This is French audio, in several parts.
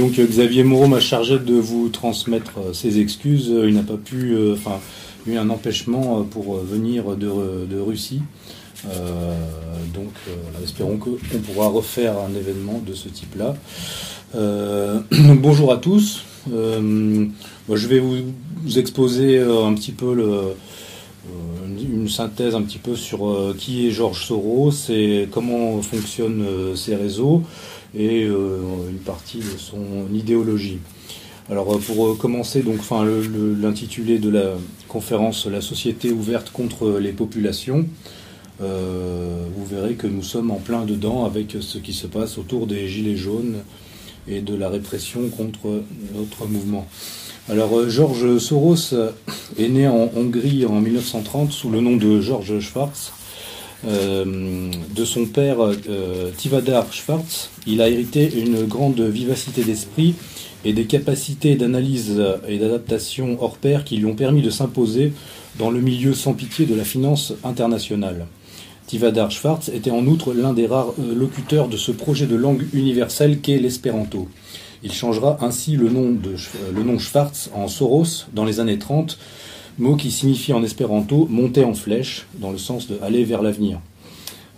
Donc euh, Xavier Moreau m'a chargé de vous transmettre euh, ses excuses. Il n'a pas pu, euh, enfin, eu un empêchement pour venir de, Russie. donc, espérons qu'on pourra refaire un événement de ce type-là. bonjour à tous. je vais vous, exposer un petit peu une synthèse un petit peu sur qui est Georges Soros et comment fonctionnent ces réseaux et euh, une partie de son idéologie. Alors euh, pour euh, commencer, donc, l'intitulé de la conférence La société ouverte contre les populations, vous verrez que nous sommes en plein dedans avec ce qui se passe autour des Gilets jaunes et de la répression contre notre mouvement. Alors Georges Soros est né en Hongrie en 1930 sous le nom de Georges Schwarz. Euh, de son père euh, Tivadar Schwartz, il a hérité une grande vivacité d'esprit et des capacités d'analyse et d'adaptation hors pair qui lui ont permis de s'imposer dans le milieu sans pitié de la finance internationale. Tivadar Schwartz était en outre l'un des rares euh, locuteurs de ce projet de langue universelle qu'est l'espéranto. Il changera ainsi le nom, de, le nom Schwartz en Soros dans les années 30 mot qui signifie en espéranto monter en flèche, dans le sens de aller vers l'avenir.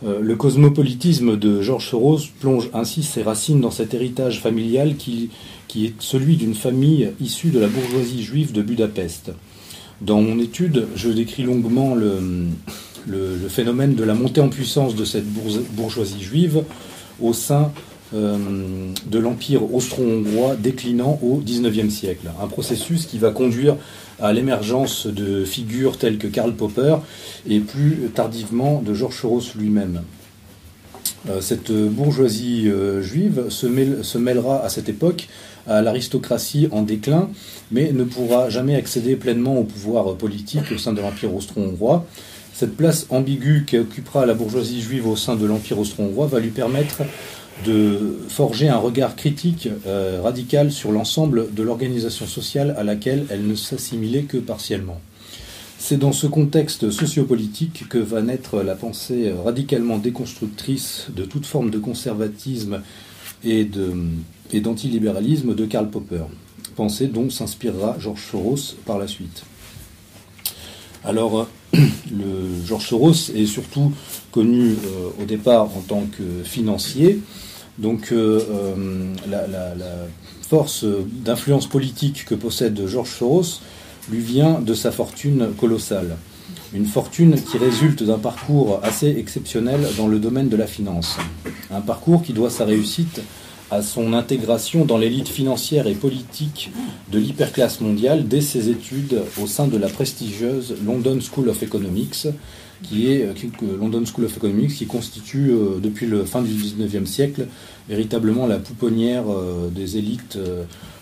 Euh, le cosmopolitisme de Georges Soros plonge ainsi ses racines dans cet héritage familial qui, est celui d'une famille issue de la bourgeoisie juive de Budapest. Dans mon étude, je décris longuement le, le, phénomène de la montée en puissance de cette bourgeoisie juive au sein euh, de l'empire austro-hongrois déclinant au XIXe siècle. Un processus qui va conduire à l'émergence de figures telles que Karl Popper et plus tardivement de Georges Soros lui-même. Euh, cette bourgeoisie euh, juive se, mêlera à cette époque à l'aristocratie en déclin, mais ne pourra jamais accéder pleinement au pouvoir politique au sein de l'Empire austro-hongrois. Cette place ambiguë qu'occupera la bourgeoisie juive au sein de l'Empire austro-hongrois va lui permettre de forger un regard critique euh, radical sur l'ensemble de l'organisation sociale à laquelle elle ne s'assimilait que partiellement. C'est dans ce contexte sociopolitique que va naître la pensée radicalement déconstructrice de toute forme de conservatisme et, d'antilibéralisme de Karl Popper, pensée dont s'inspirera Georges Soros par la suite. Alors, le Georges Soros est surtout connu euh, au départ en tant que financier, donc euh, euh, la, force d'influence politique que possède Georges Soros lui vient de sa fortune colossale. Une fortune qui résulte d'un parcours assez exceptionnel dans le domaine de la finance. Un parcours qui doit sa réussite à son intégration dans l'élite financière et politique de l'hyperclasse mondiale dès ses études au sein de la prestigieuse London School of Economics, qui est euh, London School of Economics, qui constitue euh, depuis le fin du 19e siècle véritablement la pouponnière euh, des élites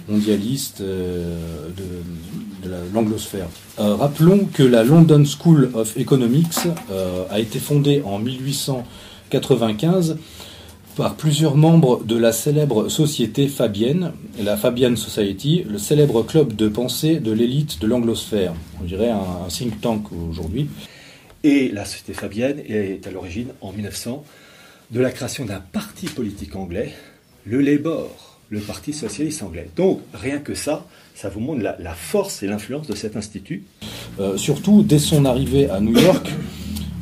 mondialistes de, l'anglosphère. rappelons que la London School of Economics a été fondée en 1895 par plusieurs membres de la célèbre société fabienne, la Fabian Society, le célèbre club de pensée de l'élite de l'anglosphère, on dirait un think tank aujourd'hui. Et la société fabienne est à l'origine, en 1900, de la création d'un parti politique anglais, le Labour, le Parti socialiste anglais. Donc, rien que ça, ça vous montre la, force et l'influence de cet institut. Euh, surtout, dès son arrivée à New York,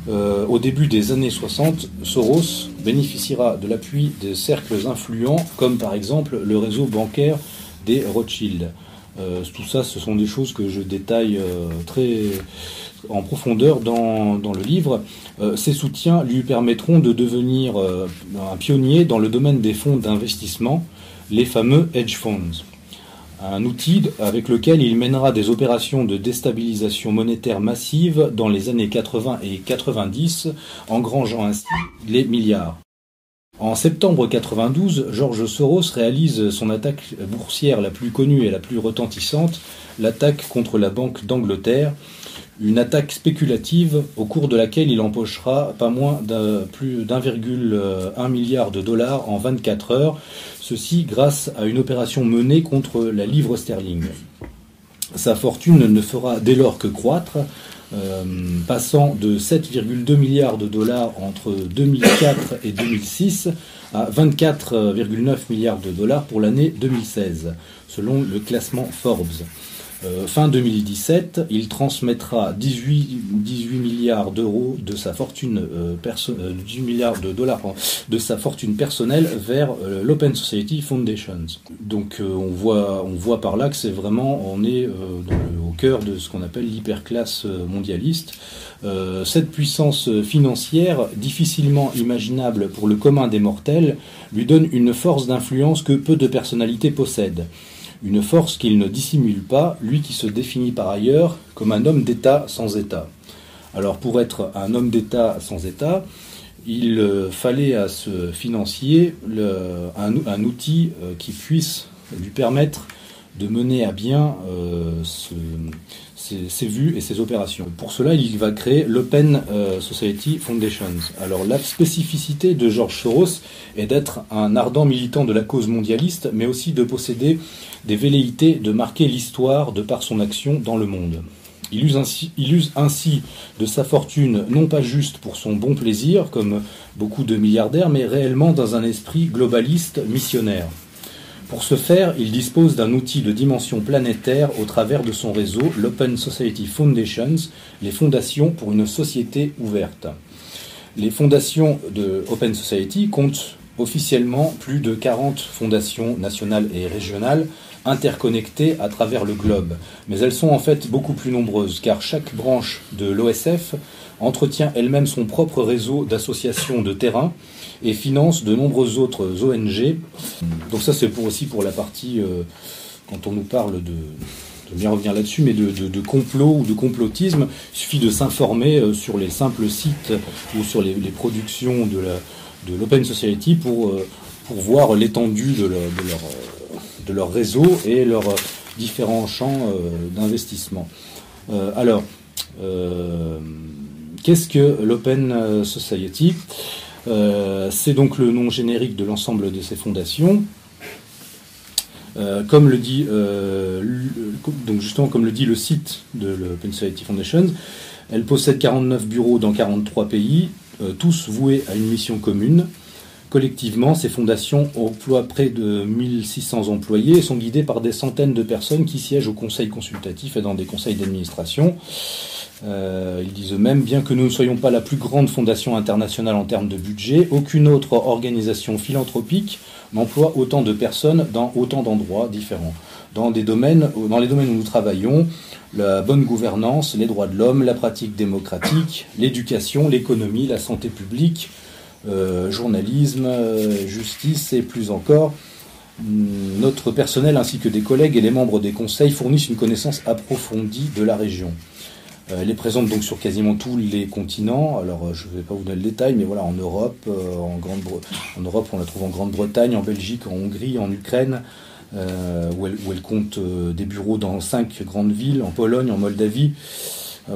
euh, au début des années 60, Soros bénéficiera de l'appui des cercles influents, comme par exemple le réseau bancaire des Rothschild. Euh, tout ça, ce sont des choses que je détaille très en profondeur dans, le livre. Euh, ces soutiens lui permettront de devenir euh, un pionnier dans le domaine des fonds d'investissement, les fameux hedge funds. Un outil avec lequel il mènera des opérations de déstabilisation monétaire massive dans les années 80 et 90, engrangeant ainsi les milliards. En septembre 92, Georges Soros réalise son attaque boursière la plus connue et la plus retentissante, l'attaque contre la Banque d'Angleterre, une attaque spéculative au cours de laquelle il empochera pas moins d'un plus d'1,1 milliard de dollars en 24 heures, ceci grâce à une opération menée contre la livre sterling. Sa fortune ne fera dès lors que croître, passant de 7,2 milliards de dollars entre 2004 et 2006 à 24,9 milliards de dollars pour l'année 2016, selon le classement Forbes. Euh, fin 2017, il transmettra 18, 18 milliards d'euros de sa fortune euh, 18 euh, milliards de dollars de sa fortune personnelle vers euh, l'Open Society Foundations. Donc on voit on voit par là que c'est vraiment on est au cœur de ce qu'on appelle l'hyperclasse mondialiste. cette puissance financière, difficilement imaginable pour le commun des mortels, lui donne une force d'influence que peu de personnalités possèdent une force qu'il ne dissimule pas, lui qui se définit par ailleurs comme un homme d'État sans État. Alors pour être un homme d'État sans État, il euh, fallait à ce financier un, outil euh, qui puisse lui permettre de mener à bien euh, ses, vues et ses opérations. Pour cela, il va créer l'Open euh, Society Foundations. Alors la spécificité de George Soros est d'être un ardent militant de la cause mondialiste, mais aussi de posséder des velléités de marquer l'histoire de par son action dans le monde. Il use ainsi de sa fortune non pas juste pour son bon plaisir, comme beaucoup de milliardaires, mais réellement dans un esprit globaliste missionnaire. Pour ce faire, il dispose d'un outil de dimension planétaire au travers de son réseau, l'Open Society Foundations, les fondations pour une société ouverte. Les fondations de Open Society comptent officiellement plus de 40 fondations nationales et régionales interconnectées à travers le globe. Mais elles sont en fait beaucoup plus nombreuses, car chaque branche de l'OSF entretient elle-même son propre réseau d'associations de terrain et finance de nombreuses autres ONG. Donc ça c'est pour aussi pour la partie, euh, quand on nous parle de, de bien revenir là-dessus, mais de, complot ou de complotisme, il suffit de s'informer euh, sur les simples sites ou sur les, productions de, la, de l'Open Society pour, euh, pour voir l'étendue de, leur, de leur réseau et leurs différents champs d'investissement. alors, qu'est-ce que l'Open Society? C'est donc le nom générique de l'ensemble de ces fondations. Euh, comme le dit, euh, comme le dit le site de l'Open Society Foundation, elle possède 49 bureaux dans 43 pays, tous voués à une mission commune. Collectivement, ces fondations emploient près de 1600 employés et sont guidées par des centaines de personnes qui siègent au conseil consultatif et dans des conseils d'administration. Euh, ils disent eux-mêmes, bien que nous ne soyons pas la plus grande fondation internationale en termes de budget, aucune autre organisation philanthropique n'emploie autant de personnes dans autant d'endroits différents. Dans, les domaines où nous travaillons, la bonne gouvernance, les droits de l'homme, la pratique démocratique, l'éducation, l'économie, la santé publique, euh, journalisme, euh, justice et plus encore, mm, notre personnel ainsi que des collègues et les membres des conseils fournissent une connaissance approfondie de la région. Euh, elle est présente donc sur quasiment tous les continents. Alors, euh, je ne vais pas vous donner le détail, mais voilà, en Europe, euh, en, Grande en Europe, on la trouve en Grande-Bretagne, en Belgique, en Hongrie, en Ukraine, où, elle, compte des bureaux dans cinq grandes villes, en Pologne, en Moldavie.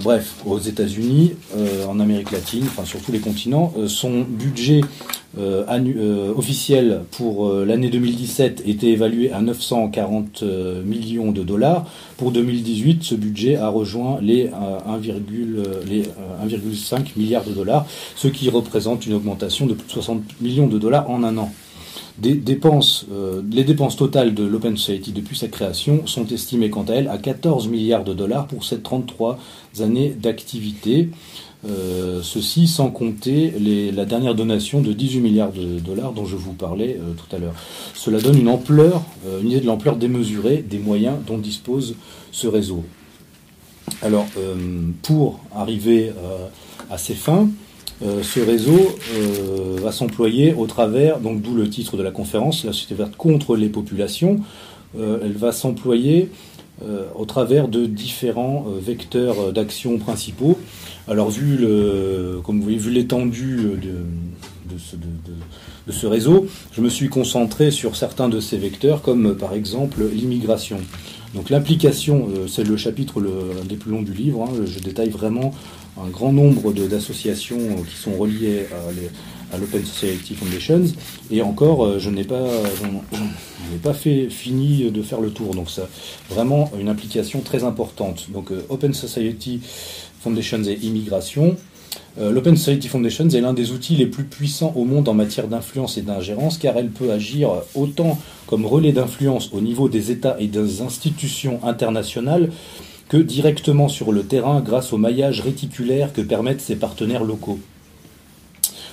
Bref, aux États-Unis, en Amérique latine, enfin sur tous les continents. son budget euh, euh, officiel pour euh, l'année 2017 était évalué à 940 millions de dollars. Pour 2018, ce budget a rejoint les 1,5 milliard de dollars, ce qui représente une augmentation de plus de 60 millions de dollars en un an. Dépenses, les dépenses totales de l'Open Society depuis sa création sont estimées quant à elles à 14 milliards de dollars pour ces 33 années d'activité. Euh, ceci sans compter la dernière donation de 18 milliards de dollars dont je vous parlais euh, tout à l'heure. Cela donne une ampleur, euh, une idée de l'ampleur démesurée des moyens dont dispose ce réseau. Alors, pour arriver à ces fins, ce réseau va s'employer au travers, donc d'où le titre de la conférence, la société verte contre les populations, elle va s'employer au travers de différents vecteurs d'action principaux. Alors vu le, comme vous vu l'étendue de, ce, réseau, je me suis concentré sur certains de ces vecteurs, comme par exemple l'immigration. Donc l'implication, euh, c'est le chapitre le, des plus longs du livre. Hein. je détaille vraiment un grand nombre d'associations qui sont reliées à, l'Open Society Foundations. Et encore, euh, je n'ai pas, pas fait fini de faire le tour. Donc c'est vraiment une implication très importante. Donc euh, Open Society Foundations et Immigration, euh, L'Open Society Foundation est l'un des outils les plus puissants au monde en matière d'influence et d'ingérence, car elle peut agir autant comme relais d'influence au niveau des États et des institutions internationales directement sur le terrain grâce au maillage réticulaire que permettent ses partenaires locaux.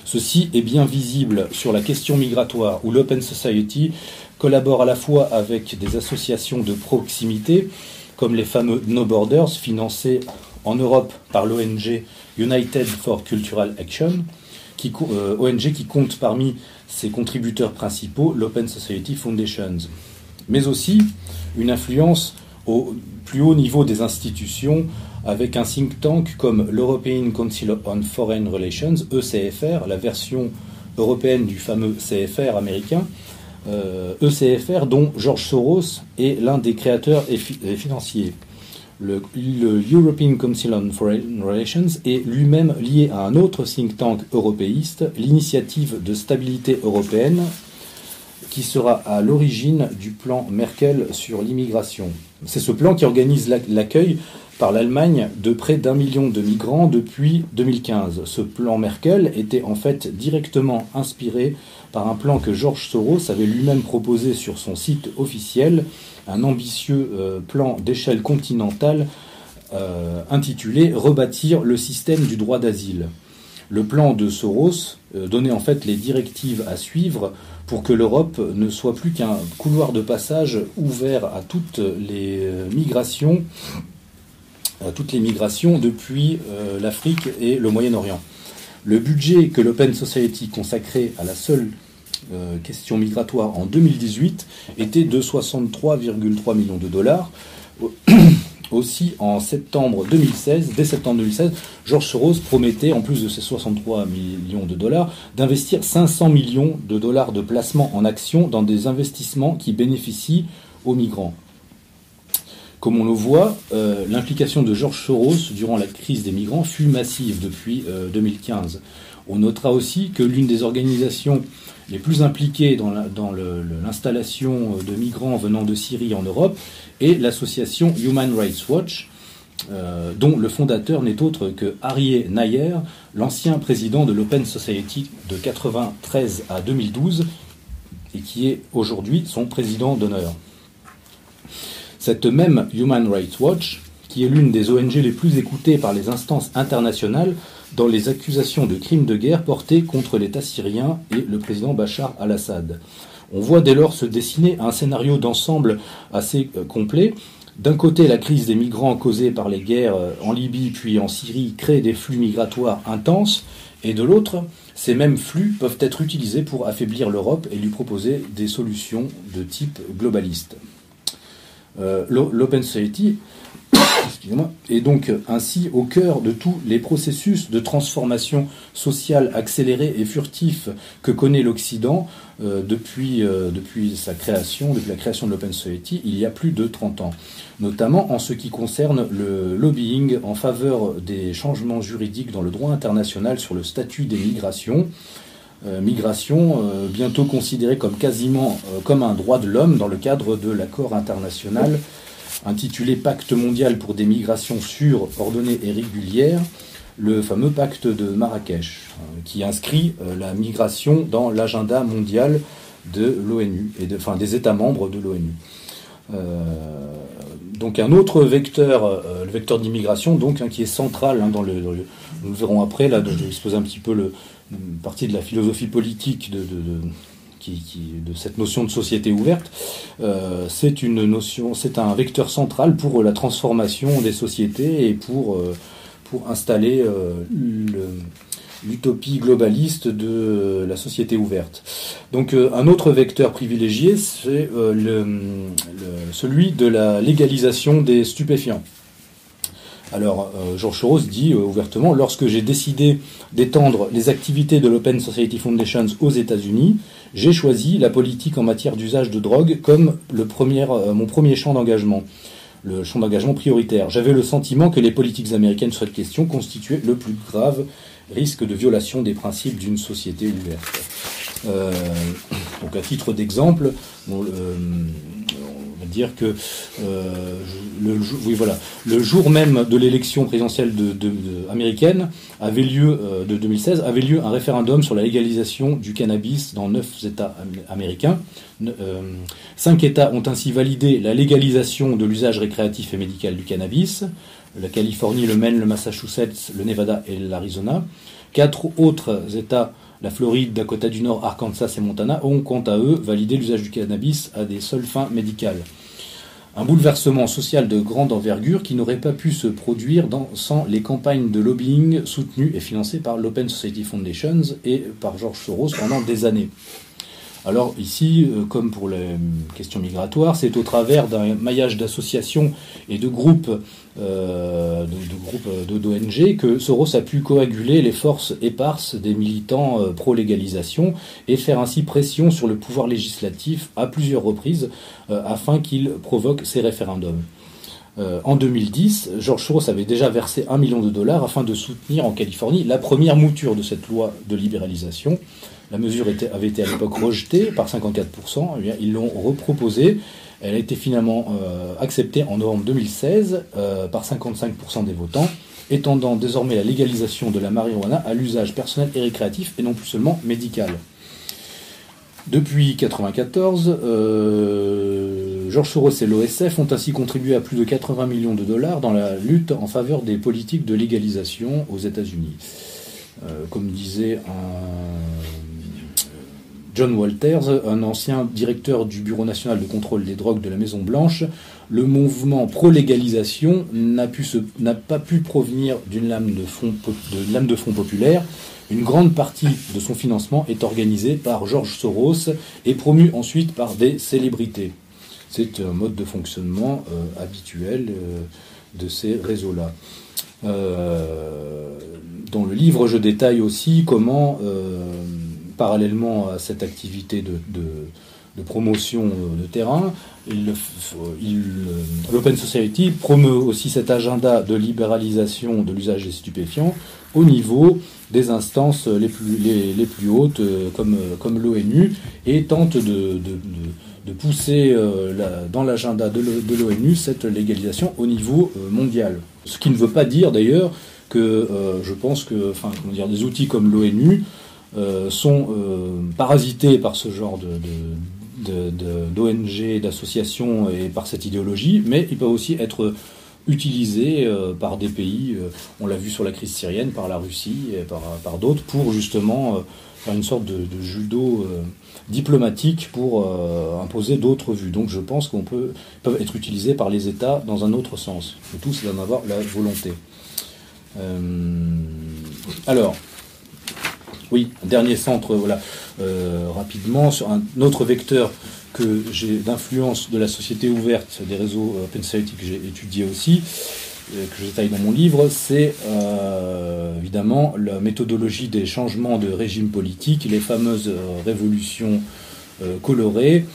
Ceci est bien visible sur la question migratoire, où l'Open Society collabore à la fois avec des associations de proximité, comme les fameux No Borders, financés en Europe par l'ONG United for Cultural Action, qui, euh, ONG qui compte parmi ses contributeurs principaux l'Open Society Foundations, mais aussi une influence au plus haut niveau des institutions avec un think tank comme l'European Council on Foreign Relations, ECFR, la version européenne du fameux CFR américain, ECFR euh, e dont George Soros est l'un des créateurs et financiers. Le, European Council on Foreign Relations est lui-même lié à un autre think tank européiste, l'initiative de stabilité européenne, qui sera à l'origine du plan Merkel sur l'immigration. C'est ce plan qui organise l'accueil par l'Allemagne de près d'un million de migrants depuis 2015. Ce plan Merkel était en fait directement inspiré par un plan que George Soros avait lui-même proposé sur son site officiel un ambitieux euh, plan d'échelle continentale euh, intitulé Rebâtir le système du droit d'asile. Le plan de Soros euh, donnait en fait les directives à suivre pour que l'Europe ne soit plus qu'un couloir de passage ouvert à toutes les migrations, à toutes les migrations depuis l'Afrique et le Moyen-Orient. Le budget que l'Open Society consacrait à la seule euh, question migratoire en 2018 était de 63,3 millions de dollars. Aussi, en septembre 2016, dès septembre 2016, George Soros promettait, en plus de ces 63 millions de dollars, d'investir 500 millions de dollars de placement en actions dans des investissements qui bénéficient aux migrants. Comme on le voit, euh, l'implication de George Soros durant la crise des migrants fut massive depuis 2015. On notera aussi que l'une des organisations les plus impliqués dans l'installation de migrants venant de Syrie en Europe est l'association Human Rights Watch, euh, dont le fondateur n'est autre que Harry Nayer, l'ancien président de l'Open Society de 1993 à 2012 et qui est aujourd'hui son président d'honneur. Cette même Human Rights Watch, qui est l'une des ONG les plus écoutées par les instances internationales, dans les accusations de crimes de guerre portées contre l'État syrien et le président Bachar al-Assad. On voit dès lors se dessiner un scénario d'ensemble assez euh, complet. D'un côté, la crise des migrants causée par les guerres euh, en Libye puis en Syrie crée des flux migratoires intenses, et de l'autre, ces mêmes flux peuvent être utilisés pour affaiblir l'Europe et lui proposer des solutions de type globaliste. Euh, L'Open Society et donc ainsi au cœur de tous les processus de transformation sociale accélérés et furtifs que connaît l'Occident euh, depuis, euh, depuis sa création, depuis la création de l'Open Society, il y a plus de 30 ans, notamment en ce qui concerne le lobbying en faveur des changements juridiques dans le droit international sur le statut des migrations. Euh, migration, bientôt considérée comme quasiment comme un droit de l'homme dans le cadre de l'accord international intitulé Pacte mondial pour des migrations sûres, ordonnées et régulières, le fameux pacte de Marrakech, euh, qui inscrit euh, la migration dans l'agenda mondial de l'ONU, et des États membres de l'ONU. Euh, donc un autre vecteur, le vecteur d'immigration, donc hein, qui est central hein, dans, le, nous verrons après, là, je vais exposer un petit peu le, partie de la philosophie politique de cette notion de société ouverte, euh, c'est une notion, c'est un vecteur central pour la transformation des sociétés et pour, euh, pour installer euh, l'utopie globaliste de la société ouverte. Donc un autre vecteur privilégié, c'est celui de la légalisation des stupéfiants. Alors, Georges Soros dit ouvertement, lorsque j'ai décidé d'étendre les activités de l'Open Society Foundation aux États-Unis, j'ai choisi la politique en matière d'usage de drogue comme le premier, euh, mon premier champ d'engagement, le champ d'engagement prioritaire. J'avais le sentiment que les politiques américaines sur cette question constituaient le plus grave risque de violation des principes d'une société ouverte. Euh, donc à titre d'exemple, on va dire que le, oui, voilà, le jour même de l'élection présidentielle de, américaine avait lieu de 2016 avait lieu un référendum sur la légalisation du cannabis dans neuf États américains. cinq États ont ainsi validé la légalisation de l'usage récréatif et médical du cannabis la Californie, le Maine, le Massachusetts, le Nevada et l'Arizona. Quatre autres États, la Floride, Dakota du Nord, Arkansas et Montana, ont quant à eux validé l'usage du cannabis à des seules fins médicales. Un bouleversement social de grande envergure qui n'aurait pas pu se produire sans les campagnes de lobbying soutenues et financées par l'Open Society Foundations et par George Soros pendant des années. Alors ici, euh, comme pour les questions migratoires, c'est au travers d'un maillage d'associations et de groupes euh, de, d'ONG que Soros a pu coaguler les forces éparses des militants euh, pro-légalisation et faire ainsi pression sur le pouvoir législatif à plusieurs reprises afin qu'il provoque ces référendums. en 2010, George Soros avait déjà versé un million de dollars afin de soutenir en Californie la première mouture de cette loi de libéralisation. La mesure avait été à l'époque rejetée par 54%. Eh ils l'ont reproposée. Elle a été finalement euh, acceptée en novembre 2016 euh, par 55% des votants, étendant désormais la légalisation de la marijuana à l'usage personnel et récréatif et non plus seulement médical. Depuis 1994, euh, Georges Soros et l'OSF ont ainsi contribué à plus de 80 millions de dollars dans la lutte en faveur des politiques de légalisation aux États-Unis. comme disait un John Walters, un ancien directeur du Bureau national de contrôle des drogues de la Maison Blanche, le mouvement pro-légalisation n'a pas pu provenir d'une lame de fond, lame de fond populaire. Une grande partie de son financement est organisée par George Soros et promu ensuite par des célébrités. C'est un mode de fonctionnement euh, habituel euh, de ces réseaux-là. Euh, dans le livre, je détaille aussi comment parallèlement à cette activité de, promotion de terrain, l'Open Society promeut aussi cet agenda de libéralisation de l'usage des stupéfiants au niveau des instances les plus, hautes, euh, comme, l'ONU, et tente de, pousser euh, dans l'agenda de l'ONU cette légalisation au niveau euh, mondial. Ce qui ne veut pas dire d'ailleurs que je pense que des outils comme l'ONU euh, sont euh, parasités par ce genre d'ONG, d'associations et par cette idéologie, mais ils peuvent aussi être utilisés euh, par des pays, on l'a vu sur la crise syrienne, par la Russie et par, d'autres, pour justement faire une sorte de, judo diplomatique pour imposer d'autres vues. Donc je pense qu'on peut peuvent être utilisés par les États dans un autre sens. Le tout, c'est d'en avoir la volonté. alors, oui, un dernier centre, voilà, euh, rapidement, sur un autre vecteur que j'ai d'influence de la société ouverte, des réseaux euh, open society que j'ai étudié aussi, euh, que je détaille dans mon livre, c'est évidemment la méthodologie des changements de régime politique, les fameuses révolutions colorées,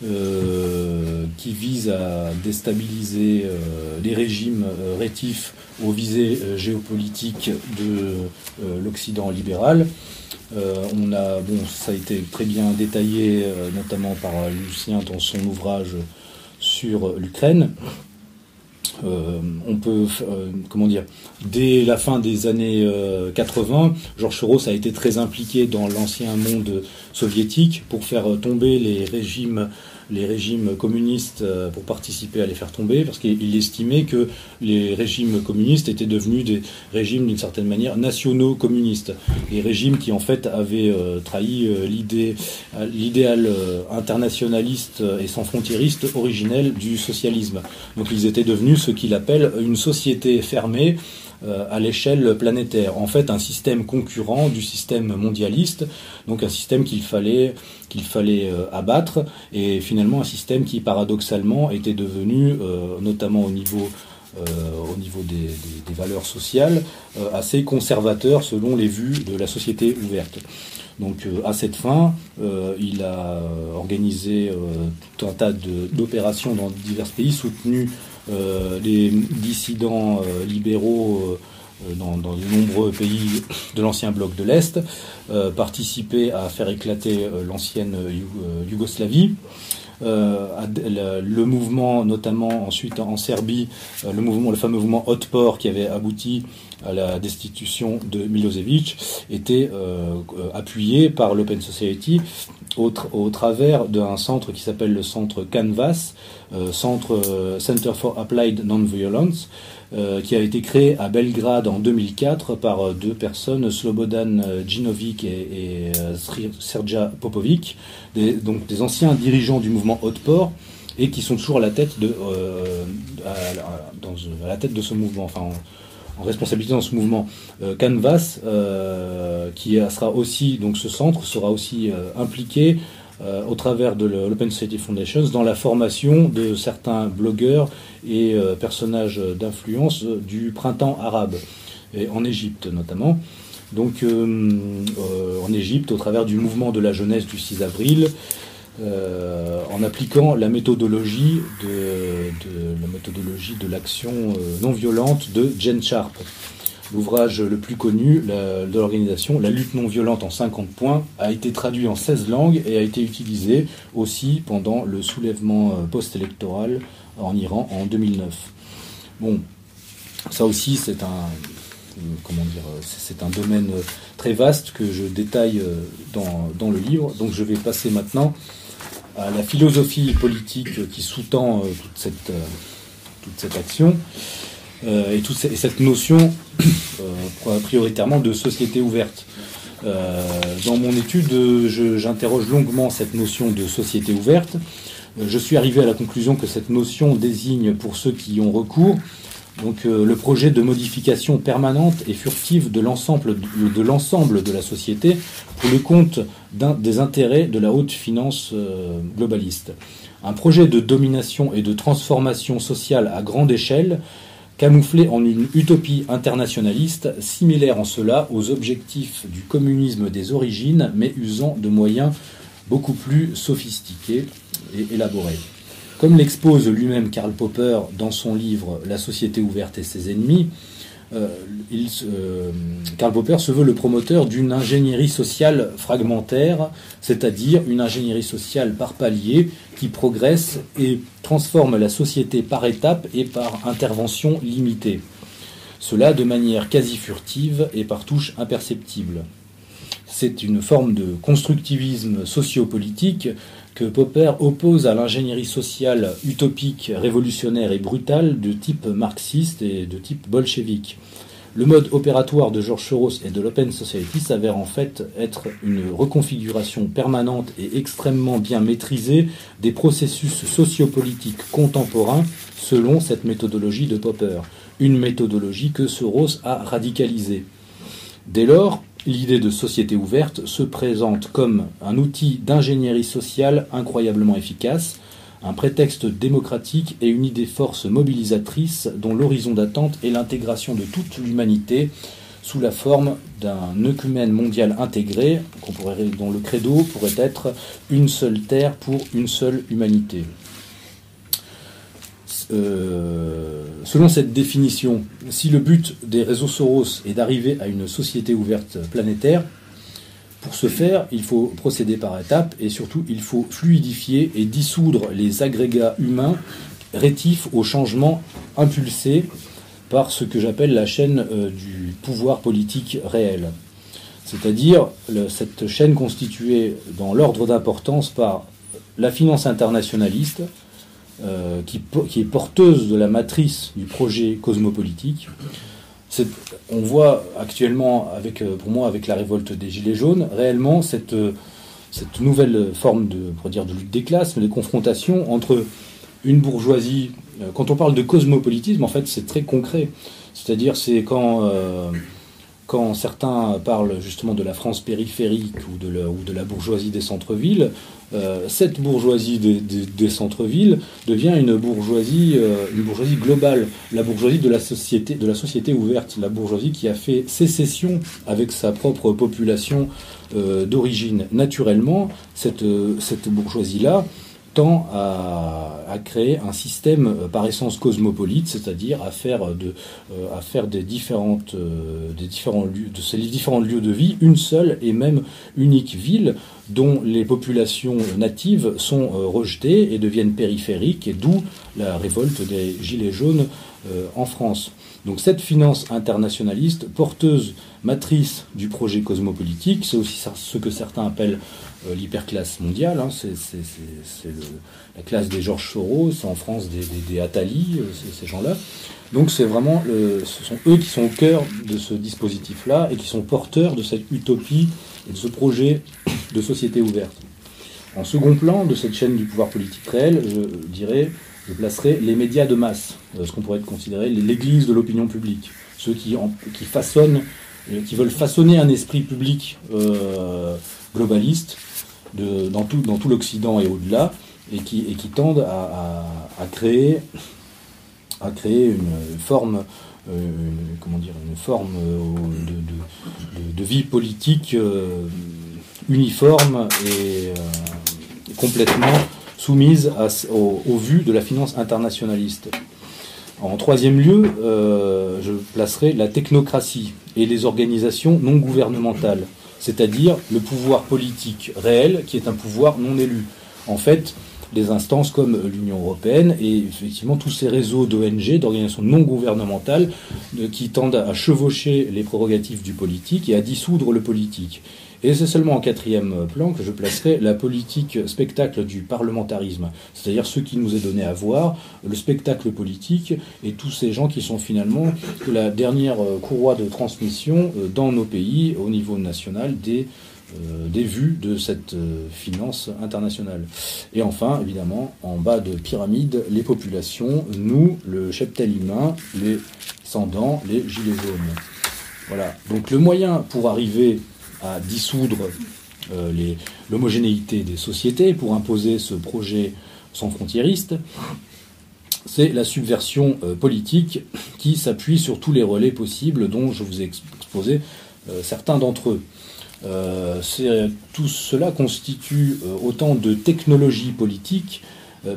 qui visent à déstabiliser les régimes rétifs aux visées géopolitiques de l'Occident libéral. Euh, on a, bon, ça a été très bien détaillé, euh, notamment par Lucien dans son ouvrage sur l'Ukraine. Euh, on peut, comment dire, dès la fin des années 80, Georges Soros a été très impliqué dans l'ancien monde soviétique pour faire tomber les régimes les régimes communistes euh, pour participer à les faire tomber, parce qu'il estimait que les régimes communistes étaient devenus des régimes d'une certaine manière nationaux communistes, des régimes qui en fait avaient euh, trahi euh, l'idée, l'idéal internationaliste et sans frontiériste originel du socialisme. Donc ils étaient devenus ce qu'il appelle une société fermée à l'échelle planétaire. En fait, un système concurrent du système mondialiste, donc un système qu'il fallait, qu'il fallait euh, abattre, et finalement un système qui paradoxalement était devenu, euh, notamment au niveau au niveau des, valeurs sociales, assez conservateur selon les vues de la société ouverte. Donc à cette fin, il a organisé tout un tas d'opérations dans divers pays soutenues euh, les dissidents euh, libéraux euh, dans, de nombreux pays de l'ancien bloc de l'Est, participaient à faire éclater l'ancienne Yougoslavie. Le, mouvement, notamment ensuite en Serbie, le mouvement, le fameux mouvement Otpor qui avait abouti à la destitution de Milosevic, était appuyé par l'Open Society au, travers d'un centre qui s'appelle le centre Canvas, centre Center for Applied Nonviolence, euh, qui a été créé à Belgrade en 2004 par euh, deux personnes, Slobodan euh, Djinovic et, Serja Popovic, des, donc des anciens dirigeants du mouvement Otpor et qui sont toujours à la tête de, à, la tête de ce mouvement, enfin en, responsabilité dans ce mouvement. Canvas, qui sera aussi, donc ce centre sera aussi impliqué euh, au travers de l'Open Society Foundations dans la formation de certains blogueurs et euh, personnages d'influence du printemps arabe, en Égypte notamment. Donc euh, en Égypte, au travers du mouvement de la jeunesse du 6 avril, en appliquant la méthodologie de, de la méthodologie de l'action non violente de Jen Sharp. L'ouvrage le plus connu de l'organisation, La lutte non violente en 50 points, a été traduit en 16 langues et a été utilisé aussi pendant le soulèvement euh, post-électoral en Iran en 2009. Bon, ça aussi c'est un, euh, comment dire, c'est un domaine très vaste que je détaille euh, dans, dans, le livre. Donc je vais passer maintenant à la philosophie politique qui sous-tend toute cette, toute cette action. Euh, et toute cette notion euh, prioritairement de société ouverte. Euh, dans mon étude, j'interroge longuement cette notion de société ouverte. Je suis arrivé à la conclusion que cette notion désigne pour ceux qui y ont recours donc le projet de modification permanente et furtive de l'ensemble de, l'ensemble de la société pour le compte des intérêts de la haute finance globaliste. Un projet de domination et de transformation sociale à grande échelle camouflé en une utopie internationaliste, similaire en cela aux objectifs du communisme des origines, mais usant de moyens beaucoup plus sophistiqués et élaborés. Comme l'expose lui-même Karl Popper dans son livre La société ouverte et ses ennemis, euh, euh, Karl Popper se veut le promoteur d'une ingénierie sociale fragmentaire, c'est-à-dire une ingénierie sociale par palier qui progresse et transforme la société par étapes et par intervention limitée. Cela de manière quasi furtive et par touche imperceptible. C'est une forme de constructivisme sociopolitique que Popper oppose à l'ingénierie sociale utopique, révolutionnaire et brutale de type marxiste et de type bolchevique. Le mode opératoire de George Soros et de l'Open Society s'avère en fait être une reconfiguration permanente et extrêmement bien maîtrisée des processus sociopolitiques contemporains selon cette méthodologie de Popper, une méthodologie que Soros a radicalisée. Dès lors, l'idée de société ouverte se présente comme un outil d'ingénierie sociale incroyablement efficace, un prétexte démocratique et une idée force mobilisatrice dont l'horizon d'attente est l'intégration de toute l'humanité sous la forme d'un œcumène mondial intégré, dont le credo pourrait être une seule terre pour une seule humanité. Euh, selon cette définition, si le but des réseaux Soros est d'arriver à une société ouverte planétaire, pour ce faire, il faut procéder par étapes et surtout il faut fluidifier et dissoudre les agrégats humains rétifs aux changements impulsés par ce que j'appelle la chaîne euh, du pouvoir politique réel. C'est-à-dire cette chaîne constituée dans l'ordre d'importance par la finance internationaliste, euh, qui, est porteuse de la matrice du projet cosmopolitique, on voit actuellement, euh, pour moi, avec la révolte des Gilets jaunes, réellement cette, euh, nouvelle forme de, lutte des classes, mais de confrontation entre une bourgeoisie. Quand on parle de cosmopolitisme, en fait, c'est très concret. C'est-à-dire, c'est quand, quand certains parlent justement de la France périphérique ou de la, bourgeoisie des centres-villes, euh, cette bourgeoisie des, centres-villes devient une bourgeoisie, euh, une bourgeoisie globale, la bourgeoisie de la société, ouverte, la bourgeoisie qui a fait sécession avec sa propre population euh, d'origine. Naturellement, cette, cette bourgeoisie-là tend à, créer un système euh, par essence cosmopolite, c'est-à-dire à faire, de, euh, à faire des, différentes, euh, des différents lieux, de ces différents lieux de vie une seule et même unique ville dont les populations natives sont rejetées et deviennent périphériques, et d'où la révolte des Gilets jaunes en France. Donc cette finance internationaliste, porteuse, matrice du projet cosmopolitique, c'est aussi ce que certains appellent l'hyperclasse mondiale. Hein, c'est la classe des Georges Soros, en France des, des, Attali, euh, ces gens-là. Donc c'est vraiment, ce sont eux qui sont au cœur de ce dispositif-là et qui sont porteurs de cette utopie et de ce projet de société ouverte. En second plan de cette chaîne du pouvoir politique réel, je dirais, je placerai les médias de masse, euh, ce qu'on pourrait considérer l'église de l'opinion publique, ceux qui, qui façonnent, qui veulent façonner un esprit public globaliste dans tout, dans tout l'Occident et au-delà, et qui, et qui tendent à, créer, à créer une forme, euh, comment dire, une forme euh, de, vie politique euh, uniforme et complètement soumise à, au, au, vu de la finance internationaliste. En troisième lieu, je placerai la technocratie et les organisations non gouvernementales c'est-à-dire le pouvoir politique réel qui est un pouvoir non élu. En fait, des instances comme l'Union européenne et effectivement tous ces réseaux d'ONG, d'organisations non gouvernementales, qui tendent à chevaucher les prérogatives du politique et à dissoudre le politique. Et c'est seulement en quatrième plan que je placerai la politique spectacle du parlementarisme, c'est-à-dire ce qui nous est donné à voir, le spectacle politique et tous ces gens qui sont finalement la dernière courroie de transmission euh, dans nos pays au niveau national des, euh, vues de cette euh, finance internationale. Et enfin, évidemment, en bas de pyramide, les populations, nous, le cheptel humain, les sans-dents, les gilets jaunes. Voilà. Donc le moyen pour arriver à dissoudre euh, l'homogénéité des sociétés pour imposer ce projet sans frontiériste, c'est la subversion euh, politique qui s'appuie sur tous les relais possibles dont je vous ai exposé euh, certains d'entre eux. tout cela constitue autant de technologies politiques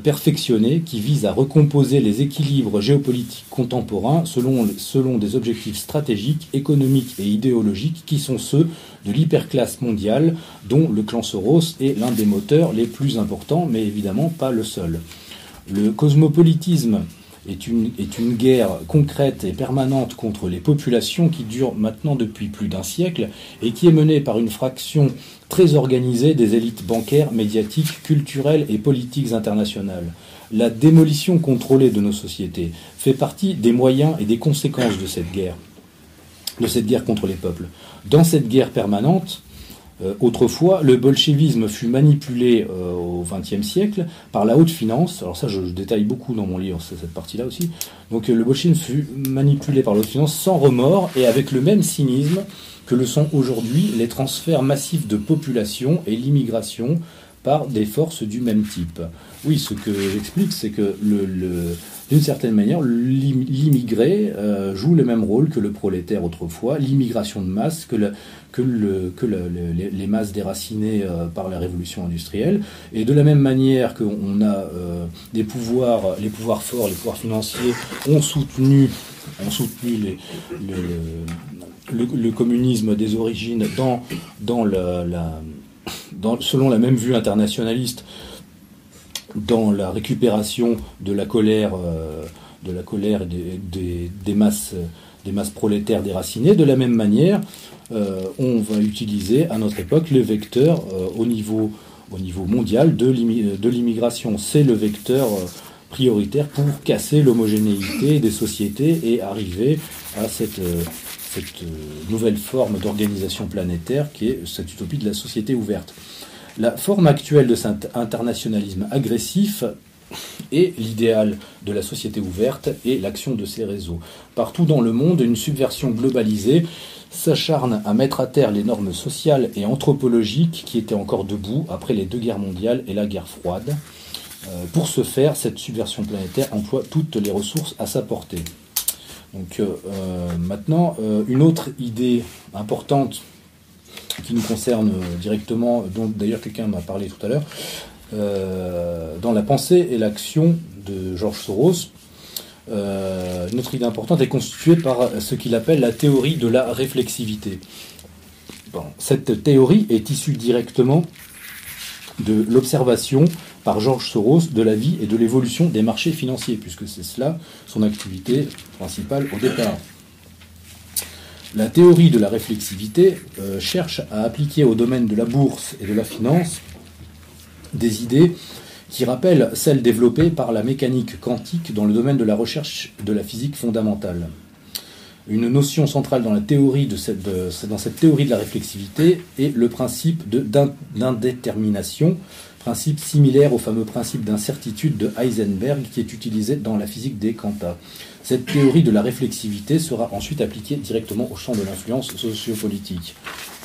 perfectionné qui vise à recomposer les équilibres géopolitiques contemporains selon, selon des objectifs stratégiques, économiques et idéologiques qui sont ceux de l'hyperclasse mondiale dont le clan Soros est l'un des moteurs les plus importants, mais évidemment pas le seul. Le cosmopolitisme est une, guerre concrète et permanente contre les populations qui dure maintenant depuis plus d'un siècle et qui est menée par une fraction très organisée des élites bancaires, médiatiques, culturelles et politiques internationales. La démolition contrôlée de nos sociétés fait partie des moyens et des conséquences de cette guerre, de cette guerre contre les peuples. Dans cette guerre permanente, euh, autrefois, le bolchevisme fut manipulé euh, au XXe siècle par la haute finance. Alors ça, je, détaille beaucoup dans mon livre cette partie-là aussi. Donc euh, le bolchevisme fut manipulé par la haute finance sans remords et avec le même cynisme que le sont aujourd'hui les transferts massifs de population et l'immigration par des forces du même type. Oui, ce que j'explique, c'est que le, d'une certaine manière, l'immigré euh, joue le même rôle que le prolétaire autrefois, l'immigration de masse, que, les, masses déracinées euh, par la révolution industrielle. Et de la même manière qu'on a euh, des pouvoirs, les pouvoirs forts, les pouvoirs financiers ont soutenu, le, communisme des origines selon la même vue internationaliste, dans la récupération de la colère, euh, de la colère des, masses, des masses prolétaires déracinées, de la même manière, euh, on va utiliser à notre époque le vecteur euh, au, niveau, au niveau mondial de l'immigration. C'est le vecteur prioritaire pour casser l'homogénéité des sociétés et arriver à cette cette euh, nouvelle forme d'organisation planétaire qui est cette utopie de la société ouverte. La forme actuelle de cet internationalisme agressif est l'idéal de la société ouverte et l'action de ces réseaux. Partout dans le monde, une subversion globalisée s'acharne à mettre à terre les normes sociales et anthropologiques qui étaient encore debout après les deux guerres mondiales et la guerre froide. Euh, pour ce faire, cette subversion planétaire emploie toutes les ressources à sa portée. Donc euh, euh, maintenant, une autre idée importante qui nous concerne directement, dont d'ailleurs quelqu'un m'a parlé tout à l'heure, dans la pensée et l'action de Georges Soros, notre idée importante est constituée par ce qu'il appelle la théorie de la réflexivité. cette théorie est issue directement de l'observation par Georges Soros de la vie et de l'évolution des marchés financiers, puisque c'est cela son activité principale au départ. La théorie de la réflexivité euh, cherche à appliquer au domaine de la bourse et de la finance des idées qui rappellent celles développées par la mécanique quantique dans le domaine de la recherche de la physique fondamentale. Une notion centrale dans, la théorie de dans cette théorie de la réflexivité est le principe d'indétermination, principe similaire au fameux principe d'incertitude de Heisenberg qui est utilisé dans la physique des quantas. Cette théorie de la réflexivité sera ensuite appliquée directement au champ de l'influence sociopolitique.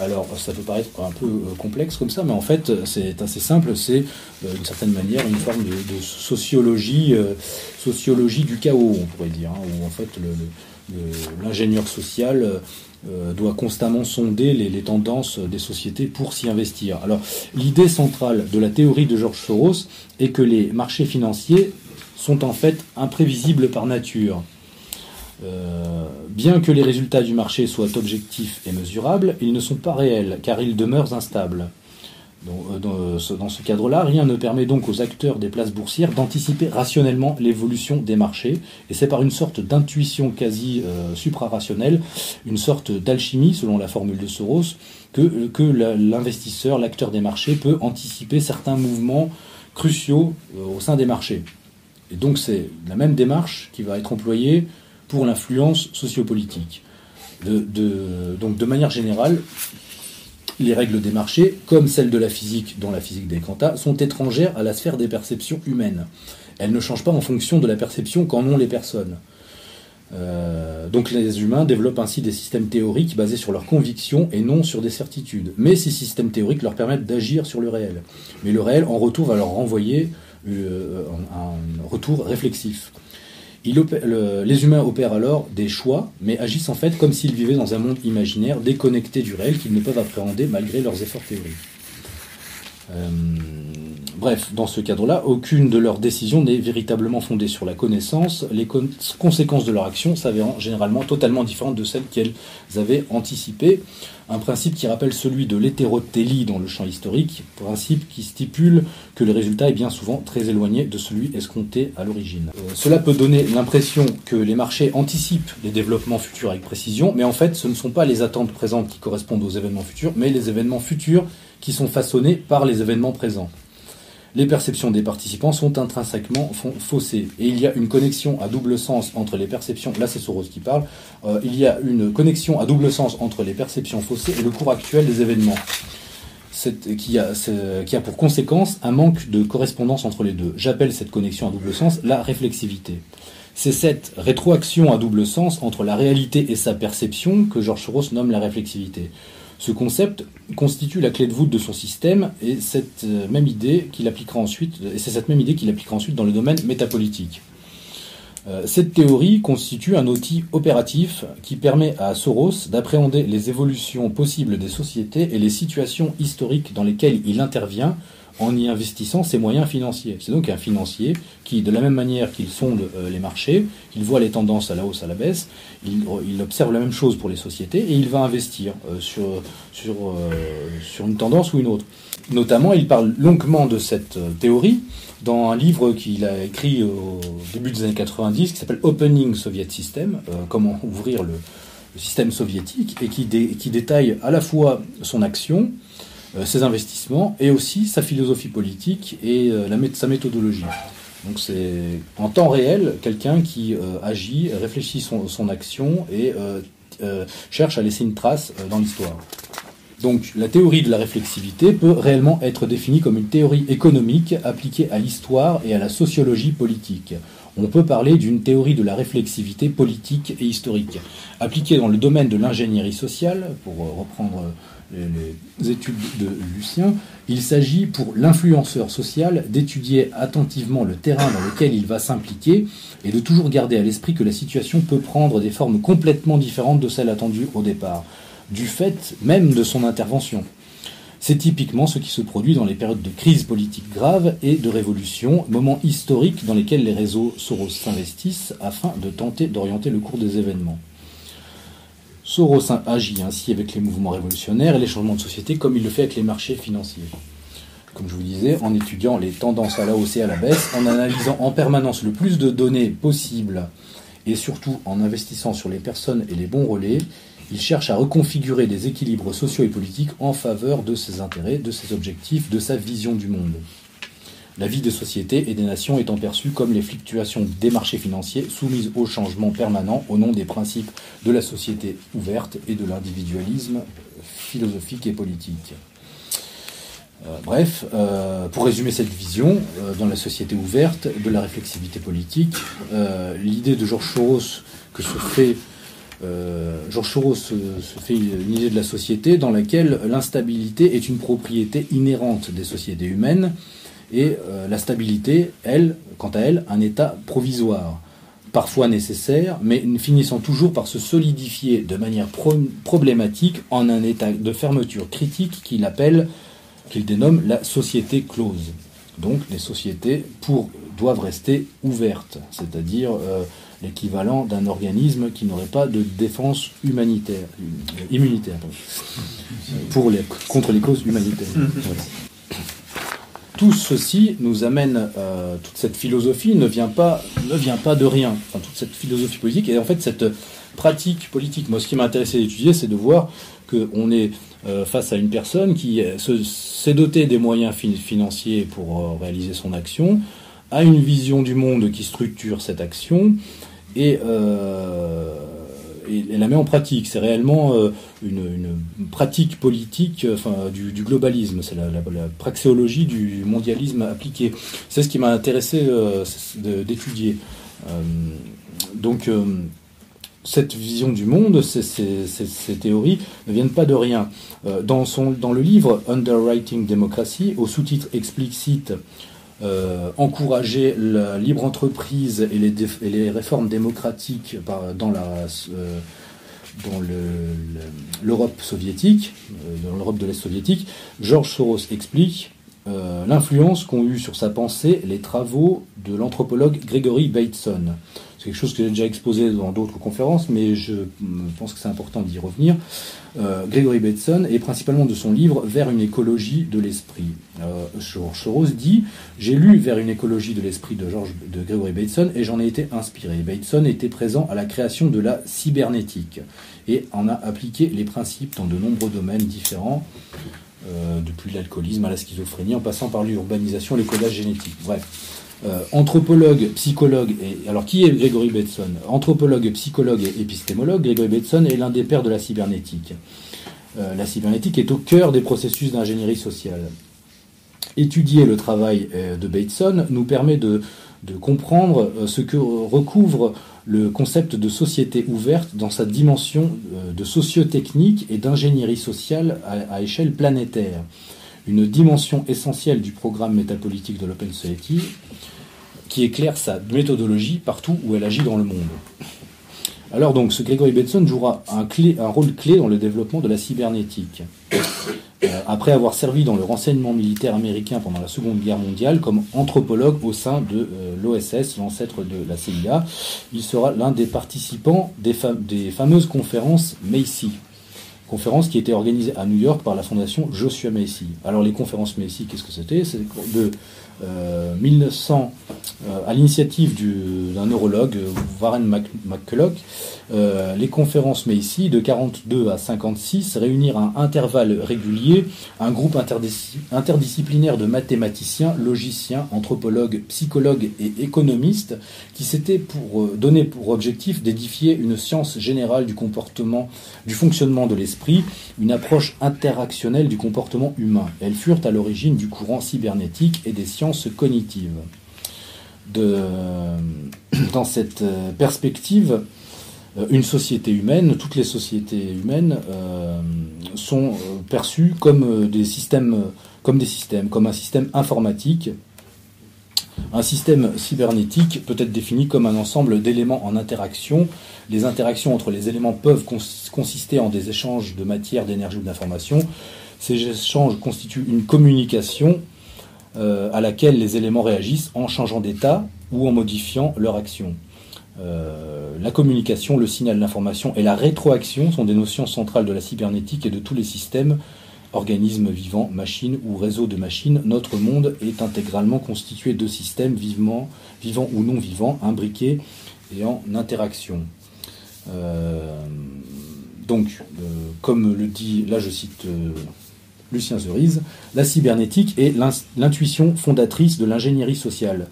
Alors, ça peut paraître un peu euh, complexe comme ça, mais en fait, c'est assez simple. C'est euh, d'une certaine manière une forme de, sociologie, euh, sociologie du chaos, on pourrait dire, hein, où en fait l'ingénieur social doit constamment sonder les, les, tendances des sociétés pour s'y investir. Alors, l'idée centrale de la théorie de George Soros est que les marchés financiers sont en fait imprévisibles par nature. Euh, bien que les résultats du marché soient objectifs et mesurables, ils ne sont pas réels, car ils demeurent instables. Euh, dans, ce cadre-là, rien ne permet donc aux acteurs des places boursières d'anticiper rationnellement l'évolution des marchés, et c'est par une sorte d'intuition quasi euh, suprarationnelle, une sorte d'alchimie, selon la formule de Soros, que l'investisseur, l'acteur des marchés, peut anticiper certains mouvements cruciaux au sein des marchés. Et donc c'est la même démarche qui va être employée pour l'influence sociopolitique. donc de manière générale, les règles des marchés, comme celles de la physique, dont la physique des quantas, sont étrangères à la sphère des perceptions humaines. Elles ne changent pas en fonction de la perception qu'en ont les personnes. Euh, donc les humains développent ainsi des systèmes théoriques basés sur leurs convictions et non sur des certitudes. Mais ces systèmes théoriques leur permettent d'agir sur le réel. Mais le réel, en retour, va leur renvoyer un retour réflexif. les humains opèrent alors des choix, mais agissent en fait comme s'ils vivaient dans un monde imaginaire déconnecté du réel qu'ils ne peuvent appréhender malgré leurs efforts théoriques. Euh, bref, dans ce cadre-là, aucune de leurs décisions n'est véritablement fondée sur la connaissance, les conséquences de leur action s'avérant généralement totalement différentes de celles qu'elles avaient anticipées. Un principe qui rappelle celui de l'hétérotélie dans le champ historique, principe qui stipule que le résultat est bien souvent très éloigné de celui escompté à l'origine. Euh, cela peut donner l'impression que les marchés anticipent les développements futurs avec précision, mais en fait ce ne sont pas les attentes présentes qui correspondent aux événements futurs, mais les événements futurs qui sont façonnés par les événements présents. Les perceptions des participants sont intrinsèquement faussées. Et il y a une connexion à double sens entre les perceptions, là c'est Soros qui parle, euh, il y a une connexion à double sens entre les perceptions faussées et le cours actuel des événements. Qui a, qui a pour conséquence un manque de correspondance entre les deux. J'appelle cette connexion à double sens la réflexivité. C'est cette rétroaction à double sens entre la réalité et sa perception que Georges Soros nomme la réflexivité. Ce concept constitue la clé de voûte de son système et cette euh, même idée qu'il appliquera ensuite, c'est cette même idée qu'il appliquera ensuite dans le domaine métapolitique. Euh, cette théorie constitue un outil opératif qui permet à Soros d'appréhender les évolutions possibles des sociétés et les situations historiques dans lesquelles il intervient en y investissant ses moyens financiers. C'est donc un financier qui, de la même manière qu'il sonde euh, les marchés, qu'il voit les tendances à la hausse, à la baisse, il, observe la même chose pour les sociétés et il va investir euh, sur, sur, euh, sur une tendance ou une autre. Notamment, il parle longuement de cette théorie dans un livre qu'il a écrit au début des années 90 qui s'appelle Opening Soviet System, comment ouvrir le, système soviétique, et qui, qui détaille à la fois son action, ses investissements et aussi sa philosophie politique et euh, la, sa méthodologie. Donc c'est en temps réel quelqu'un qui euh, agit, réfléchit son, son action et cherche à laisser une trace dans l'histoire. Donc la théorie de la réflexivité peut réellement être définie comme une théorie économique appliquée à l'histoire et à la sociologie politique. On peut parler d'une théorie de la réflexivité politique et historique. Appliquée dans le domaine de l'ingénierie sociale, pour reprendre les études de Lucien, il s'agit pour l'influenceur social d'étudier attentivement le terrain dans lequel il va s'impliquer et de toujours garder à l'esprit que la situation peut prendre des formes complètement différentes de celles attendues au départ, du fait même de son intervention. C'est typiquement ce qui se produit dans les périodes de crise politique grave et de révolution, moments historiques dans lesquels les réseaux Soros s'investissent afin de tenter d'orienter le cours des événements. Soros agit ainsi avec les mouvements révolutionnaires et les changements de société comme il le fait avec les marchés financiers. Comme je vous disais, en étudiant les tendances à la hausse et à la baisse, en analysant en permanence le plus de données possibles et surtout en investissant sur les personnes et les bons relais, il cherche à reconfigurer des équilibres sociaux et politiques en faveur de ses intérêts, de ses objectifs, de sa vision du monde. La vie des sociétés et des nations étant perçue comme les fluctuations des marchés financiers soumises au changement permanent au nom des principes de la société ouverte et de l'individualisme philosophique et politique. Euh, bref, euh, pour résumer cette vision, euh, dans la société ouverte de la réflexivité politique, l'idée de Georges Soros que se fait Georges Soros se, fait une idée de la société dans laquelle l'instabilité est une propriété inhérente des sociétés humaines et la stabilité, elle, quant à elle, un état provisoire, parfois nécessaire, mais finissant toujours par se solidifier de manière problématique en un état de fermeture critique qu'il appelle qu'il dénomme la société close. Donc les sociétés doivent rester ouvertes, c'est-à-dire euh, l'équivalent d'un organisme qui n'aurait pas de défense humanitaire, euh, immunitaire pour les, contre les causes humanitaires. Tout ceci nous amène, euh, toute cette philosophie ne vient, pas, de rien, enfin, toute cette philosophie politique, et en fait cette pratique politique, moi ce qui m'a d'étudier, c'est de voir qu'on est euh, face à une personne qui s'est dotée des moyens financiers pour euh, réaliser son action, a une vision du monde qui structure cette action et, la met en pratique. C'est réellement une, pratique politique du, globalisme, c'est la, praxéologie du mondialisme appliqué. C'est ce qui m'a intéressé d'étudier. donc cette vision du monde, ces, théories ne viennent pas de rien. Euh, dans, son, dans le livre Underwriting Democracy, au sous-titre explicite euh, Encourager la libre entreprise et les, réformes démocratiques dans. Euh, l'Europe soviétique, dans l'Europe de l'Est soviétique, Georges Soros explique l'influence qu'ont eu sur sa pensée les travaux de l'anthropologue Gregory Bateson quelque chose que j'ai déjà exposé dans d'autres conférences, mais je pense que c'est important d'y revenir. Euh, Gregory Bateson, et principalement de son livre Vers une écologie de l'esprit. Euh, George Soros dit J'ai lu Vers une écologie de l'esprit de, George, de Gregory Bateson et j'en ai été inspiré. Bateson était présent à la création de la cybernétique et en a appliqué les principes dans de nombreux domaines différents. Euh, depuis l'alcoolisme à la schizophrénie, en passant par l'urbanisation, les codages génétiques. Bref. Euh, anthropologue, psychologue, et alors qui est Gregory Bateson? Anthropologue, psychologue et épistémologue, Gregory Bateson est l'un des pères de la cybernétique. Euh, la cybernétique est au cœur des processus d'ingénierie sociale. Étudier le travail euh, de Bateson nous permet de, comprendre ce que recouvre le concept de société ouverte dans sa dimension de sociotechnique et d'ingénierie sociale à échelle planétaire une dimension essentielle du programme métapolitique de l'Open Society qui éclaire sa méthodologie partout où elle agit dans le monde. Alors donc, ce Gregory Bateson jouera un rôle clé dans le développement de la cybernétique. Euh, après avoir servi dans le renseignement militaire américain pendant la Seconde Guerre mondiale comme anthropologue au sein de euh, l'OSS, l'ancêtre de la CIA, il sera l'un des participants des, des fameuses conférences Macy, conférence qui était organisée à New York par la fondation Joshua Macy. Alors les conférences Macy, qu'est-ce que c'était? C'est de 1900, euh, euh, à l'initiative d'un neurologue, Warren McCulloch, euh, les conférences Macy de 42 à 56 réunirent à intervalles réguliers un groupe interdisciplinaire de mathématiciens, logiciens, anthropologues, psychologues et économistes qui s'étaient pour donner pour objectif d'édifier une science générale du comportement, du fonctionnement de l'esprit, une approche interactionnelle du comportement humain. Elles furent à l'origine du courant cybernétique et des sciences cognitive. De, dans cette euh, perspective, euh, une société humaine, toutes les sociétés humaines euh, sont perçues des systèmes, comme des systèmes, comme un système informatique. Un système cybernétique peut être défini comme un ensemble d'éléments en interaction. Les interactions entre les éléments peuvent consister en des échanges de matière, d'énergie ou d'information Ces échanges constituent une communication à laquelle les éléments réagissent en changeant d'état ou en modifiant leur action. La communication, le signal d'information et la rétroaction sont des notions centrales de la cybernétique et de tous les systèmes organismes vivants, machines ou réseaux de machines, notre monde est intégralement constitué de systèmes vivants, ou non vivants, imbriqués et en interaction. Euh, donc, euh, comme le dit, là je cite euh, Lucien Zerise, la cybernétique est l'intuition fondatrice de l'ingénierie sociale.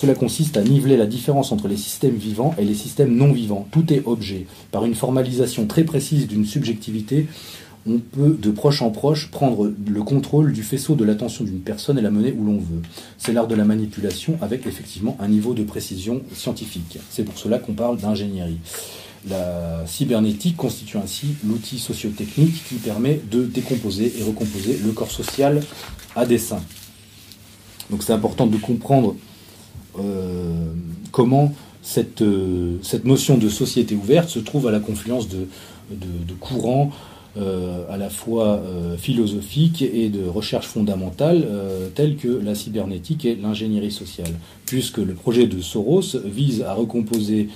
Cela consiste à niveler la différence entre les systèmes vivants et les systèmes non vivants. Tout est objet, par une formalisation très précise d'une subjectivité on peut de proche en proche prendre le contrôle du faisceau de l'attention d'une personne et la mener où l'on veut. C'est l'art de la manipulation avec effectivement un niveau de précision scientifique. C'est pour cela qu'on parle d'ingénierie. La cybernétique constitue ainsi l'outil sociotechnique qui permet de décomposer et recomposer le corps social à dessein. Donc c'est important de comprendre euh, comment cette, euh, cette, notion de société ouverte se trouve à la confluence de, courants euh, à la fois euh, philosophique et de recherche fondamentale telles que la cybernétique et l'ingénierie sociale, puisque le projet de Soros vise à recomposer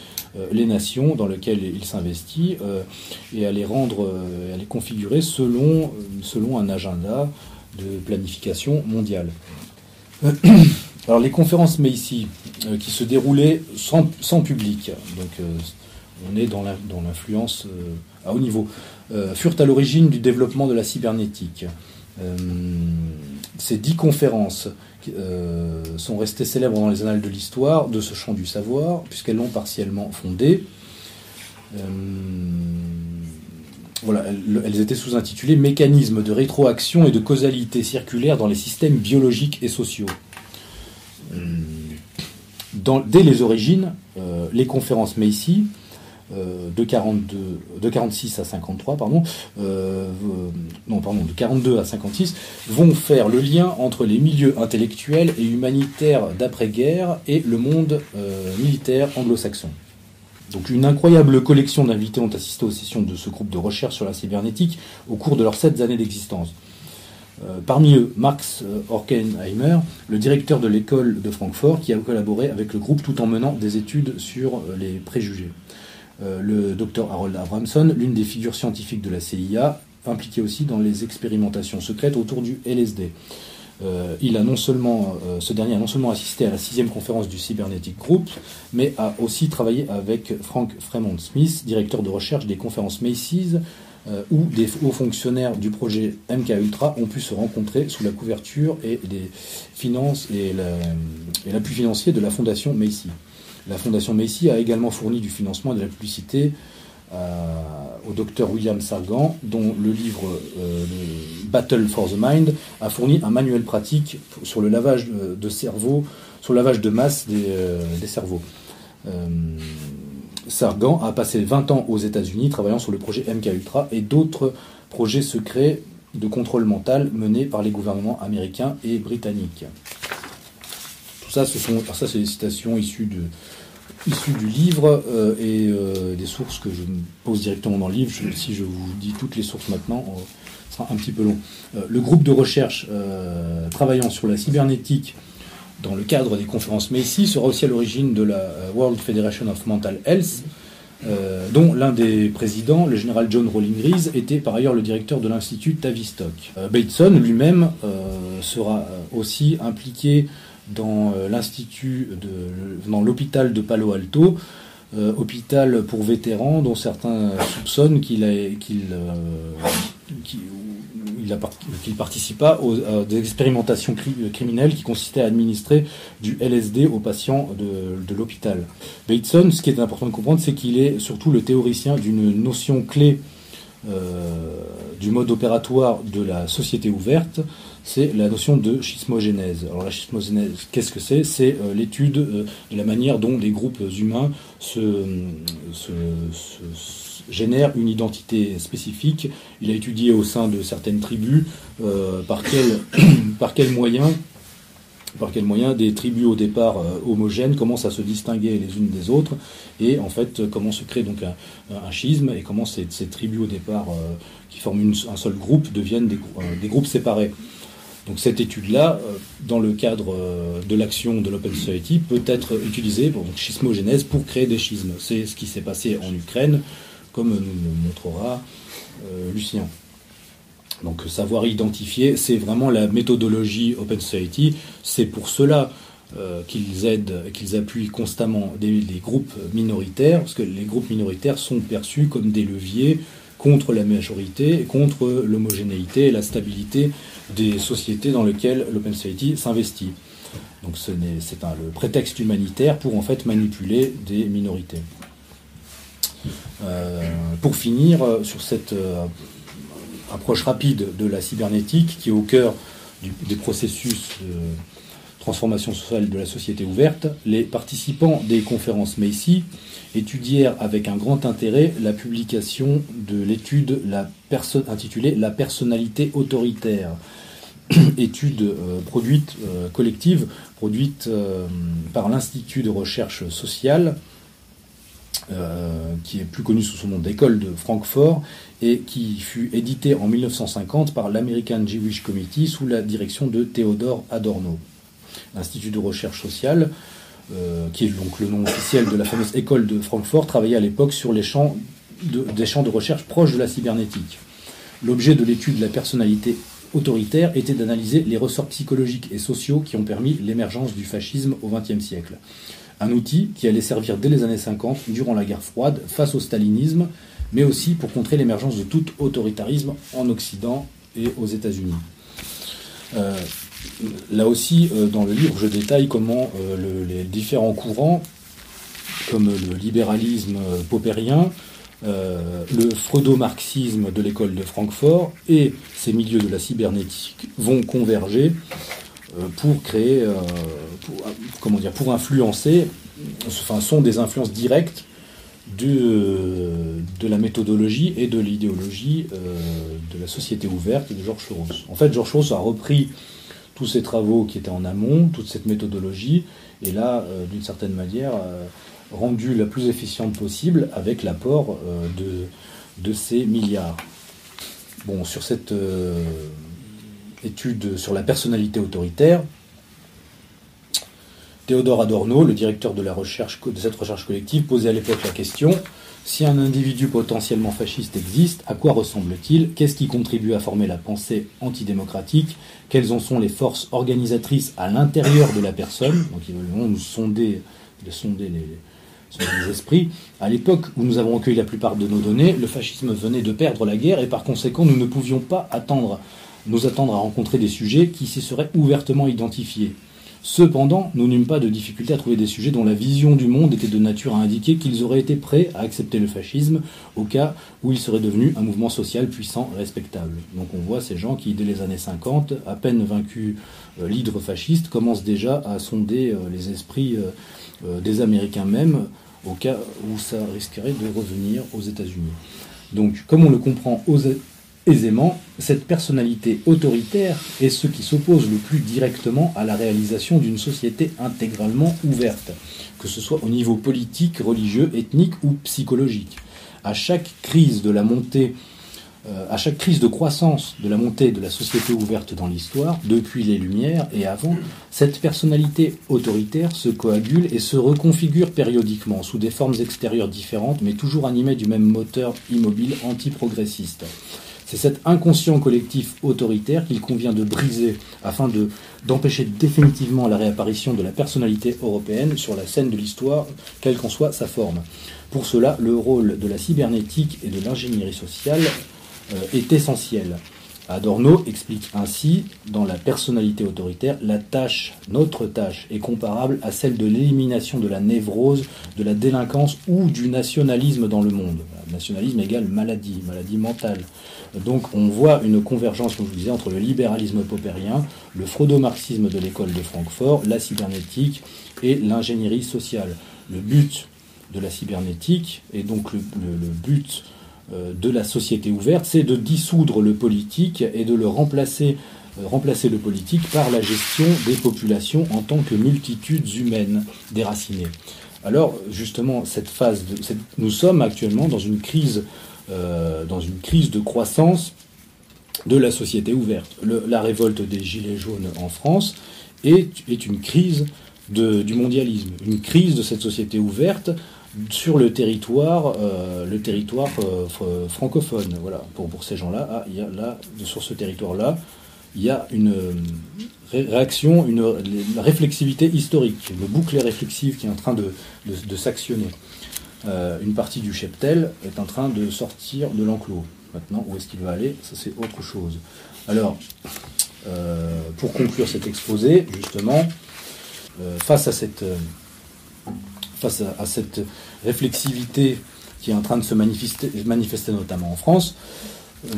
les nations dans lesquelles il s'investit et à les rendre, à les configurer selon un agenda de planification mondiale. Alors les conférences Macy qui se déroulaient sans, public, donc on est dans l'influence à haut niveau, euh, furent à l'origine du développement de la cybernétique. Euh, ces dix conférences euh, sont restées célèbres dans les annales de l'histoire de ce champ du savoir, puisqu'elles l'ont partiellement fondé. voilà, elles, étaient sous-intitulées Mécanismes de rétroaction et de causalité circulaire dans les systèmes biologiques et sociaux. Dès les origines, les conférences Macy euh, de, 42, de 46 à 53, pardon, euh, non, pardon, de 42 à 56, vont faire le lien entre les milieux intellectuels et humanitaires d'après-guerre et le monde euh, militaire anglo-saxon. Donc une incroyable collection d'invités ont assisté aux sessions de ce groupe de recherche sur la cybernétique au cours de leurs sept années d'existence. Parmi eux, Max Horkenheimer, le directeur de l'école de Francfort, qui a collaboré avec le groupe tout en menant des études sur les préjugés. Euh, le docteur Harold Abramson, l'une des figures scientifiques de la CIA, impliqué aussi dans les expérimentations secrètes autour du LSD. Euh, il a non seulement, euh, ce dernier a non seulement assisté à la sixième conférence du Cybernetic Group, mais a aussi travaillé avec Frank Fremont Smith, directeur de recherche des conférences Macy's, où des hauts fonctionnaires du projet MK Ultra ont pu se rencontrer sous la couverture et finances et l'appui financier de la fondation Macy. La Fondation Macy a également fourni du financement et de la publicité euh, au docteur William Sargan, dont le livre euh, Battle for the Mind a fourni un manuel pratique sur le lavage de cerveau, sur le lavage de masse des, euh, cerveaux. Sargan a passé 20 ans aux États-Unis travaillant sur le projet MK Ultra et d'autres projets secrets de contrôle mental menés par les gouvernements américains et britanniques. Tout ça, ce sont, des citations issues du livre euh, et euh, des sources que je pose directement dans le livre. si je vous dis toutes les sources maintenant, ce sera un petit peu long. Euh, le groupe de recherche travaillant sur la cybernétique dans le cadre des conférences Macy sera aussi à l'origine de la World Federation of Mental Health, dont l'un des présidents, le général John Rawling Rees, était par ailleurs le directeur de l'Institut Tavistock. Bateson lui-même sera aussi impliqué dans euh, l'institut de, dans l'hôpital de Palo Alto, euh, hôpital pour vétérans dont certains soupçonnent qu'il qu'il euh, qu'il participa aux, à des expérimentations criminelles qui consistaient à administrer du LSD aux patients de, l'hôpital. Bateson, ce qui est important de comprendre, c'est qu'il est surtout le théoricien d'une notion clé euh, du mode opératoire de la société ouverte, c'est la notion de schismogénèse. Alors la schismogénèse, qu'est-ce que c'est? C'est euh, l'étude euh, de la manière dont des groupes humains se, génèrent une identité spécifique. Il a étudié au sein de certaines tribus par, quel, par quels moyens par quel moyen des tribus au départ euh, homogènes commencent à se distinguer les unes des autres, et en fait comment se crée donc un, schisme, et comment ces, tribus au départ qui forment un seul groupe deviennent des, groupes séparés. Donc cette étude-là, dans le cadre de l'action de l'Open Society, peut être utilisée pour schismogénèse pour créer des schismes. C'est ce qui s'est passé en Ukraine, comme nous le montrera Lucien. Donc savoir identifier, c'est vraiment la méthodologie Open Society. C'est pour cela euh, qu'ils aident, qu'ils appuient constamment des, groupes minoritaires, parce que les groupes minoritaires sont perçus comme des leviers contre la majorité, contre l'homogénéité et la stabilité des sociétés dans lesquelles l'Open Society s'investit. Donc c'est le prétexte humanitaire pour en fait manipuler des minorités. Euh, pour finir euh, sur cette approche rapide de la cybernétique qui est au cœur des processus de transformation sociale de la société ouverte, les participants des conférences Macy étudièrent avec un grand intérêt la publication de l'étude intitulée La personnalité autoritaire, étude euh, produite euh, collective, produite euh, par l'Institut de recherche sociale euh, qui est plus connu sous son nom d'école de Francfort et qui fut édité en 1950 par l'American Jewish Committee sous la direction de Theodore Adorno. L'Institut de recherche sociale, euh, qui est donc le nom officiel de la fameuse école de Francfort, travaillait à l'époque sur les champs des champs de recherche proches de la cybernétique. L'objet de l'étude de la personnalité autoritaire était d'analyser les ressorts psychologiques et sociaux qui ont permis l'émergence du fascisme au XXe siècle. Un outil qui allait servir dès les années 50, durant la guerre froide, face au stalinisme, mais aussi pour contrer l'émergence de tout autoritarisme en Occident et aux États-Unis. Euh, là aussi, euh, dans le livre, je détaille comment euh, les différents courants, comme le libéralisme popérien, le freudo-marxisme de l'école de Francfort et ces milieux de la cybernétique vont converger pour créer, euh, pour, comment dire, pour influencer, enfin, sont des influences directes de, de la méthodologie et de l'idéologie euh, de la société ouverte de George Soros. En fait, George Soros a repris tous ces travaux qui étaient en amont, toute cette méthodologie, et là, d'une certaine manière, rendu la plus efficiente possible avec l'apport de, de ces milliards. Bon, sur cette étude sur la personnalité autoritaire, Théodore Adorno, le directeur de, cette recherche collective, posait à l'époque la question si un individu potentiellement fasciste existe, à quoi ressemble-t-il? Qu'est-ce qui contribue à former la pensée antidémocratique? Quelles en sont les forces organisatrices à l'intérieur de la personne? Donc ils vont nous sonder, de sonder les, les esprits. À l'époque où nous avons recueilli la plupart de nos données, le fascisme venait de perdre la guerre et par conséquent nous ne pouvions pas attendre nous attendre à rencontrer des sujets qui s'y seraient ouvertement identifiés. Cependant, nous n'eûmes pas de difficulté à trouver des sujets dont la vision du monde était de nature à indiquer qu'ils auraient été prêts à accepter le fascisme au cas où il serait devenu un mouvement social puissant, respectable. Donc on voit ces gens qui, dès les années 50, à peine vaincus euh, l'hydre fasciste, commencent déjà à sonder euh, les esprits euh, des Américains même, au cas où ça risquerait de revenir aux États-Unis. Donc, comme on le comprend aux, aisément, cette personnalité autoritaire est ce qui s'oppose le plus directement à la réalisation d'une société intégralement ouverte, que ce soit au niveau politique, religieux, ethnique ou psychologique. À chaque crise de la montée, euh, à chaque crise de croissance de la montée de la société ouverte dans l'histoire, depuis les Lumières et avant, cette personnalité autoritaire se coagule et se reconfigure périodiquement sous des formes extérieures différentes, mais toujours animées du même moteur immobile antiprogressiste. C'est cet inconscient collectif autoritaire qu'il convient de briser afin de, d'empêcher définitivement la réapparition de la personnalité européenne sur la scène de l'histoire, quelle qu'en soit sa forme. Pour cela, le rôle de la cybernétique et de l'ingénierie sociale euh, est essentiel. Adorno explique ainsi, dans la personnalité autoritaire, la tâche, notre tâche, est comparable à celle de l'élimination de la névrose, de la délinquance ou du nationalisme dans le monde. nationalisme égale maladie, maladie mentale. Donc on voit une convergence, comme je vous disais, entre le libéralisme popérien, le freudo-marxisme de l'école de Francfort, la cybernétique et l'ingénierie sociale. Le but de la cybernétique, et donc le but de la société ouverte, c'est de dissoudre le politique et de le remplacer remplacer le politique par la gestion des populations en tant que multitudes humaines déracinées. Alors justement, cette phase, nous sommes actuellement dans une crise, dans une crise de croissance de la société ouverte. la révolte des Gilets jaunes en France est une crise du mondialisme, une crise de cette société ouverte sur le territoire, euh, le territoire euh, francophone. Voilà, pour, pour ces gens-là, ah, y a là, sur ce territoire-là, il y a une euh, réaction, une, réflexivité historique, une boucle réflexive qui est en train de, de, s'actionner. une partie du cheptel est en train de sortir de l'enclos. Maintenant, où est-ce qu'il va aller? Ça, c'est autre chose. Alors, pour conclure cet exposé, justement, face à cette, face à, cette réflexivité qui est en train de se manifester, notamment en France, euh,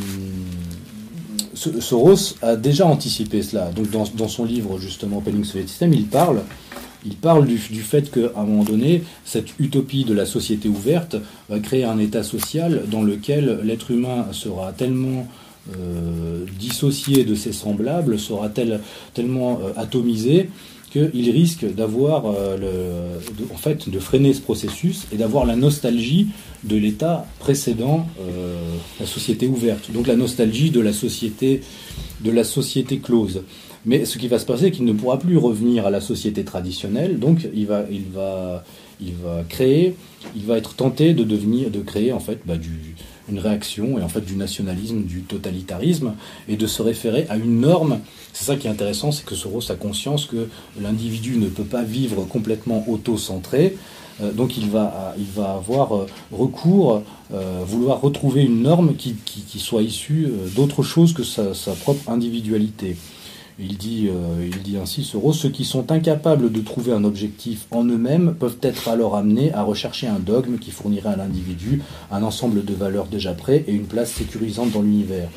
Soros a déjà anticipé cela. Donc dans, son livre justement Opening Soviet System, il parle, il parle du, fait qu'à un moment donné, cette utopie de la société ouverte va créer un état social dans lequel l'être humain sera tellement dissocié de ses semblables, sera tellement atomisé qu'il risque d'avoir euh, en fait de freiner ce processus et d'avoir la nostalgie de l'état précédent, euh, la société ouverte. Donc la nostalgie de la société, de la société close. Mais ce qui va se passer, c'est qu'il ne pourra plus revenir à la société traditionnelle. Donc il va, il va, il va créer, il va être tenté de devenir, de créer en fait bah, du, une réaction et en fait du nationalisme, du totalitarisme et de se référer à une norme c'est ça qui est intéressant, c'est que Soros a conscience que l'individu ne peut pas vivre complètement auto-centré. Euh, donc il va, il va avoir euh, recours, euh, vouloir retrouver une norme qui, soit issue d'autre chose que sa propre individualité. Il dit, euh, il dit ainsi, Soros, ceux qui sont incapables de trouver un objectif en eux-mêmes peuvent être alors amenés à rechercher un dogme qui fournirait à l'individu un ensemble de valeurs déjà prêts et une place sécurisante dans l'univers.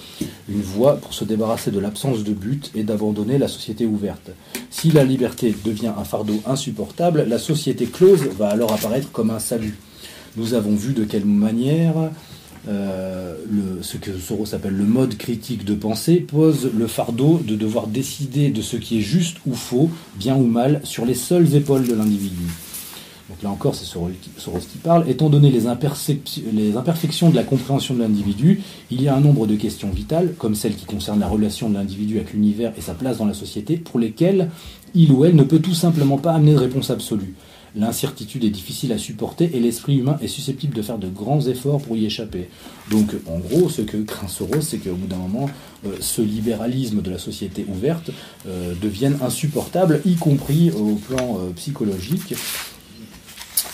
Une voie pour se débarrasser de l'absence de but et d'abandonner la société ouverte. Si la liberté devient un fardeau insupportable, la société close va alors apparaître comme un salut. Nous avons vu de quelle manière euh, ce que Soros appelle le mode critique de pensée, pose le fardeau de devoir décider de ce qui est juste ou faux, bien ou mal, sur les seules épaules de l'individu. Donc là encore, c'est Soros qui parle. Étant donné les, les imperfections de la compréhension de l'individu, il y a un nombre de questions vitales, comme celles qui concernent la relation de l'individu avec l'univers et sa place dans la société, pour lesquelles il ou elle ne peut tout simplement pas amener de réponse absolue. L'incertitude est difficile à supporter et l'esprit humain est susceptible de faire de grands efforts pour y échapper. Donc, en gros, ce que craint Soros, c'est qu'au bout d'un moment, euh, ce libéralisme de la société ouverte euh, devienne insupportable, y compris au plan euh, psychologique,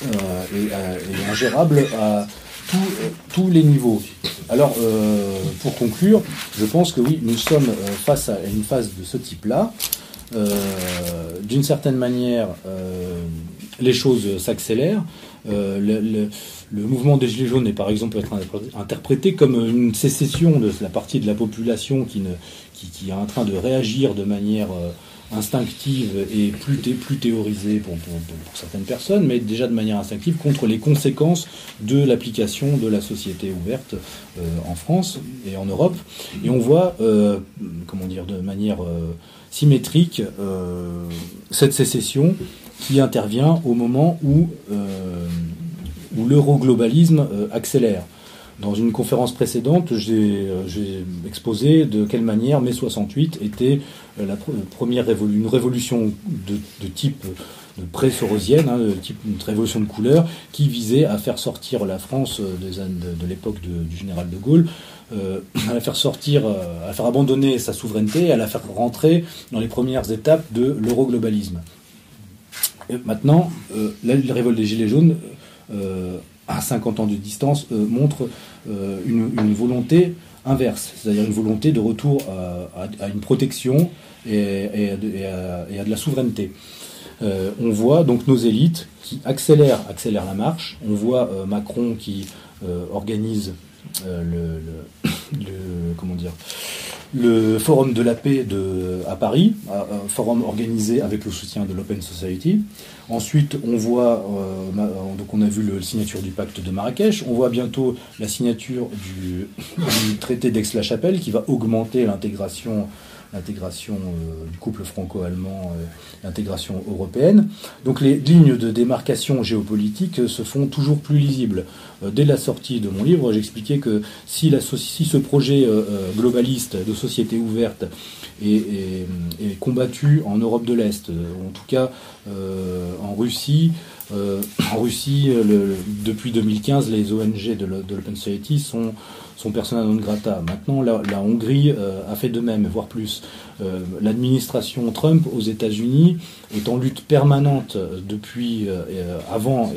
et, ingérable à tous les niveaux. Alors, pour conclure, je pense que oui, nous sommes face à une phase de ce type-là. D'une certaine manière, les choses s'accélèrent. Euh, le, mouvement des Gilets jaunes est par exemple être interprété comme une sécession de la partie de la population qui, est en train de réagir de manière euh, instinctive et plus, plus théorisée pour, certaines personnes, mais déjà de manière instinctive contre les conséquences de l'application de la société ouverte euh, en France et en Europe. Et on voit, comment dire, de manière symétrique cette sécession qui intervient au moment où, euh, l'euroglobalisme euh, accélère. Dans une conférence précédente, j'ai euh, exposé de quelle manière mai 68 était la première une révolution de, type pré-sorosienne, hein, une révolution de couleur, qui visait à faire sortir la France des, de, de l'époque du général de Gaulle, à la faire sortir, à faire abandonner sa souveraineté, à la faire rentrer dans les premières étapes de l'euroglobalisme maintenant, euh, la, révolte des Gilets jaunes, euh, à 50 ans de distance, euh, montre une, volonté inverse, c'est-à-dire une volonté de retour à, une protection et, à, de la souveraineté. on voit donc nos élites qui accélèrent, accélèrent la marche. On voit Macron qui organise le, comment dire le Forum de la paix à Paris, un forum organisé avec le soutien de l'Open Society. Ensuite, on voit, euh, donc on a vu la signature du pacte de Marrakech, on voit bientôt la signature du, traité d'Aix-la-Chapelle qui va augmenter l'intégration l'intégration du couple franco-allemand, l'intégration européenne. Donc les lignes de démarcation géopolitique se font toujours plus lisibles. Dès la sortie de mon livre, j'expliquais que si, ce projet globaliste de société ouverte est, combattu en Europe de l'Est, en tout cas en Russie, euh, en Russie, depuis 2015, les ONG de l'Open Society sont, sont persona non grata. Maintenant, la, Hongrie euh, a fait de même, voire plus. Euh, l'administration Trump aux États-Unis est en lutte permanente depuis avant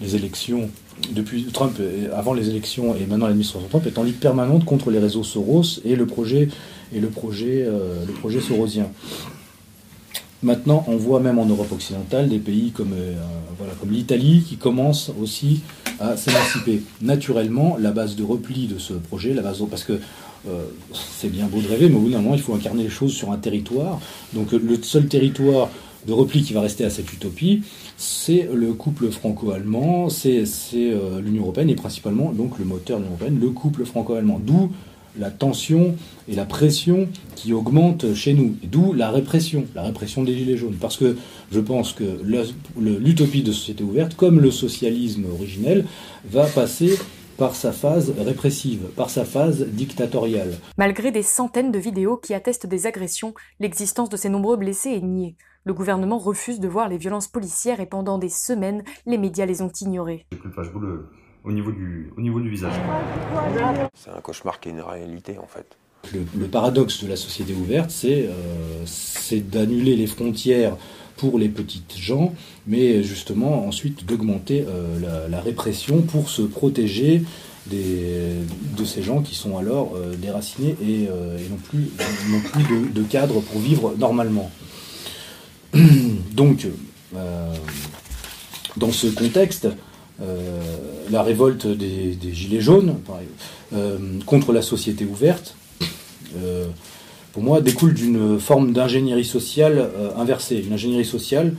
les élections depuis Trump, avant les élections et maintenant l'administration Trump est en lutte permanente contre les réseaux Soros et le projet et le projet, le projet sorosien. Maintenant, on voit même en Europe occidentale des pays comme, euh, voilà, comme l'Italie qui commencent aussi à s'émanciper. Naturellement, la base de repli de ce projet, la base parce que euh, c'est bien beau de rêver, mais au bout d'un moment, il faut incarner les choses sur un territoire. Donc le seul territoire de repli qui va rester à cette utopie, c'est le couple franco-allemand, c'est euh, l'Union européenne et principalement donc le moteur de l'Union européenne, le couple franco-allemand. D'où la tension et la pression qui augmentent chez nous. D'où la répression, la répression des Gilets jaunes. Parce que je pense que l'utopie de société ouverte, comme le socialisme originel, va passer par sa phase répressive, par sa phase dictatoriale. Malgré des centaines de vidéos qui attestent des agressions, l'existence de ces nombreux blessés est niée. Le gouvernement refuse de voir les violences policières et pendant des semaines, les médias les ont ignorées au niveau du, au niveau du visage. C'est un cauchemar qui est une réalité en fait. Le, paradoxe de la société ouverte, c'est euh, d'annuler les frontières pour les petites gens, mais justement ensuite d'augmenter euh, la, répression pour se protéger des, de ces gens qui sont alors euh, déracinés et, euh, et, non plus, non plus de, de, cadre pour vivre normalement. Donc, dans ce contexte, euh, la révolte des, Gilets jaunes euh, contre la société ouverte, euh, pour moi, découle d'une forme d'ingénierie sociale inversée, une ingénierie sociale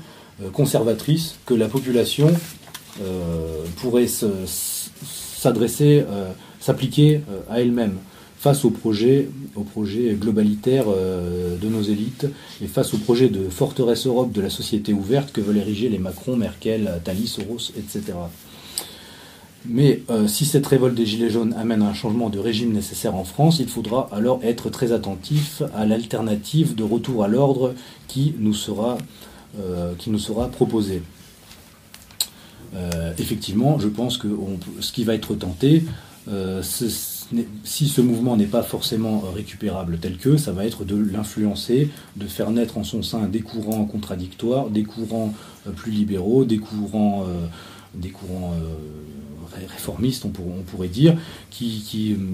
conservatrice que la population pourrait s'adresser, s'appliquer à elle-même face au projet, globalitaire de nos élites et face au projet de forteresse Europe de la société ouverte que veulent ériger les Macron, Merkel, Thalys, Soros, etc. Mais euh, si cette révolte des Gilets jaunes amène un changement de régime nécessaire en France, il faudra alors être très attentif à l'alternative de retour à l'ordre qui, nous sera, euh, qui nous sera proposée. Euh, effectivement, je pense que ce qui va être tenté, si ce mouvement n'est pas forcément récupérable tel que, ça va être de l'influencer, de faire naître en son sein des courants contradictoires, des courants plus libéraux, des courants, des courants réformistes, on, pourrait dire, qui,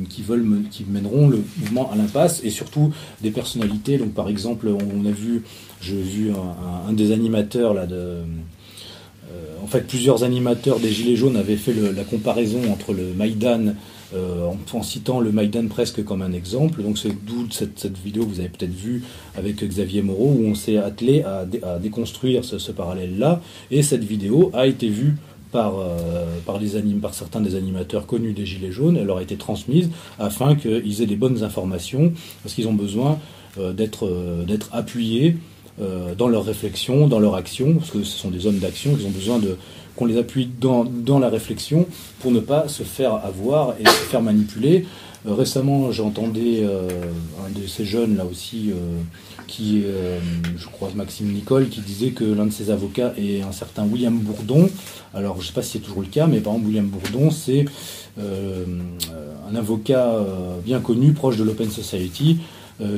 qui, veulent, qui mèneront le mouvement à l'impasse, et surtout des personnalités. Donc, par exemple, on a vu, j'ai vu un, des animateurs là euh, en fait, plusieurs animateurs des Gilets jaunes avaient fait la comparaison entre le Maïdan, euh, en, citant le Maïdan presque comme un exemple. Donc c'est d'où cette, vidéo que vous avez peut-être vue avec Xavier Moreau, où on s'est attelé à, déconstruire ce, ce parallèle-là. Et cette vidéo a été vue par, euh, par, par certains des animateurs connus des Gilets jaunes, elle leur a été transmise afin qu'ils aient des bonnes informations, parce qu'ils ont besoin euh, d'être euh, appuyés dans leur réflexion, dans leur action, parce que ce sont des hommes d'action, ils ont besoin de qu'on les appuie dans, la réflexion pour ne pas se faire avoir et se faire manipuler. récemment, j'entendais un de ces jeunes là aussi qui, euh, je crois, Maxime Nicole, qui disait que l'un de ses avocats est un certain William Bourdon. Alors, je ne sais pas si c'est toujours le cas, mais par exemple, William Bourdon, c'est euh, un avocat euh, bien connu, proche de l'Open Society,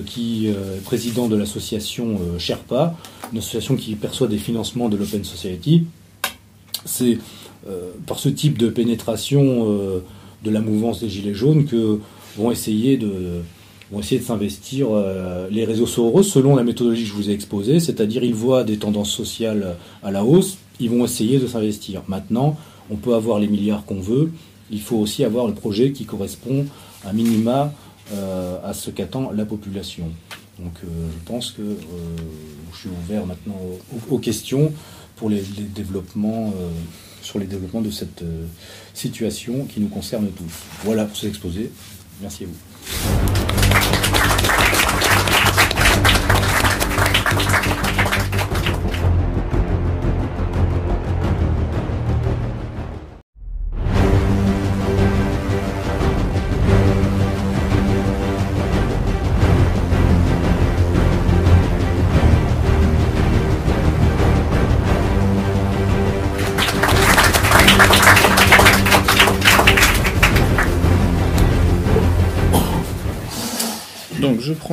qui est président de l'association Sherpa, une association qui perçoit des financements de l'Open Society. C'est par ce type de pénétration de la mouvance des Gilets jaunes que vont essayer de s'investir euh, les réseaux Soros selon la méthodologie que je vous ai exposée, c'est-à-dire ils voient des tendances sociales à la hausse, ils vont essayer de s'investir. Maintenant, on peut avoir les milliards qu'on veut, il faut aussi avoir le projet qui correspond à minima euh, à ce qu'attend la population. Donc euh, je pense que je suis ouvert maintenant aux, questions pour les, développements, sur les développements de cette situation qui nous concerne tous. Voilà pour cet exposé. Merci à vous.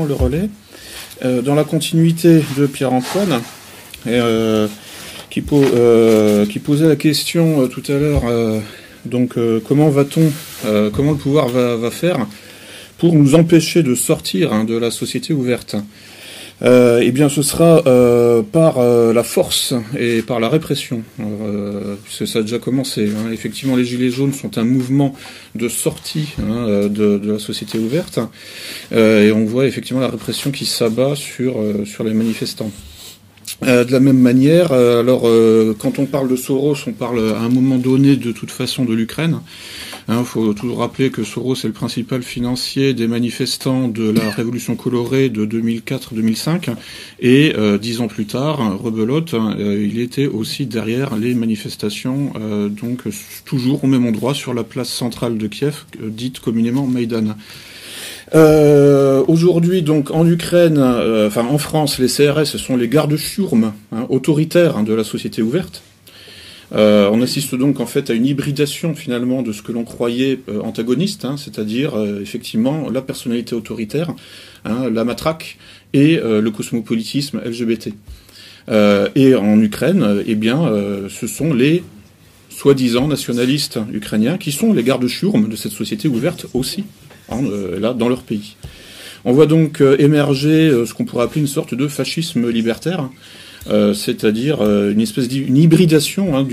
Le relais. dans la continuité de Pierre-Antoine, qui, qui, posait la question tout à l'heure, donc comment va-t-on, comment le pouvoir va, va, faire pour nous empêcher de sortir hein, de la société ouverte? Euh, eh bien, ce sera euh, par euh, la force et par la répression. Euh, ça a déjà commencé. Hein. Effectivement, les Gilets jaunes sont un mouvement de sortie hein, de, de, la société ouverte, et on voit effectivement la répression qui s'abat sur sur les manifestants. de la même manière, alors quand on parle de Soros, on parle à un moment donné de toute façon de l'Ukraine. Il hein, faut toujours rappeler que Soros est le principal financier des manifestants de la Révolution colorée de 2004-2005 et euh, dix ans plus tard, rebelote, euh, il était aussi derrière les manifestations, euh, donc toujours au même endroit sur la place centrale de Kiev, dite communément Maïdan. Aujourd'hui, donc en Ukraine, enfin en France, les CRS sont les gardes-chiourmes hein, autoritaires hein, de la société ouverte. Euh, on assiste donc en fait à une hybridation finalement de ce que l'on croyait euh, antagoniste, hein, c'est-à-dire euh, effectivement la personnalité autoritaire, hein, la matraque et le cosmopolitisme LGBT. et en Ukraine, eh bien, ce sont les soi-disant nationalistes ukrainiens qui sont les gardes-chiourmes de cette société ouverte aussi, hein, là, dans leur pays. On voit donc émerger ce qu'on pourrait appeler une sorte de fascisme libertaire, euh, c'est-à-dire euh, une espèce d'une hybridation hein,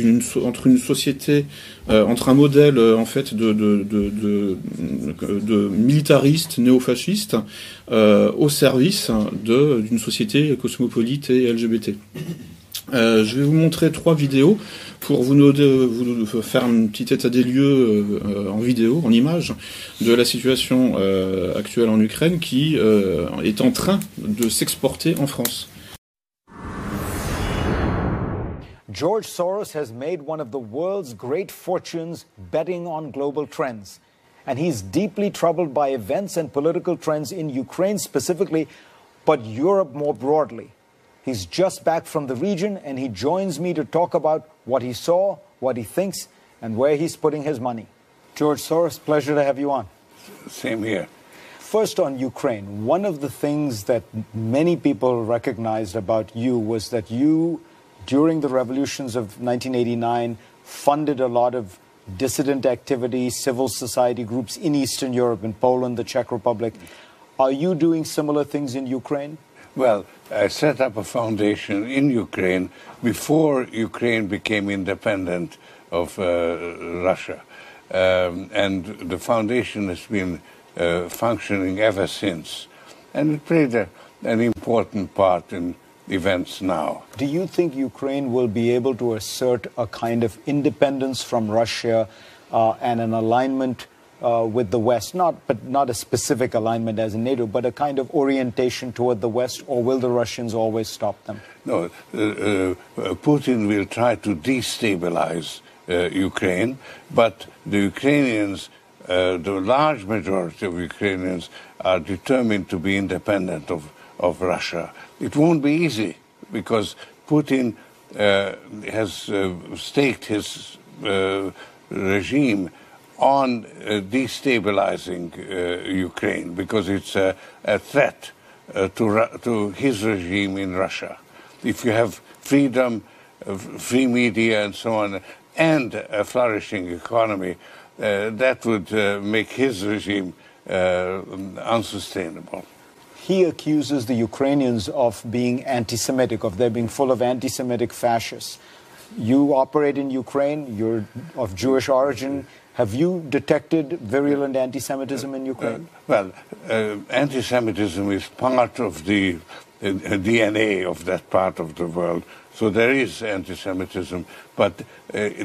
entre une société, euh, entre un modèle en fait de, militariste néofasciste au service d'une société cosmopolite et LGBT. je vais vous montrer trois vidéos pour vous, vous, faire un petit état des lieux en vidéo, en image, de la situation actuelle en Ukraine qui est en train de s'exporter en France. George Soros has made one of the world's great fortunes betting on global trends. And he's deeply troubled by events and political trends in Ukraine specifically, but Europe more broadly. He's just back from the region and he joins me to talk about what he saw, what he thinks, and where he's putting his money. George Soros, pleasure to have you on. Same here. First, on Ukraine, one of the things that many people recognized about you was that you during the revolutions of 1989, funded a lot of dissident activity, civil society groups in Eastern Europe, in Poland, the Czech Republic. Are you doing similar things in Ukraine? Well, I set up a foundation in Ukraine before Ukraine became independent of uh, Russia. Um, and the foundation has been uh, functioning ever since. And it played a, an important part in events now. Do you think Ukraine will be able to assert a kind of independence from Russia uh, and an alignment uh, with the West? Not, but not a specific alignment as in NATO, but a kind of orientation toward the West, or will the Russians always stop them? No, uh, uh Putin will try to destabilize uh, Ukraine, but the Ukrainians. Uh, the large majority of Ukrainians are determined to be independent of, of Russia. It won't be easy because Putin uh, has uh, staked his uh, regime on uh, destabilizing uh, Ukraine because it's a, a threat uh, to, to his regime in Russia. If you have freedom, free media, and so on, and a flourishing economy, that would make his regime unsustainable he accuses the Ukrainians of being anti Semitic, of their being full of anti Semitic fascists. You operate in Ukraine, you're of Jewish origin. Have you detected virulent anti Semitism in Ukraine? Uh, well, uh, anti Semitism is part of the uh, DNA of that part of the world. So there is anti Semitism, but uh,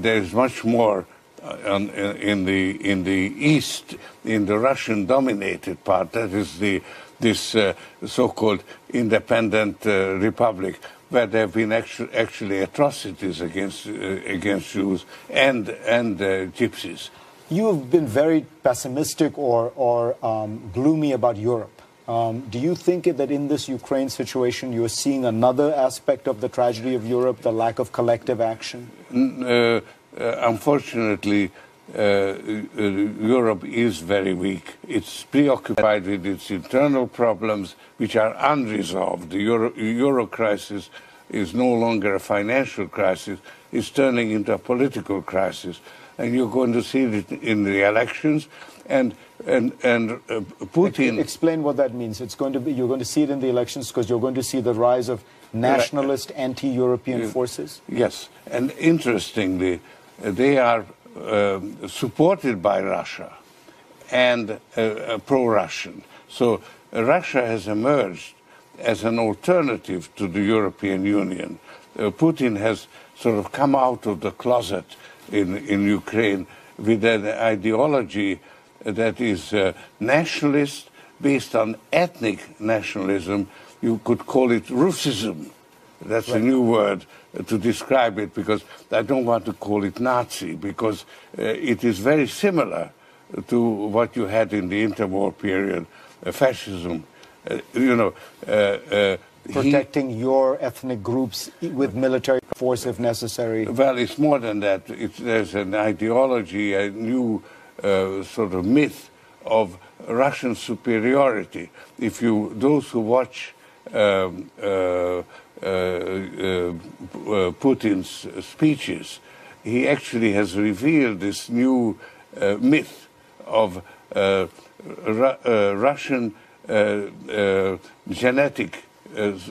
there is much more. Uh, in the in the east, in the Russian-dominated part, that is the this uh, so-called independent uh, republic where there have been actu actually atrocities against uh, against Jews and and uh, gypsies. You have been very pessimistic or or um, gloomy about Europe. Um, do you think that in this Ukraine situation you're seeing another aspect of the tragedy of Europe, the lack of collective action? Uh, uh, unfortunately, uh, Europe is very weak. It's preoccupied with its internal problems, which are unresolved. The Euro, Euro crisis is no longer a financial crisis, it's turning into a political crisis. And you're going to see it in the elections. And and and uh, Putin. Explain what that means. It's going to be. You're going to see it in the elections because you're going to see the rise of nationalist, anti-European forces. Yes, and interestingly, they are supported by Russia and uh, uh, pro-Russian. So uh, Russia has emerged as an alternative to the European Union. Uh, Putin has sort of come out of the closet in, in Ukraine with an ideology that is uh, nationalist, based on ethnic nationalism. You could call it Russism. That's right. a new word to describe it because I don't want to call it Nazi because uh, it is very similar to what you had in the interwar period, uh, fascism. Uh, you know, uh, uh, protecting he, your ethnic groups with military force if necessary. Well, it's more than that. It's, there's an ideology, a new uh, sort of myth of Russian superiority. If you, those who watch um, Uh, uh, uh, Putin's speeches, he actually has revealed this new uh, myth of uh, Ru Russian genetic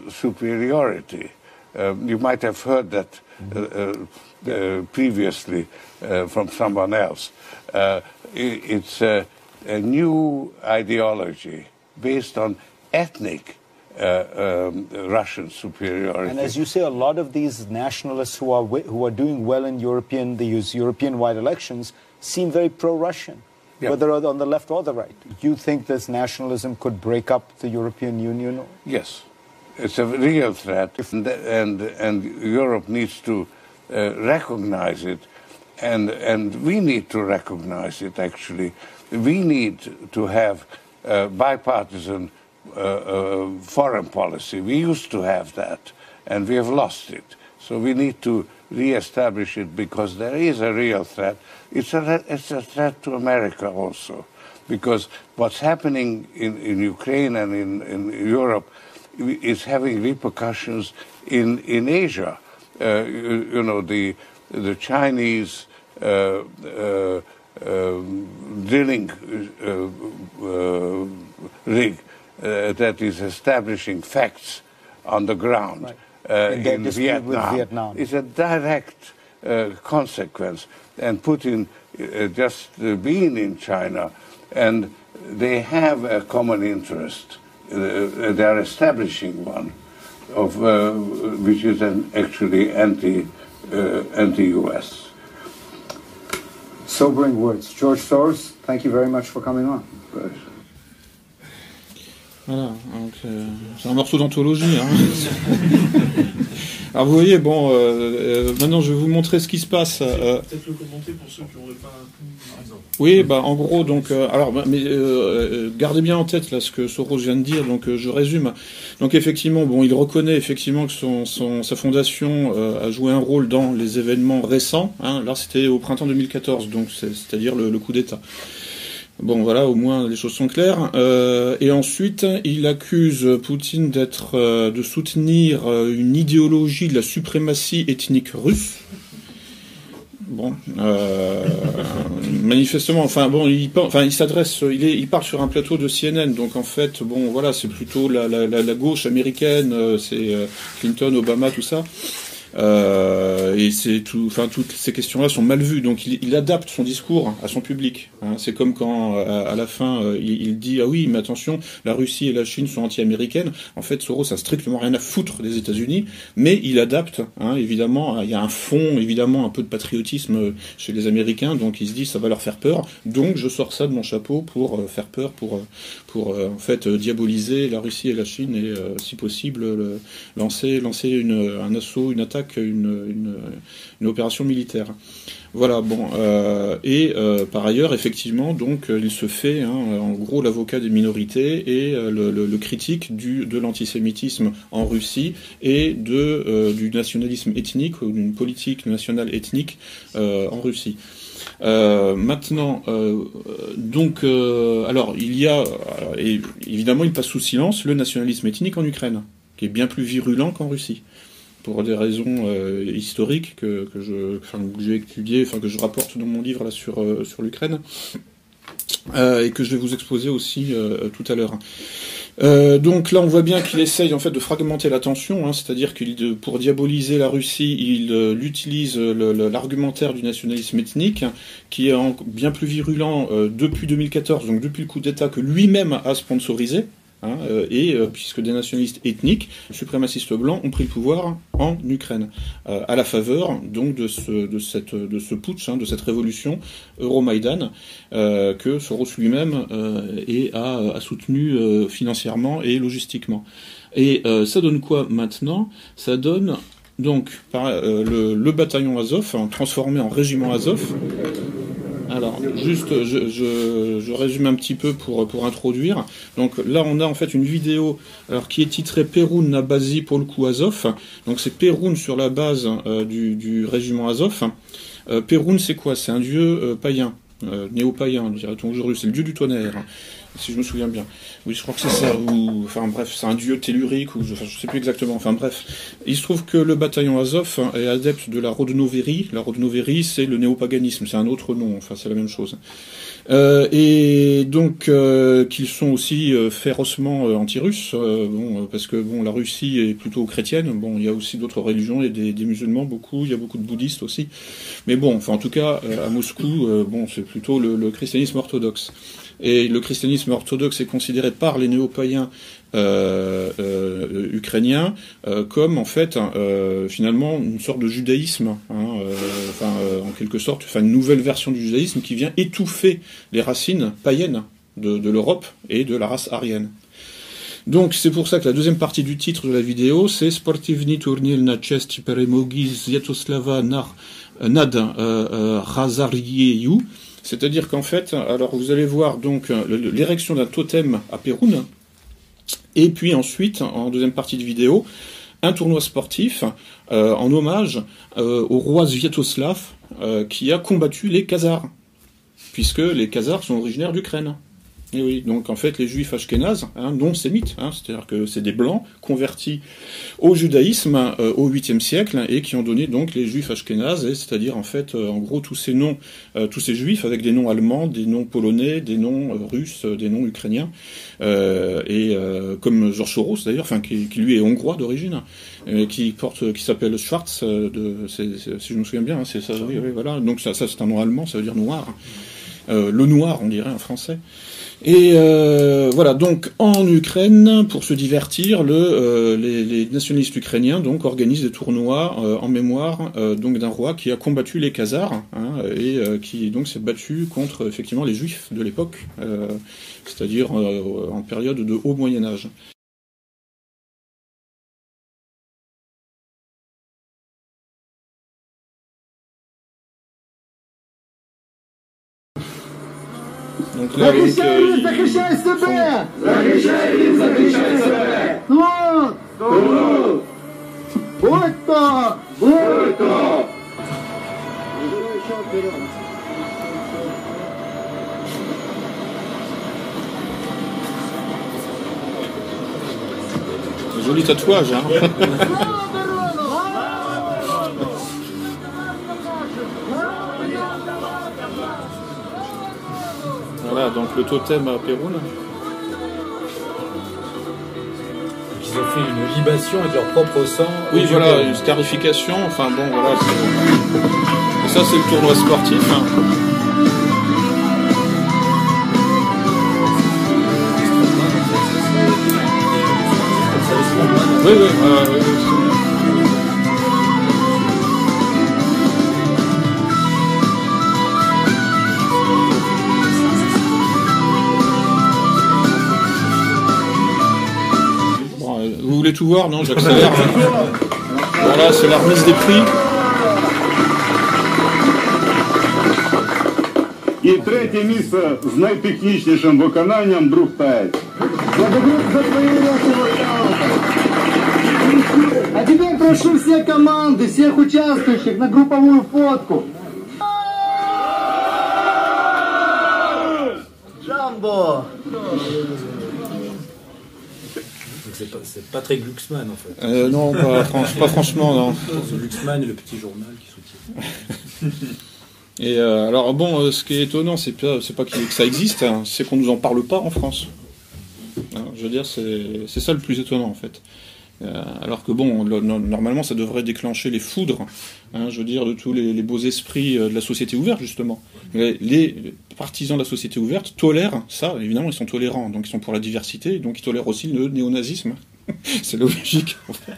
superiority. Um, you might have heard that mm-hmm. previously from someone else. it's a, a new ideology based on ethnic uh, um, Russian superiority. And as you say, a lot of these nationalists who are who are doing well in European these European-wide elections seem very pro-Russian, yeah. whether on the left or the right. Do you think this nationalism could break up the European Union? Yes, it's a real threat, and and, and Europe needs to uh, recognize it, and and we need to recognize it. Actually, we need to have uh, bipartisan uh, uh, foreign policy. We used to have that, and we have lost it. So we need to re-establish it because there is a real threat. It's a, it's a threat to America also, because what's happening in, in Ukraine and in, in Europe is having repercussions in, in Asia. Uh, you, you, know, the, the Chinese uh, uh, um, drilling uh, uh, rig uh, that is establishing facts on the ground right. uh, in, Vietnam, Vietnam is a direct uh, consequence. And Putin uh, just uh, being in China, and they have a common interest. Uh, they are establishing one, of which is an actually anti anti-U.S. Sobering words. George Soros, thank you very much for coming on. Voilà, euh, c'est un morceau d'anthologie. Hein. Alors vous voyez, bon, euh, euh, maintenant je vais vous montrer ce qui se passe. Peut-être le commenter pour ceux qui n'auraient pas. Oui, bah en gros, donc, alors, bah, mais gardez bien en tête là ce que Soros vient de dire. Donc je résume. Donc effectivement, bon, il reconnaît effectivement que son, son sa fondation a joué un rôle dans les événements récents. Hein. Là, c'était au printemps 2014, donc c'est-à-dire le, le coup d'État. Bon, voilà, au moins les choses sont claires. Euh, et ensuite, il accuse Poutine d'être, euh, de soutenir euh, une idéologie de la suprématie ethnique russe. Bon, manifestement, enfin bon, il, enfin, s'adresse, il, est, il sur un plateau de CNN, donc en fait, bon, voilà, c'est plutôt la, la, la, gauche américaine, c'est Clinton, Obama, tout ça. Euh, et c'est tout, enfin toutes ces questions-là sont mal vues. Donc il, adapte son discours à son public. Hein. C'est comme quand euh, à, la fin euh, il, dit ah oui mais attention la Russie et la Chine sont anti-américaines. En fait Soros a strictement rien à foutre des États-Unis, mais il adapte. Hein, évidemment il y a un fond évidemment un peu de patriotisme chez les Américains, donc il se dit ça va leur faire peur. Donc je sors ça de mon chapeau pour faire peur, pour pour en fait diaboliser la Russie et la Chine et si possible le, lancer lancer un assaut, une attaque une, opération militaire. Voilà, bon, euh, et euh, par ailleurs, effectivement, donc il se fait, hein, en gros, l'avocat des minorités et euh, le, critique du, de l'antisémitisme en Russie et de, du nationalisme ethnique ou d'une politique nationale ethnique en Russie. Euh, maintenant, euh, donc, euh, alors il y a, et évidemment, il passe sous silence le nationalisme ethnique en Ukraine, qui est bien plus virulent qu'en Russie, pour des raisons historiques que, que je, que j'ai étudiées, enfin que je rapporte dans mon livre là sur sur l'Ukraine, et que je vais vous exposer aussi tout à l'heure. Euh, donc là, on voit bien qu'il essaye en fait de fragmenter l'attention, hein, c'est-à-dire qu'il, pour diaboliser la Russie, il, euh, utilise l'argumentaire du nationalisme ethnique, qui est bien plus virulent euh, depuis 2014, donc depuis le coup d'État que lui-même a sponsorisé. Hein, euh, et euh, puisque des nationalistes ethniques, suprémacistes blancs, ont pris le pouvoir en Ukraine, euh, à la faveur donc de ce, de cette, de ce putsch, hein, de cette révolution Euromaïdan, que Soros lui-même a, a, soutenu financièrement et logistiquement. Et ça donne quoi maintenant? Ça donne donc le, le, bataillon Azov, hein, transformé en régiment Azov, alors, juste, je, résume un petit peu pour, pour introduire. Donc là, on a en fait une vidéo alors, qui est titrée Perun le coup Azov. Donc c'est Perun sur la base euh, du, régiment Azov. Euh, c'est quoi? C'est un dieu euh, païen, néo-païen, dirait-on aujourd'hui. C'est le dieu du tonnerre si je me souviens bien. Oui, je crois que c'est ça. Ou, enfin bref, c'est un dieu tellurique, ou je, ne sais plus exactement. Enfin bref, il se trouve que le bataillon Azov est adepte de la Rodnoverie. La Rodnoverie, c'est le néopaganisme, c'est un autre nom. Enfin, c'est la même chose. Euh, et donc euh, qu'ils sont aussi euh, férocement anti-russes, bon, parce que bon, la Russie est plutôt chrétienne. Bon, il y a aussi d'autres religions, il y a des, musulmans beaucoup, il y a beaucoup de bouddhistes aussi. Mais bon, enfin en tout cas à Moscou, bon, c'est plutôt le christianisme orthodoxe. Et le christianisme orthodoxe est considéré par les néo-païens euh, euh, ukrainiens euh, comme en fait finalement une sorte de judaïsme, hein, enfin en quelque sorte, enfin une nouvelle version du judaïsme qui vient étouffer les racines païennes de, de l'Europe et de la race aryenne. Donc c'est pour ça que la deuxième partie du titre de la vidéo, c'est Sportivni turnil na chest peremogi Zjatoslava nad Razarieju, c'est-à-dire qu'en fait, alors vous allez voir donc l'érection d'un totem à Péroun, et puis ensuite, en deuxième partie de vidéo, un tournoi sportif euh, en hommage euh, au roi Sviatoslav euh, qui a combattu les Khazars, puisque les Khazars sont originaires d'Ukraine. Et oui, donc en fait, les juifs ashkénazes, hein, non sémites, hein, c'est-à-dire que c'est des blancs convertis au judaïsme euh, au 8e siècle et qui ont donné donc les juifs ashkénazes, c'est-à-dire en fait, euh, en gros, tous ces noms, euh, tous ces juifs avec des noms allemands, des noms polonais, des noms russes, des noms ukrainiens, et comme Georges Soros d'ailleurs, enfin qui, lui est hongrois d'origine, qui porte, qui s'appelle Schwarz, de, si je me souviens bien, hein, c'est ça, oui, voilà, donc ça, ça c'est un nom allemand, ça veut dire noir. le noir, on dirait en français. Et euh, voilà, donc en Ukraine, pour se divertir, euh, les, nationalistes ukrainiens donc organisent des tournois euh, en mémoire donc d'un roi qui a combattu les Khazars hein, et qui donc s'est battu contre effectivement les Juifs de l'époque, c'est-à-dire en période de haut Moyen Âge. Donc là, захищай він, захищай себе! Захищай він, захищай себе! Тут! Тут! Будь то! Будь то! Joli tatouage, hein Voilà, donc le totem à Pérou. Ils ont fait une libation avec leur propre sang. Oui, voilà, une scarification. Enfin bon, voilà. Et ça, c'est le tournoi sportif. Hein. Oui, oui, oui, oui. voulez tout voir Non, j'accélère. voilà, c'est la remise des prix. І третє місце з найтехнічнішим виконанням друг Таєць. Благодарю за твої. А теперь прошу все команды, всех участвующих на групповую фотку. Джамбо! C'est pas, très Glucksmann en fait. Euh, non, pas, pas franchement, non. Glucksmann et le petit journal qui soutient. Et euh, alors bon, euh, ce qui est étonnant, c'est pas, pas que ça existe, hein, c'est qu'on nous en parle pas en France. Hein, je veux dire, c'est, c'est ça le plus étonnant en fait. Euh, alors que bon, le- no- normalement, ça devrait déclencher les foudres, hein, je veux dire, de tous les, les beaux esprits euh, de la société ouverte justement. Les, les partisans de la société ouverte tolèrent ça, évidemment, ils sont tolérants, donc ils sont pour la diversité, donc ils tolèrent aussi le néonazisme. c'est logique en fait,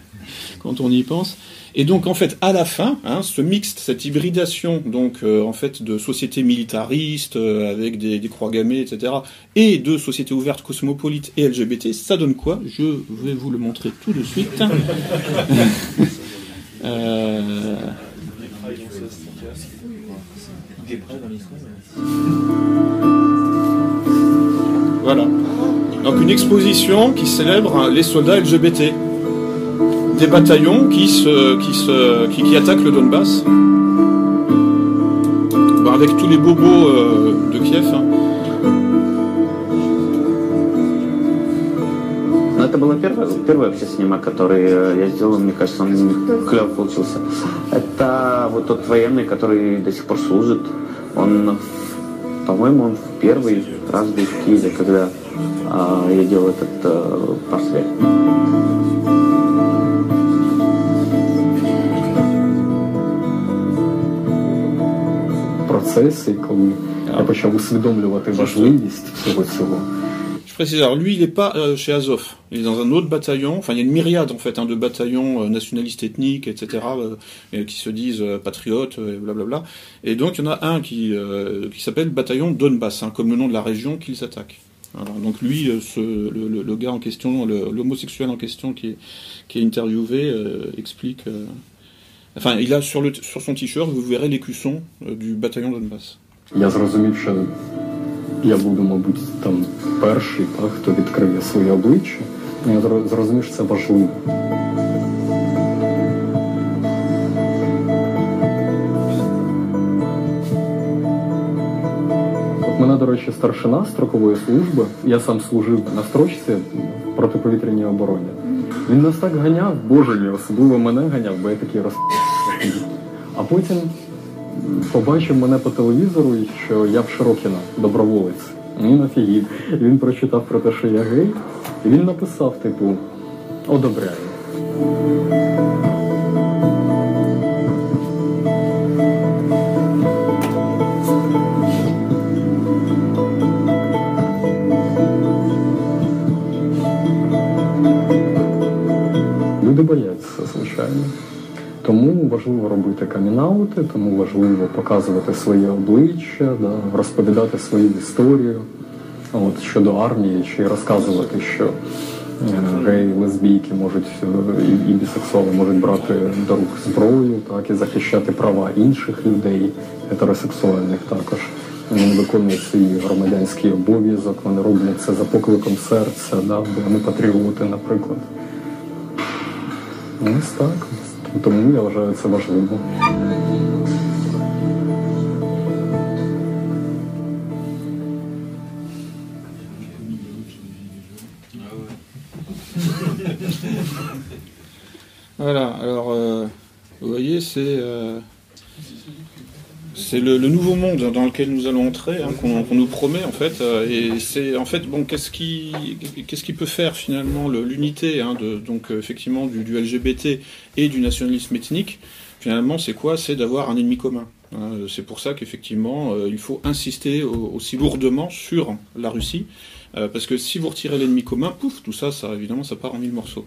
quand on y pense. Et donc en fait, à la fin, hein, ce mixte, cette hybridation donc euh, en fait de sociétés militaristes euh, avec des, des croix gammées, etc., et de sociétés ouvertes cosmopolites et LGBT, ça donne quoi? Je vais vous le montrer tout de suite. Euh, Voilà. Donc une exposition qui célèbre les soldats LGBT. Des bataillons qui, se, qui, se, qui, qui attaquent le Donbass. Bon, avec tous les bobos euh, de Kiev. hein. Это было первое, первый вообще снимок, который э, я сделал, мне кажется, он клево получился. Это вот тот военный, который до сих пор служит. Он, по-моему, он в первый раз был в Киеве, когда а, я делал этот э, портрет. процеси, коли я почав усвідомлювати важливість всього цього. Je précise, alors lui, il n'est pas euh, chez Azov. Il est dans un autre bataillon. Enfin, il y a une myriade, en fait, hein, de bataillons euh, nationalistes ethniques, etc., euh, et qui se disent euh, patriotes, euh, et blablabla. Et donc, il y en a un qui, euh, qui s'appelle bataillon Donbass, hein, comme le nom de la région qu'ils attaquent. Voilà. Donc lui, euh, ce, le, le- le gars en question, le- l'homosexuel en question qui est, qui est interviewé, euh, explique... Enfin, il a sur, le, sur son t-shirt, vous verrez l'écusson euh, du bataillon Donbass. Я зрозумів, що я буду, мабуть, там перший, так, хто відкриє своє обличчя. Ну, Я зрозумів, що це важливо. Мене, до речі, старшина строкової служби. Я сам служив на строчці в протиповітряній обороні. Він нас так ганяв, боже мій, особливо мене ганяв, бо я такий роз... А потім побачив мене по телевізору, що я в Широкіна, доброволець. Він офігів. І він прочитав про те, що я гей, і він написав, типу, одобряю. Люди бояться, звичайно. Тому важливо робити камінаути, тому важливо показувати своє обличчя, да, розповідати свою історію. От щодо армії, чи розказувати, що е, геї, лесбійки можуть е, і, і бісексуали можуть брати до рук зброю, так і захищати права інших людей, гетеросексуальних також. Вони виконують свій громадянський обов'язок, вони роблять це за покликом серця, да, бо вони патріоти, наприклад. Ось так. Тому я вважаю це важливо. Voilà, alors euh, vous voyez, c'est euh, c'est le, le nouveau monde dans lequel nous allons entrer, hein, qu'on qu'on nous promet en fait. euh, et c'est en fait bon, qu'est-ce qui qu'est-ce qui peut faire finalement le- l'unité hein, de donc euh, effectivement du, du LGBT et du nationalisme ethnique. Finalement, c'est quoi? C'est d'avoir un ennemi commun. hein. c'est pour ça qu'effectivement, euh, il faut insister au- aussi lourdement sur la Russie, parce que si vous retirez l'ennemi commun, pouf, tout ça, ça évidemment, ça part en mille morceaux.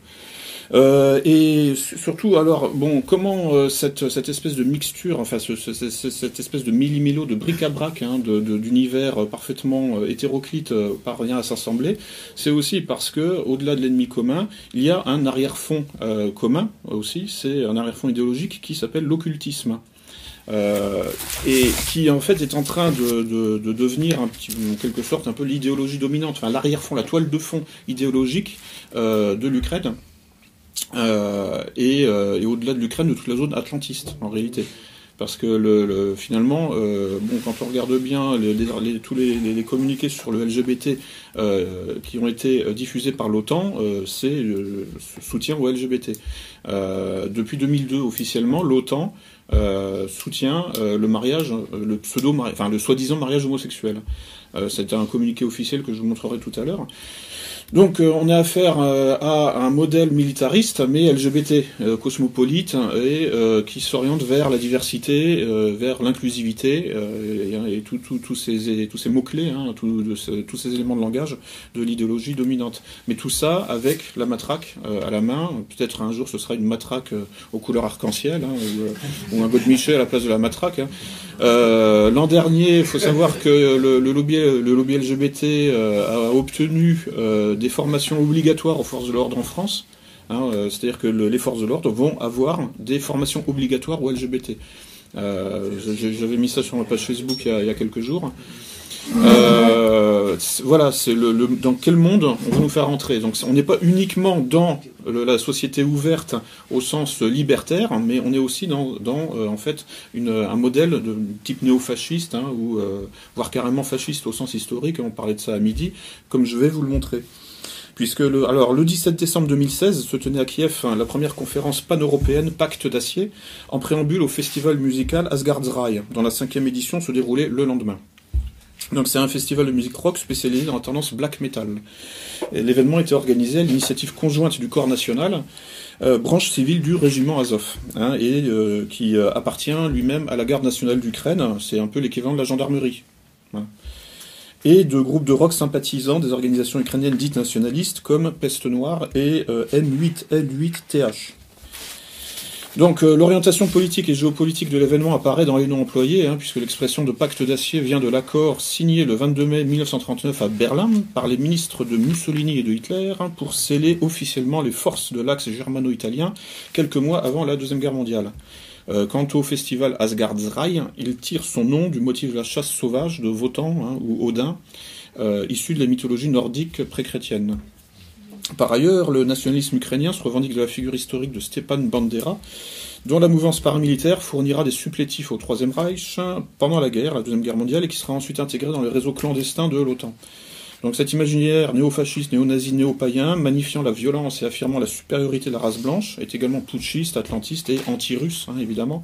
Euh, et su- surtout, alors, bon, comment euh, cette, espèce de mixture, enfin, ce- ce- ce- ce- cette espèce de millimilo, de bric-à-brac hein, d'univers euh, parfaitement hétéroclite parvient à s'assembler, c'est aussi parce que, au-delà de l'ennemi commun, il y a un arrière-fond commun aussi, c'est un arrière-fond idéologique qui s'appelle l'occultisme. Et qui en fait est en train de, de- de devenir en quelque sorte un peu l'idéologie dominante, enfin l'arrière-fond, la toile de fond idéologique de l'Ukraine. Euh, et, euh, et au-delà de l'Ukraine, de toute la zone atlantiste, en réalité. parce que le, finalement, euh, bon, quand on regarde bien les, tous les, communiqués sur le LGBT euh, qui ont été diffusés par l'OTAN, c'est le soutien au LGBT. depuis 2002, officiellement, l'OTAN soutient le mariage, le pseudo, enfin le soi-disant mariage homosexuel. C'était un communiqué officiel que je vous montrerai tout à l'heure. Donc euh, on a affaire euh, à un modèle militariste mais LGBT, euh, cosmopolite et qui s'oriente vers la diversité, vers l'inclusivité et, tous ces, tous ces mots-clés, hein, tous ces éléments de langage de l'idéologie dominante. Mais tout ça avec la matraque à la main. Peut-être un jour ce sera une matraque aux couleurs arc-en-ciel hein, ou, un un Michel à la place de la matraque. Hein. L'an dernier, il faut savoir que le, lobby, le lobby LGBT a obtenu des formations obligatoires aux forces de l'ordre en France. Hein, euh, c'est-à-dire que les forces de l'ordre vont avoir des formations obligatoires aux LGBT. Euh, j'avais mis ça sur ma page Facebook il y a, quelques jours. Euh, voilà, c'est le, dans quel monde on veut nous faire entrer. Donc on n'est pas uniquement dans la société ouverte au sens libertaire, mais on est aussi dans, en fait un modèle de type néofasciste, hein, ou voire carrément fasciste au sens historique. On parlait de ça à midi, comme je vais vous le montrer puisque le, alors, le 17 décembre 2016 se tenait à Kiev hein, la première conférence pan-européenne Pacte d'acier, en préambule au festival musical Asgard's dont la cinquième édition se déroulait le lendemain. Donc c'est un festival de musique rock spécialisé dans la tendance black metal. L'événement était organisé à l'initiative conjointe du Corps national, euh, branche civile du régiment Azov, hein, et euh, qui euh, appartient lui-même à la garde nationale d'Ukraine. C'est un peu l'équivalent de la gendarmerie. Hein et de groupes de rock sympathisants des organisations ukrainiennes dites nationalistes comme Peste Noire et M8L8TH. Donc euh, l'orientation politique et géopolitique de l'événement apparaît dans les noms employés, hein, puisque l'expression de pacte d'acier vient de l'accord signé le 22 mai 1939 à Berlin par les ministres de Mussolini et de Hitler hein, pour sceller officiellement les forces de l'axe germano-italien quelques mois avant la Deuxième Guerre mondiale. Euh, quant au festival Asgard's il tire son nom du motif de la chasse sauvage de Wotan hein, ou Odin, euh, issu de la mythologie nordique pré-chrétienne. Par ailleurs, le nationalisme ukrainien se revendique de la figure historique de Stepan Bandera, dont la mouvance paramilitaire fournira des supplétifs au Troisième Reich pendant la guerre, la Deuxième Guerre mondiale, et qui sera ensuite intégré dans le réseau clandestin de l'OTAN. Donc cet imaginaire néo-fasciste, néo-nazi, néo-païen, magnifiant la violence et affirmant la supériorité de la race blanche, est également putschiste, atlantiste et anti-russe, hein, évidemment,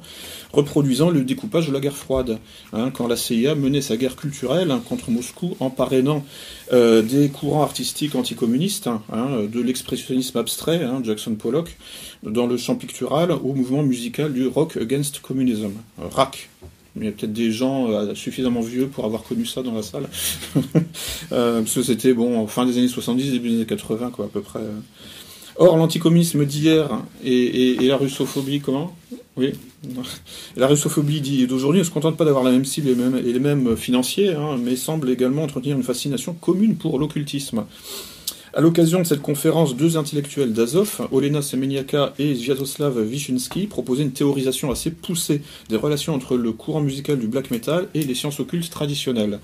reproduisant le découpage de la guerre froide. Hein, quand la CIA menait sa guerre culturelle hein, contre Moscou en parrainant euh, des courants artistiques anticommunistes, de l'expressionnisme abstrait, Jackson Pollock, dans le champ pictural, au mouvement musical du Rock Against Communism, RAC, il y a peut-être des gens euh, suffisamment vieux pour avoir connu ça dans la salle. euh, parce que c'était bon, fin des années 70, début des années 80, quoi, à peu près. Or, l'anticommunisme d'hier et, la russophobie, comment? Oui. La russophobie d'aujourd'hui ne se contente pas d'avoir la même cible et, les mêmes financiers, hein, mais semble également entretenir une fascination commune pour l'occultisme. À l'occasion de cette conférence, deux intellectuels d'Azov, Olena Semeniaka et Sviatoslav Wyszynski, proposaient une théorisation assez poussée des relations entre le courant musical du black metal et les sciences occultes traditionnelles.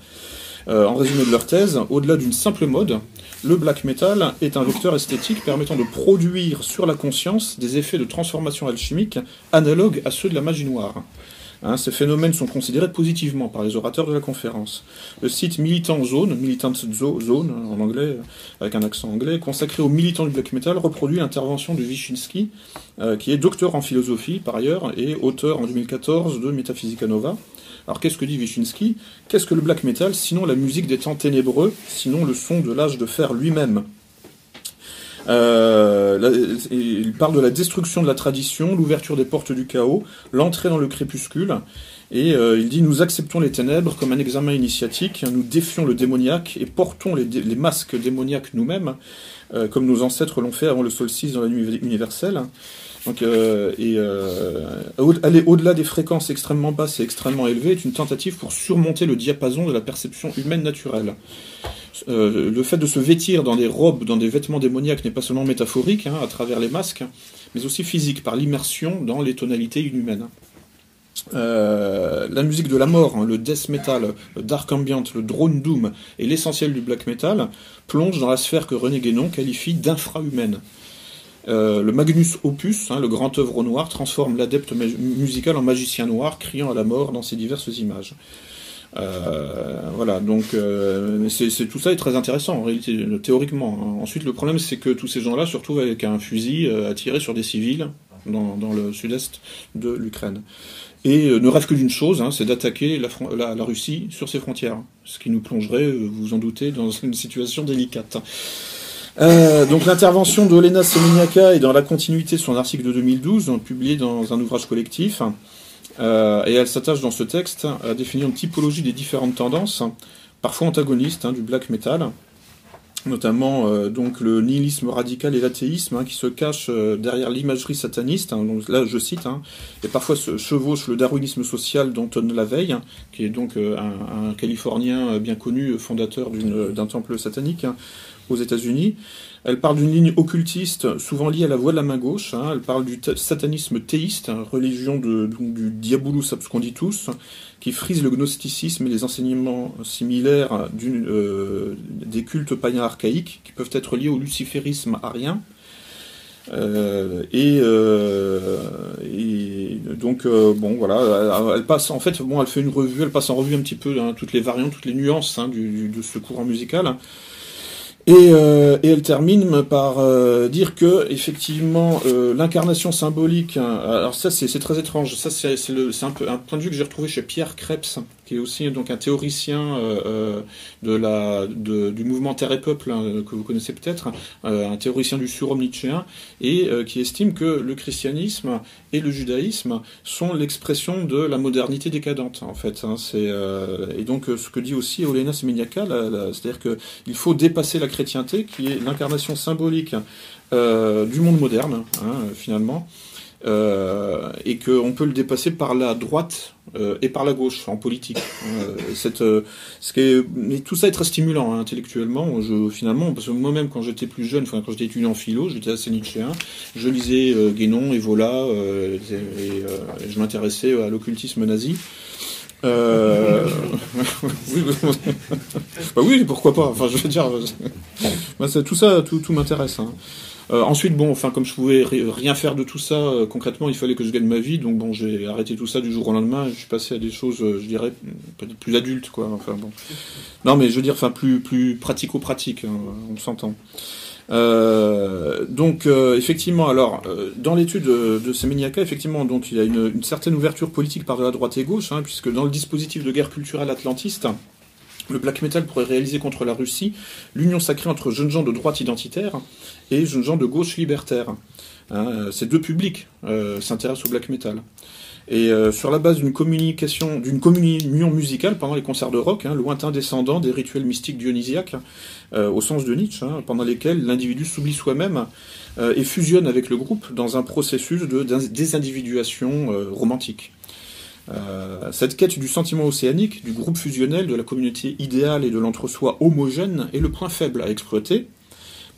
Euh, en résumé de leur thèse, au-delà d'une simple mode, le black metal est un vecteur esthétique permettant de produire sur la conscience des effets de transformation alchimique analogues à ceux de la magie noire. Hein, ces phénomènes sont considérés positivement par les orateurs de la conférence. Le site Militant Zone, Militant Zone en anglais, avec un accent anglais, consacré aux militants du black metal, reproduit l'intervention de Wyszynski, euh, qui est docteur en philosophie par ailleurs et auteur en 2014 de Metaphysica Nova. Alors qu'est-ce que dit Wyszynski Qu'est-ce que le black metal sinon la musique des temps ténébreux, sinon le son de l'âge de fer lui-même? Euh, il parle de la destruction de la tradition, l'ouverture des portes du chaos, l'entrée dans le crépuscule. Et euh, il dit Nous acceptons les ténèbres comme un examen initiatique, nous défions le démoniaque et portons les, masques démoniaques nous-mêmes, euh, comme nos ancêtres l'ont fait avant le solstice dans la nuit universelle. Donc, et aller au-delà des fréquences extrêmement basses et extrêmement élevées est une tentative pour surmonter le diapason de la perception humaine naturelle. Euh, le fait de se vêtir dans des robes, dans des vêtements démoniaques n'est pas seulement métaphorique, hein, à travers les masques, mais aussi physique, par l'immersion dans les tonalités inhumaines. Euh, la musique de la mort, hein, le death metal, le dark ambient, le drone doom et l'essentiel du black metal plongent dans la sphère que René Guénon qualifie d'infra-humaine. le Magnus Opus, hein, le grand œuvre noir, transforme l'adepte musical en magicien noir, criant à la mort dans ses diverses images. Voilà, donc c'est tout ça est très intéressant en réalité, théoriquement. Hein. Ensuite, le problème, c'est que tous ces gens-là se retrouvent avec un fusil à tirer sur des civils dans, le sud-est de l'Ukraine et ne rêve que d'une chose, hein, c'est d'attaquer la, Russie sur ses frontières, ce qui nous plongerait, vous vous en doutez, dans une situation délicate. Euh, donc l'intervention d'Olena Semeniaka est dans la continuité de son article de 2012, publié dans un ouvrage collectif, euh, et elle s'attache dans ce texte à définir une typologie des différentes tendances, parfois antagonistes, hein, du black metal, notamment euh, donc le nihilisme radical et l'athéisme hein, qui se cachent derrière l'imagerie sataniste. Hein, là, je cite, et parfois se chevauche le darwinisme social d'Anton Lavey, qui est donc un, Californien bien connu, fondateur d'un temple satanique aux États-Unis. Elle parle d'une ligne occultiste souvent liée à la voie de la main gauche. Hein. Elle parle du satanisme théiste, hein, religion de, du diabolus absconditus, qui frise le gnosticisme et les enseignements similaires euh, des cultes païens archaïques, qui peuvent être liés au luciférisme arien. Euh, et, euh, et, donc bon voilà, elle, passe en fait bon, elle fait une revue, elle passe en revue un petit peu hein, toutes les variantes, toutes les nuances du, de ce courant musical. Euh, et, elle termine par euh, dire que effectivement euh, l'incarnation symbolique. Hein, alors ça c'est très étrange. Ça c'est un peu un point de vue que j'ai retrouvé chez Pierre Krebs, qui est aussi donc un théoricien de la du mouvement Terre et Peuple hein, que vous connaissez peut-être, un théoricien du surhomme nietzschéen, et qui estime que le christianisme et le judaïsme sont l'expression de la modernité décadente en fait. Hein, et donc ce que dit aussi Olena Semeniaka, c'est-à-dire qu'il faut dépasser la chrétienté, qui est l'incarnation symbolique euh, du monde moderne, hein, finalement, euh, et qu'on peut le dépasser par la droite euh, et par la gauche en politique. Mais tout ça est très stimulant hein, intellectuellement. Finalement, parce que moi-même, quand j'étais plus jeune, quand j'étais étudiant en philo, j'étais assez nietzschéen. Je lisais Guénon, Evola, et, et je m'intéressais à l'occultisme nazi. Euh... oui, bah oui, pourquoi pas. Enfin, je veux dire, tout ça, tout m'intéresse. Hein. Euh, ensuite, bon, enfin, comme je pouvais rien faire de tout ça euh, concrètement, il fallait que je gagne ma vie, donc bon, j'ai arrêté tout ça du jour au lendemain. Je suis passé à des choses, euh, je dirais, plus adultes, quoi. Enfin bon, non, mais je veux dire, enfin, plus plus pratico-pratique, hein, on s'entend. Donc effectivement, alors dans l'étude de, de effectivement, donc il y a une, certaine ouverture politique par la droite et gauche, hein, puisque dans le dispositif de guerre culturelle atlantiste, le black metal pourrait réaliser contre la Russie l'union sacrée entre jeunes gens de droite identitaire et jeunes gens de gauche libertaire. Hein, ces deux publics s'intéressent au black metal. Et euh, sur la base d'une communication, d'une communion musicale pendant les concerts de rock, hein, lointain descendant des rituels mystiques dionysiaques, euh, au sens de Nietzsche, hein, pendant lesquels l'individu s'oublie soi-même euh, et fusionne avec le groupe dans un processus de désindividuation romantique. Cette quête du sentiment océanique, du groupe fusionnel, de la communauté idéale et de l'entre-soi homogène est le point faible à exploiter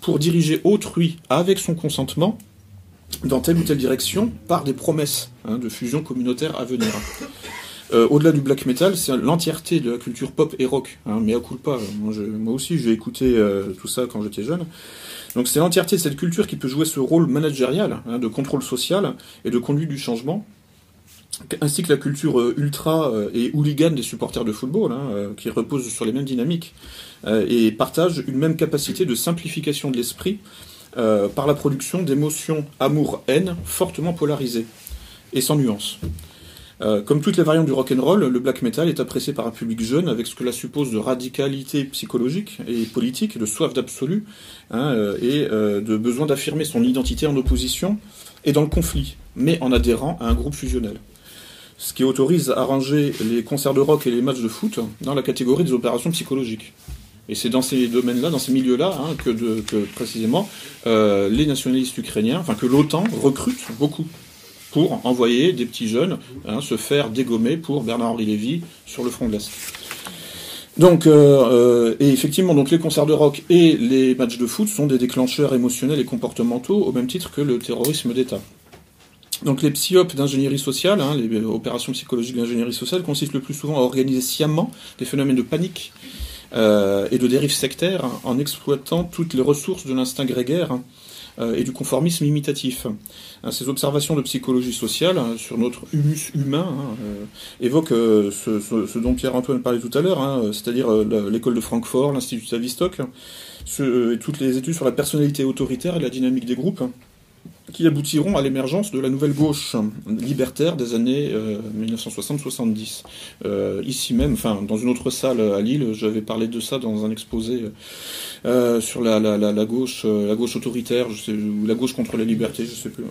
pour diriger autrui avec son consentement dans telle ou telle direction par des promesses hein, de fusion communautaire à venir. Euh, au-delà du black metal, c'est l'entièreté de la culture pop et rock. Hein, mais à coup pas. Moi, moi aussi, j'ai écouté euh, tout ça quand j'étais jeune. Donc c'est l'entièreté de cette culture qui peut jouer ce rôle managérial, hein, de contrôle social et de conduite du changement, ainsi que la culture euh, ultra et hooligan des supporters de football, qui reposent sur les mêmes dynamiques et partagent une même capacité de simplification de l'esprit euh, par la production d'émotions amour-haine fortement polarisées et sans nuance. Euh, comme toutes les variantes du rock and roll, le black metal est apprécié par un public jeune avec ce que cela suppose de radicalité psychologique et politique, de soif d'absolu hein, euh, et de besoin d'affirmer son identité en opposition et dans le conflit, mais en adhérant à un groupe fusionnel. Ce qui autorise à ranger les concerts de rock et les matchs de foot dans la catégorie des opérations psychologiques. Et c'est dans ces domaines-là, dans ces milieux-là, hein, que, précisément euh, les nationalistes ukrainiens, enfin que l'OTAN recrute beaucoup pour envoyer des petits jeunes hein, se faire dégommer pour Bernard-Henri Lévy sur le front de l'Est. Donc, euh, euh, et effectivement, les concerts de rock et les matchs de foot sont des déclencheurs émotionnels et comportementaux au même titre que le terrorisme d'État. Donc les psyopes d'ingénierie sociale, hein, les opérations psychologiques d'ingénierie sociale, consistent le plus souvent à organiser sciemment des phénomènes de panique euh, et de dérives sectaires en exploitant toutes les ressources de l'instinct grégaire euh, et du conformisme imitatif. Hein, ces observations de psychologie sociale hein, sur notre humus humain hein, euh, évoquent euh, ce, dont Pierre-Antoine parlait tout à l'heure, hein, c'est-à-dire euh, l'école de Francfort, l'Institut Tavistock, ce- euh, toutes les études sur la personnalité autoritaire et la dynamique des groupes, qui aboutiront à l'émergence de la nouvelle gauche libertaire des années euh, 1960-70. Euh, ici même, enfin dans une autre salle à Lille, j'avais parlé de ça dans un exposé euh, sur la, gauche, euh, autoritaire, ou la gauche contre la liberté, je sais plus.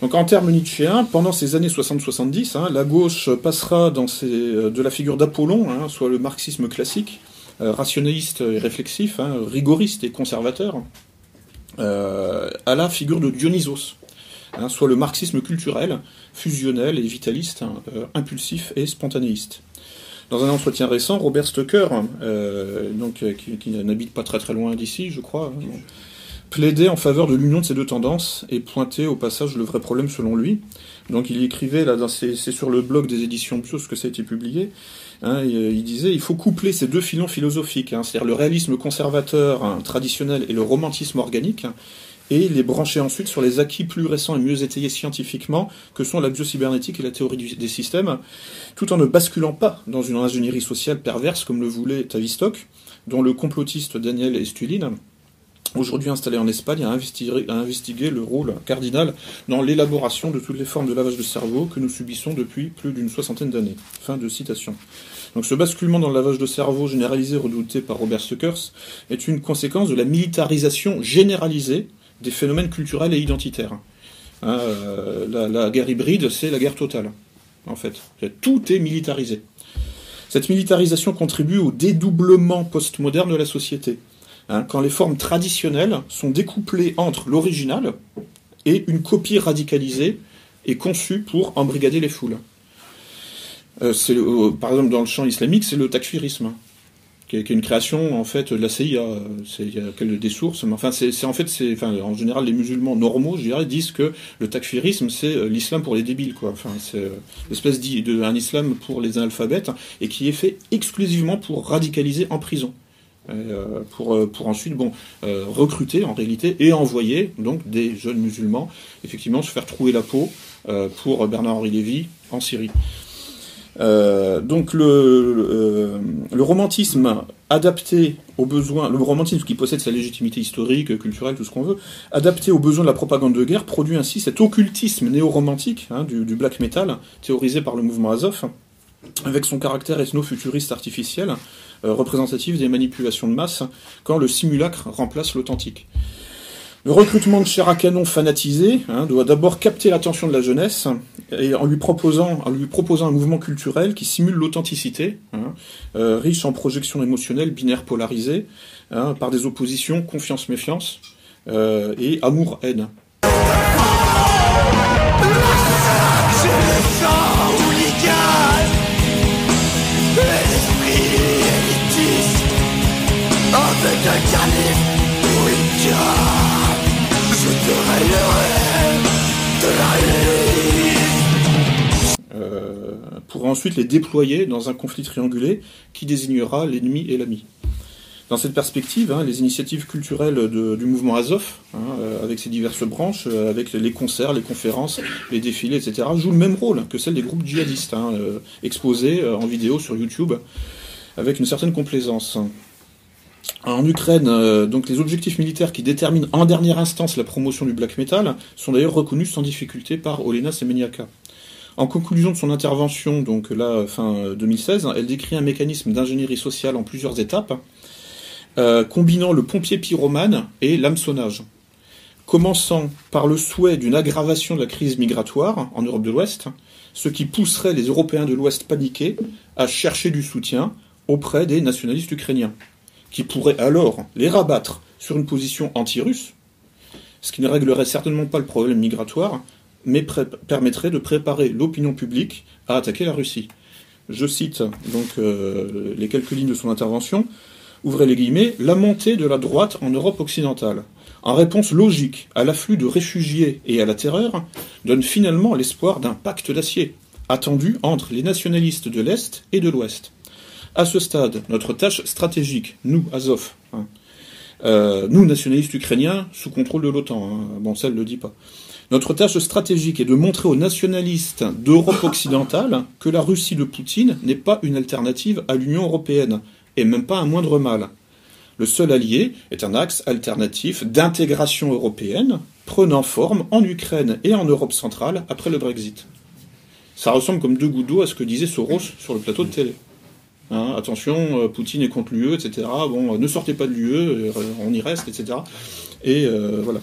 Donc en termes nietzschéens, pendant ces années 60-70, hein, la gauche passera euh, de la figure d'Apollon, hein, soit le marxisme classique, euh, rationaliste et réflexif, hein, rigoriste et conservateur, euh, à la figure de Dionysos, hein, soit le marxisme culturel, fusionnel et vitaliste, hein, euh, impulsif et spontanéiste. Dans un entretien récent, Robert Stoker, euh, donc, euh, qui, qui n'habite pas très très loin d'ici, je crois, hein, plaidait en faveur de l'union de ces deux tendances et pointait au passage le vrai problème selon lui. Donc il écrivait, là, c'est sur le blog des éditions Bios que ça a été publié, hein, euh, il disait il faut coupler ces deux filons philosophiques, hein, c'est-à-dire le réalisme conservateur hein, traditionnel et le romantisme organique, hein, et les brancher ensuite sur les acquis plus récents et mieux étayés scientifiquement que sont la biocybernétique et la théorie des systèmes, tout en ne basculant pas dans une ingénierie sociale perverse comme le voulait Tavistock, dont le complotiste Daniel Estulin, aujourd'hui installé en Espagne, a investigué, le rôle cardinal dans l'élaboration de toutes les formes de lavage de cerveau que nous subissons depuis plus d'une soixantaine d'années. Fin de citation. Donc ce basculement dans le lavage de cerveau généralisé redouté par Robert Suckers est une conséquence de la militarisation généralisée des phénomènes culturels et identitaires. Hein, euh, la, la guerre hybride, c'est la guerre totale, en fait. Tout est militarisé. Cette militarisation contribue au dédoublement postmoderne de la société. Hein, quand les formes traditionnelles sont découplées entre l'original et une copie radicalisée et conçue pour embrigader les foules. Euh, euh, par exemple, dans le champ islamique, c'est le takfirisme, qui est, qui est une création en fait de la CIA. Il y a des sources, mais enfin, en fait, en général, les musulmans normaux, disent que le takfirisme, c'est euh, l'islam pour les débiles, quoi. C'est l'espèce d'i- de un islam pour les analphabètes et qui est fait exclusivement pour radicaliser en prison. Euh, pour, euh, pour ensuite bon, euh, recruter en réalité et envoyer donc des jeunes musulmans effectivement se faire trouer la peau pour Bernard-Henri Lévy en Syrie. Donc le, le romantisme adapté aux besoins, le romantisme qui possède sa légitimité historique, culturelle, tout ce qu'on veut, adapté aux besoins de la propagande de guerre, produit ainsi cet occultisme néo-romantique hein, du, du black metal, théorisé par le mouvement Azov, avec son caractère ethno-futuriste artificiel, représentatif des manipulations de masse, quand le simulacre remplace l'authentique. Le recrutement de chair à canon fanatisé hein, doit d'abord capter l'attention de la jeunesse et en lui proposant, en lui proposant un mouvement culturel qui simule l'authenticité, hein, euh, riche en projections émotionnelles binaires polarisées, hein, par des oppositions confiance-méfiance euh, et amour-haine. Pour ensuite les déployer dans un conflit triangulé qui désignera l'ennemi et l'ami. Dans cette perspective, hein, les initiatives culturelles du mouvement Azov, hein, euh, avec ses diverses branches, euh, avec les concerts, les conférences, les défilés, etc., jouent le même rôle que celles des groupes djihadistes, hein, euh, exposés en vidéo sur YouTube, avec une certaine complaisance. En Ukraine, euh, donc les objectifs militaires qui déterminent en dernière instance la promotion du black metal sont d'ailleurs reconnus sans difficulté par Olena Semeniaka. En conclusion de son intervention, donc là fin euh, 2016, elle décrit un mécanisme d'ingénierie sociale en plusieurs étapes, euh, combinant le pompier pyromane et l'hameçonnage. Commençant par le souhait d'une aggravation de la crise migratoire en Europe de l'Ouest, ce qui pousserait les Européens de l'Ouest paniqués à chercher du soutien auprès des nationalistes ukrainiens, qui pourraient alors les rabattre sur une position anti-russe, ce qui ne réglerait certainement pas le problème migratoire, mais permettrait de préparer l'opinion publique à attaquer la Russie. Je cite donc euh, les quelques lignes de son intervention. Ouvrez les guillemets, la montée de la droite en Europe occidentale, en réponse logique à l'afflux de réfugiés et à la terreur, donne finalement l'espoir d'un pacte d'acier, attendu entre les nationalistes de l'Est et de l'Ouest. À ce stade, notre tâche stratégique, nous, Azov, hein, Euh, nous, nationalistes ukrainiens, sous contrôle de l'OTAN. Hein. Bon, ça, elle le dit pas. Notre tâche stratégique est de montrer aux nationalistes d'Europe occidentale que la Russie de Poutine n'est pas une alternative à l'Union européenne, et même pas un moindre mal. Le seul allié est un axe alternatif d'intégration européenne prenant forme en Ukraine et en Europe centrale après le Brexit. Ça ressemble comme deux gouttes d'eau à ce que disait Soros sur le plateau de télé. Hein, attention, euh, Poutine est contre l'UE, etc. Bon, ne sortez pas de l'UE, euh, on y reste, etc. Et euh, voilà.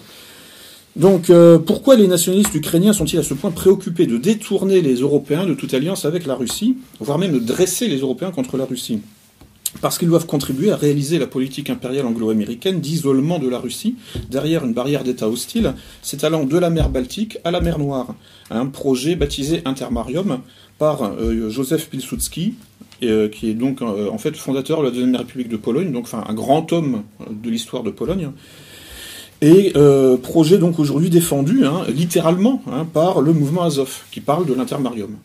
Donc, pourquoi les nationalistes ukrainiens sont-ils à ce point préoccupés de détourner les Européens de toute alliance avec la Russie, voire même de dresser les Européens contre la Russie? Parce qu'ils doivent contribuer à réaliser la politique impériale anglo-américaine d'isolement de la Russie derrière une barrière d'État hostile, s'étalant de la mer Baltique à la mer Noire. Un projet baptisé Intermarium par euh, Joseph Pilsudski, euh, qui est donc euh, en fait fondateur de la Deuxième République de Pologne, donc enfin un grand homme de l'histoire de Pologne. Et projet donc aujourd'hui défendu hein, littéralement hein, par le mouvement Azov, qui parle de l'intermarium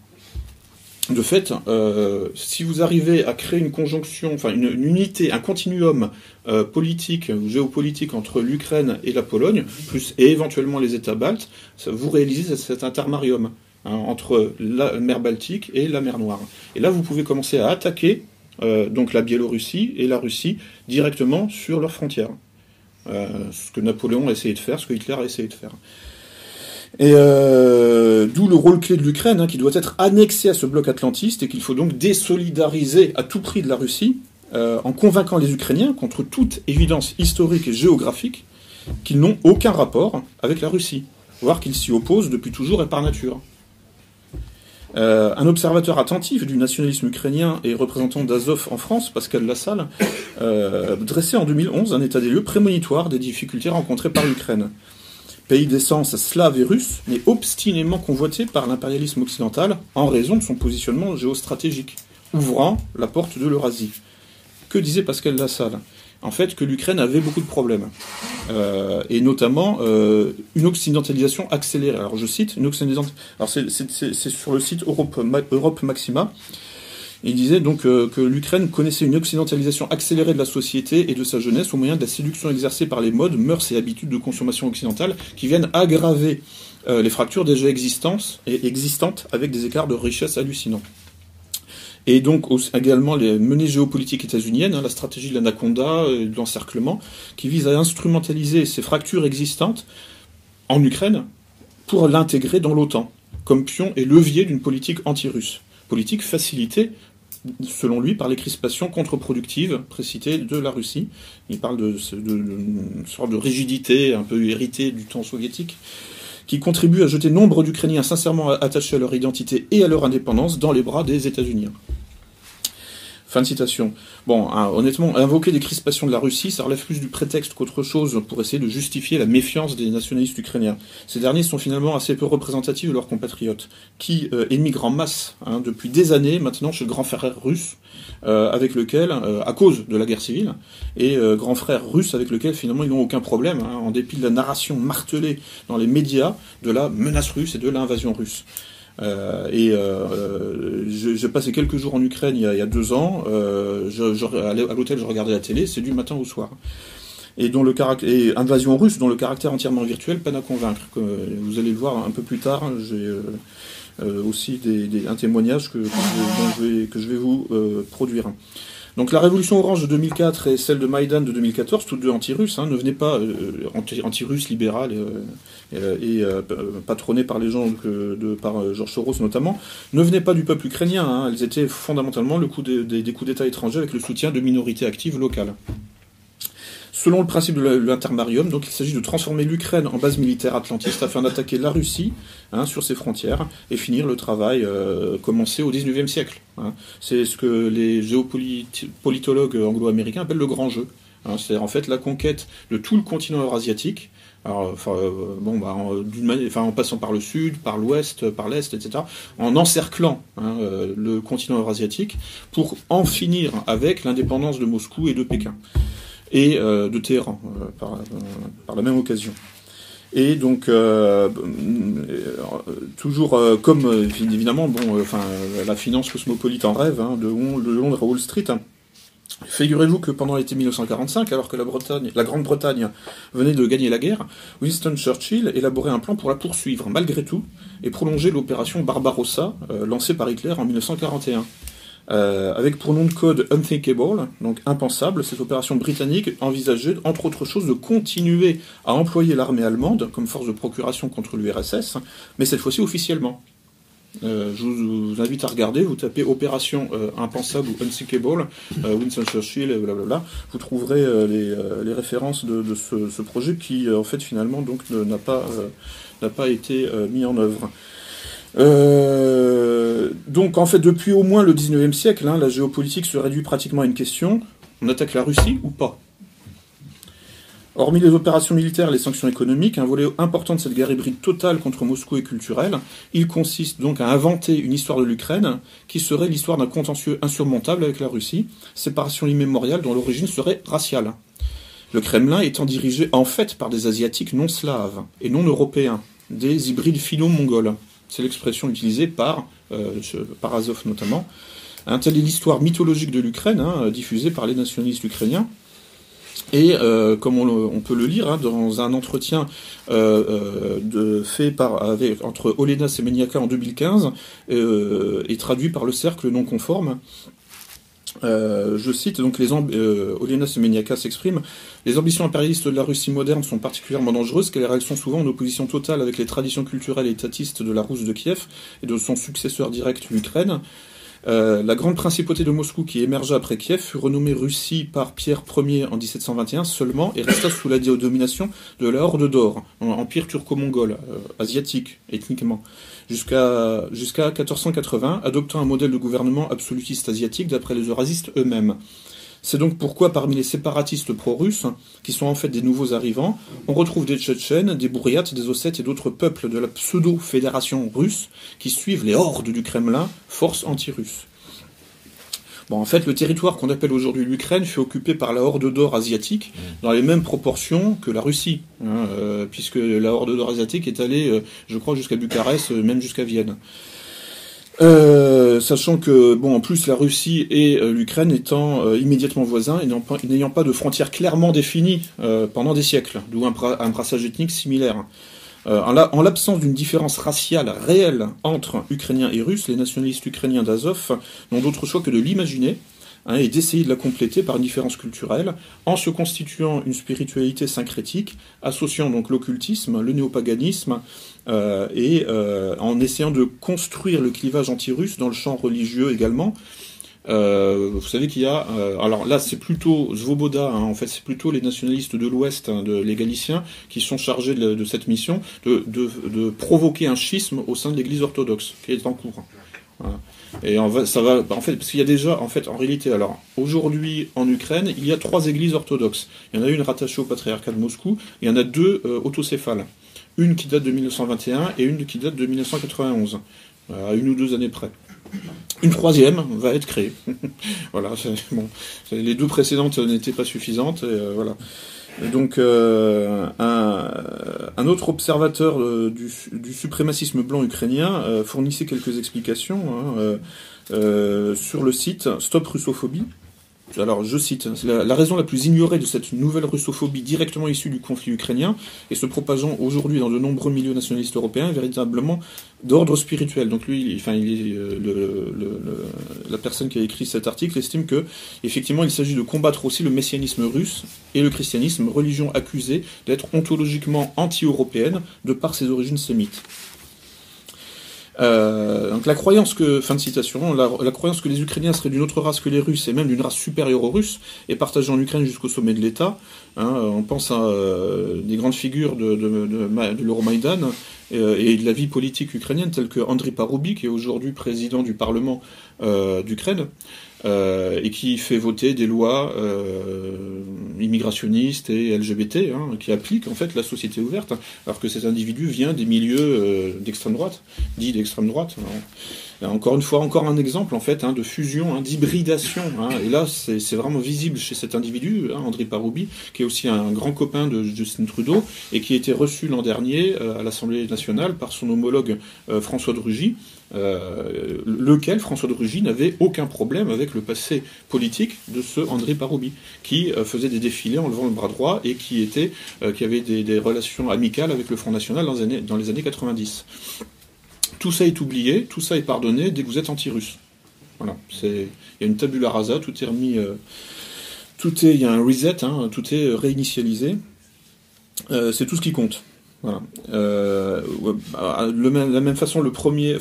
de fait, euh, si vous arrivez à créer une conjonction, enfin une, unité, un continuum euh, politique ou géopolitique entre l'Ukraine et la Pologne, plus et éventuellement les États baltes, vous réalisez cet intermarium hein, entre la mer Baltique et la mer Noire. Et là, vous pouvez commencer à attaquer euh, donc la Biélorussie et la Russie directement sur leurs frontières. ce que Napoléon a essayé de faire, ce que Hitler a essayé de faire. Et euh, d'où le rôle clé de l'Ukraine, hein, qui doit être annexé à ce bloc atlantiste et qu'il faut donc désolidariser à tout prix de la Russie, euh, en convainquant les Ukrainiens, contre toute évidence historique et géographique, qu'ils n'ont aucun rapport avec la Russie, voire qu'ils s'y opposent depuis toujours et par nature. Euh, un observateur attentif du nationalisme ukrainien et représentant d'Azov en France, Pascal Lassalle, dressait en 2011 un état des lieux prémonitoire des difficultés rencontrées par l'Ukraine pays d'essence slave et russe, mais obstinément convoité par l'impérialisme occidental en raison de son positionnement géostratégique, ouvrant la porte de l'Eurasie. Que disait Pascal Lassalle? En fait, que l'Ukraine avait beaucoup de problèmes, euh, et notamment euh, une occidentalisation accélérée. Alors je cite, occidentalisation... Alors c'est sur le site Europe, Maxima, il disait donc euh, que l'Ukraine connaissait une occidentalisation accélérée de la société et de sa jeunesse au moyen de la séduction exercée par les modes, mœurs et habitudes de consommation occidentales qui viennent aggraver les fractures déjà existantes avec des écarts de richesse hallucinants. Et donc également les menées géopolitiques états-uniennes, hein, la stratégie de l'anaconda, et de l'encerclement, qui vise à instrumentaliser ces fractures existantes en Ukraine pour l'intégrer dans l'OTAN, comme pion et levier d'une politique anti-russe. Politique facilitée selon lui, par les crispations contre-productives précitées de la Russie. Il parle de, de, sorte de rigidité un peu héritée du temps soviétique, qui contribue à jeter nombre d'Ukrainiens sincèrement attachés à leur identité et à leur indépendance dans les bras des États-Unis. Fin de citation. Bon, hein, honnêtement, invoquer des crispations de la Russie, ça relève plus du prétexte qu'autre chose pour essayer de justifier la méfiance des nationalistes ukrainiens. Ces derniers sont finalement assez peu représentatifs de leurs compatriotes, qui euh, émigrent en masse hein, depuis des années maintenant chez le grand frère russe, euh, avec lequel, euh, à cause de la guerre civile, et grand frère russe avec lequel finalement ils n'ont aucun problème, hein, en dépit de la narration martelée dans les médias de la menace russe et de l'invasion russe. Euh, et euh, j'ai passé quelques jours en Ukraine il y a, il y a deux ans. Euh, je, je, à l'hôtel, je regardais la télé, c'est du matin au soir. Et, dont le et invasion russe, dont le caractère entièrement virtuel peine à convaincre. Vous allez le voir un peu plus tard. J'ai euh, aussi des, des, un témoignage que, que, je, vais, que vous produire. Donc la révolution orange de 2004 et celle de Maïdan de 2014, toutes deux anti-russes, hein, ne venaient pas euh, anti-russes, libérales euh, et euh, patronnées par les gens de, par Georges Soros notamment, ne venaient pas du peuple ukrainien. Hein, elles étaient fondamentalement le coup des coups d'État étrangers avec le soutien de minorités actives locales. Selon le principe de l'intermarium, donc il s'agit de transformer l'Ukraine en base militaire atlantiste afin d'attaquer la Russie hein, sur ses frontières et finir le travail euh, commencé au XIXe siècle. Hein. C'est ce que les géopolitologues anglo-américains appellent le grand jeu. Hein. C'est-à-dire en fait la conquête de tout le continent eurasiatique alors, euh, bon, bah, en, enfin, en passant par le sud, par l'ouest, par l'est, etc., en encerclant hein, euh, le continent eurasiatique pour en finir avec l'indépendance de Moscou et de Pékin et euh, de Téhéran euh, par, euh, par, la même occasion. Et donc, toujours comme évidemment, bon, enfin, la finance cosmopolite en rêve, hein, de, Londres à Wall Street, hein, Figurez-vous que pendant l'été 1945, alors que la, Bretagne, la Grande-Bretagne venait de gagner la guerre, Winston Churchill élaborait un plan pour la poursuivre malgré tout et prolonger l'opération Barbarossa lancée par Hitler en 1941. Euh, avec pour nom de code Unthinkable, donc impensable, cette opération britannique envisageait, entre autres choses, de continuer à employer l'armée allemande comme force de procuration contre l'URSS, mais cette fois-ci officiellement. Euh, je vous, invite à regarder, vous tapez Opération euh, Impensable ou Unthinkable, euh, Winston Churchill, blablabla, vous trouverez les, références de, de ce, ce, projet qui, en fait, finalement, donc n'a pas, n'a pas été mis en œuvre. Donc, en fait, depuis au moins le 19e siècle, hein, la géopolitique se réduit pratiquement à une question on attaque la Russie ou pas? Hormis les opérations militaires et les sanctions économiques, un volet important de cette guerre hybride totale contre Moscou est culturel. Il consiste donc à inventer une histoire de l'Ukraine qui serait l'histoire d'un contentieux insurmontable avec la Russie, séparation immémoriale dont l'origine serait raciale. Le Kremlin étant dirigé en fait par des Asiatiques non slaves et non européens, des hybrides philo-mongols. C'est l'expression utilisée par, euh, par Azov notamment. Un tel est l'histoire mythologique de l'Ukraine, hein, diffusée par les nationalistes ukrainiens, et euh, comme on, peut le lire hein, dans un entretien euh, euh, de, fait par, entre Olena Semeniaka en 2015 et traduit par le Cercle non conforme, je cite donc les Olena Semeniaka s'exprime les ambitions impérialistes de la Russie moderne sont particulièrement dangereuses car elles sont souvent en opposition totale avec les traditions culturelles et étatistes de la Rousse de Kiev et de son successeur direct l'Ukraine. Euh, la grande principauté de Moscou qui émergea après Kiev fut renommée Russie par Pierre Ier en 1721 seulement et resta sous la domination de la Horde d'Or, empire turco-mongol, euh, asiatique ethniquement, jusqu'à jusqu'à 1480, adoptant un modèle de gouvernement absolutiste asiatique d'après les eurasistes eux-mêmes. C'est donc pourquoi parmi les séparatistes pro-russes, qui sont en fait des nouveaux arrivants, on retrouve des Tchétchènes, des Bouriates, des Ossètes et d'autres peuples de la pseudo-fédération russe qui suivent les hordes du Kremlin, force anti-russe. Bon, en fait, le territoire qu'on appelle aujourd'hui l'Ukraine fut occupé par la Horde d'or asiatique dans les mêmes proportions que la Russie, hein, euh, puisque la Horde d'or asiatique est allée, euh, je crois, jusqu'à Bucarest, euh, même jusqu'à Vienne. Sachant que, bon, en plus, la Russie et l'Ukraine étant immédiatement voisins et n'ayant pas de frontières clairement définies pendant des siècles, d'où un, brassage ethnique similaire. En l'absence d'une différence raciale réelle entre Ukrainiens et Russes, les nationalistes ukrainiens d'Azov n'ont d'autre choix que de l'imaginer Hein, et d'essayer de la compléter par une différence culturelle, en se constituant une spiritualité syncrétique, associant donc l'occultisme, le néopaganisme, euh, et euh, en essayant de construire le clivage anti-russe dans le champ religieux également. Euh, vous savez qu'il y a, alors là c'est plutôt Svoboda, hein, en fait c'est plutôt les nationalistes de l'Ouest, hein, de, les Galiciens, qui sont chargés de, cette mission, de, de, provoquer un schisme au sein de l'Église orthodoxe, qui est en cours. Voilà. Et en, ça va, en fait, parce qu'il y a déjà, en fait, en réalité, alors, aujourd'hui, en Ukraine, il y a trois églises orthodoxes. Il y en a une rattachée au patriarcat de Moscou, et il y en a deux euh, autocéphales. Une qui date de 1921 et une qui date de 1991, euh, à une ou deux années près. Une troisième va être créée. voilà, bon, les deux précédentes n'étaient pas suffisantes, euh, voilà. Donc euh, un, autre observateur euh, du, suprémacisme blanc ukrainien fournissait quelques explications hein, sur le site Stop Russophobie, alors je cite, la, la, raison la plus ignorée de cette nouvelle russophobie directement issue du conflit ukrainien et se propageant aujourd'hui dans de nombreux milieux nationalistes européens est véritablement d'ordre spirituel. Donc lui, enfin, euh, la personne qui a écrit cet article estime que effectivement il s'agit de combattre aussi le messianisme russe et le christianisme, religion accusée d'être ontologiquement anti-européenne de par ses origines sémites. Euh, donc la croyance que, fin de citation, la, croyance que les Ukrainiens seraient d'une autre race que les Russes et même d'une race supérieure aux Russes est partagée en Ukraine jusqu'au sommet de l'État. Hein, on pense à euh, des grandes figures de, de, de, euh, et de la vie politique ukrainienne telle que Andriy Paroubi, qui est aujourd'hui président du Parlement d'Ukraine. Euh, et qui fait voter des lois euh, immigrationnistes et LGBT, hein, qui appliquent en fait la société ouverte, alors que cet individu vient des milieux euh, d'extrême droite, dit d'extrême droite. encore une fois, encore un exemple en fait hein, de fusion, hein, d'hybridation. Hein. et là, c'est vraiment visible chez cet individu, hein, André Paroubi, qui est aussi un grand copain de Justin Trudeau et qui a été reçu l'an dernier à l'Assemblée nationale National par son homologue François de Rugy, euh, lequel François de Rugy n'avait aucun problème avec le passé politique de ce André Parobi, qui euh, faisait des défilés en levant le bras droit et qui était, qui avait des, relations amicales avec le Front National dans les années, dans les années 90. Tout ça est oublié, tout ça est pardonné dès que vous êtes anti-russe. Voilà, il y a une tabula rasa, tout est remis, tout est, il y a un reset, hein, tout est réinitialisé. c'est tout ce qui compte. Voilà. Euh, bah, la même façon, le premier,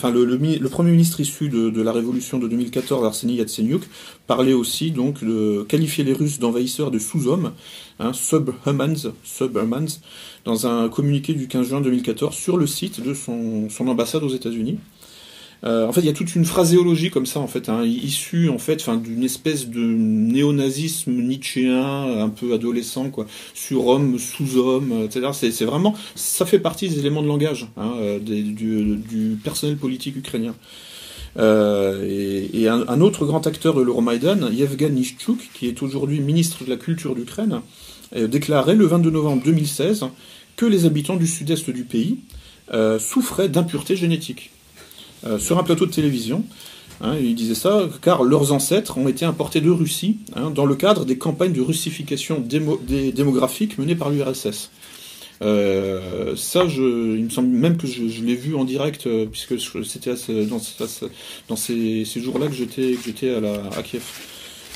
ministre issu de, la révolution de 2014, Arseny Yatsenyuk, parlait aussi donc de qualifier les Russes d'envahisseurs de sous-hommes, hein, subhumans, dans un communiqué du 15 juin 2014 sur le site de son, son ambassade aux États-Unis. Euh, en fait, il y a toute une phraséologie comme ça, en fait, hein, issue en fait, d'une espèce de néonazisme nietzschéen, un peu adolescent, quoi, sur homme, sous-homme, etc. C'est vraiment, ça fait partie des éléments de langage hein, euh, du, personnel politique ukrainien. Euh, et, un, autre grand acteur de l'Euromaïdan, Yevgen Nishchuk, qui est aujourd'hui ministre de la Culture d'Ukraine, déclarait le 22 novembre 2016 que les habitants du sud-est du pays souffraient d'impuretés génétiques. Euh, sur un plateau de télévision. Hein, il disait ça car leurs ancêtres ont été importés de Russie hein, dans le cadre des campagnes de russification démographique menées par l'URSS. Euh, ça, il me semble même que je, l'ai vu en direct, euh, puisque c'était dans, ces, jours-là que j'étais, à, Kiev.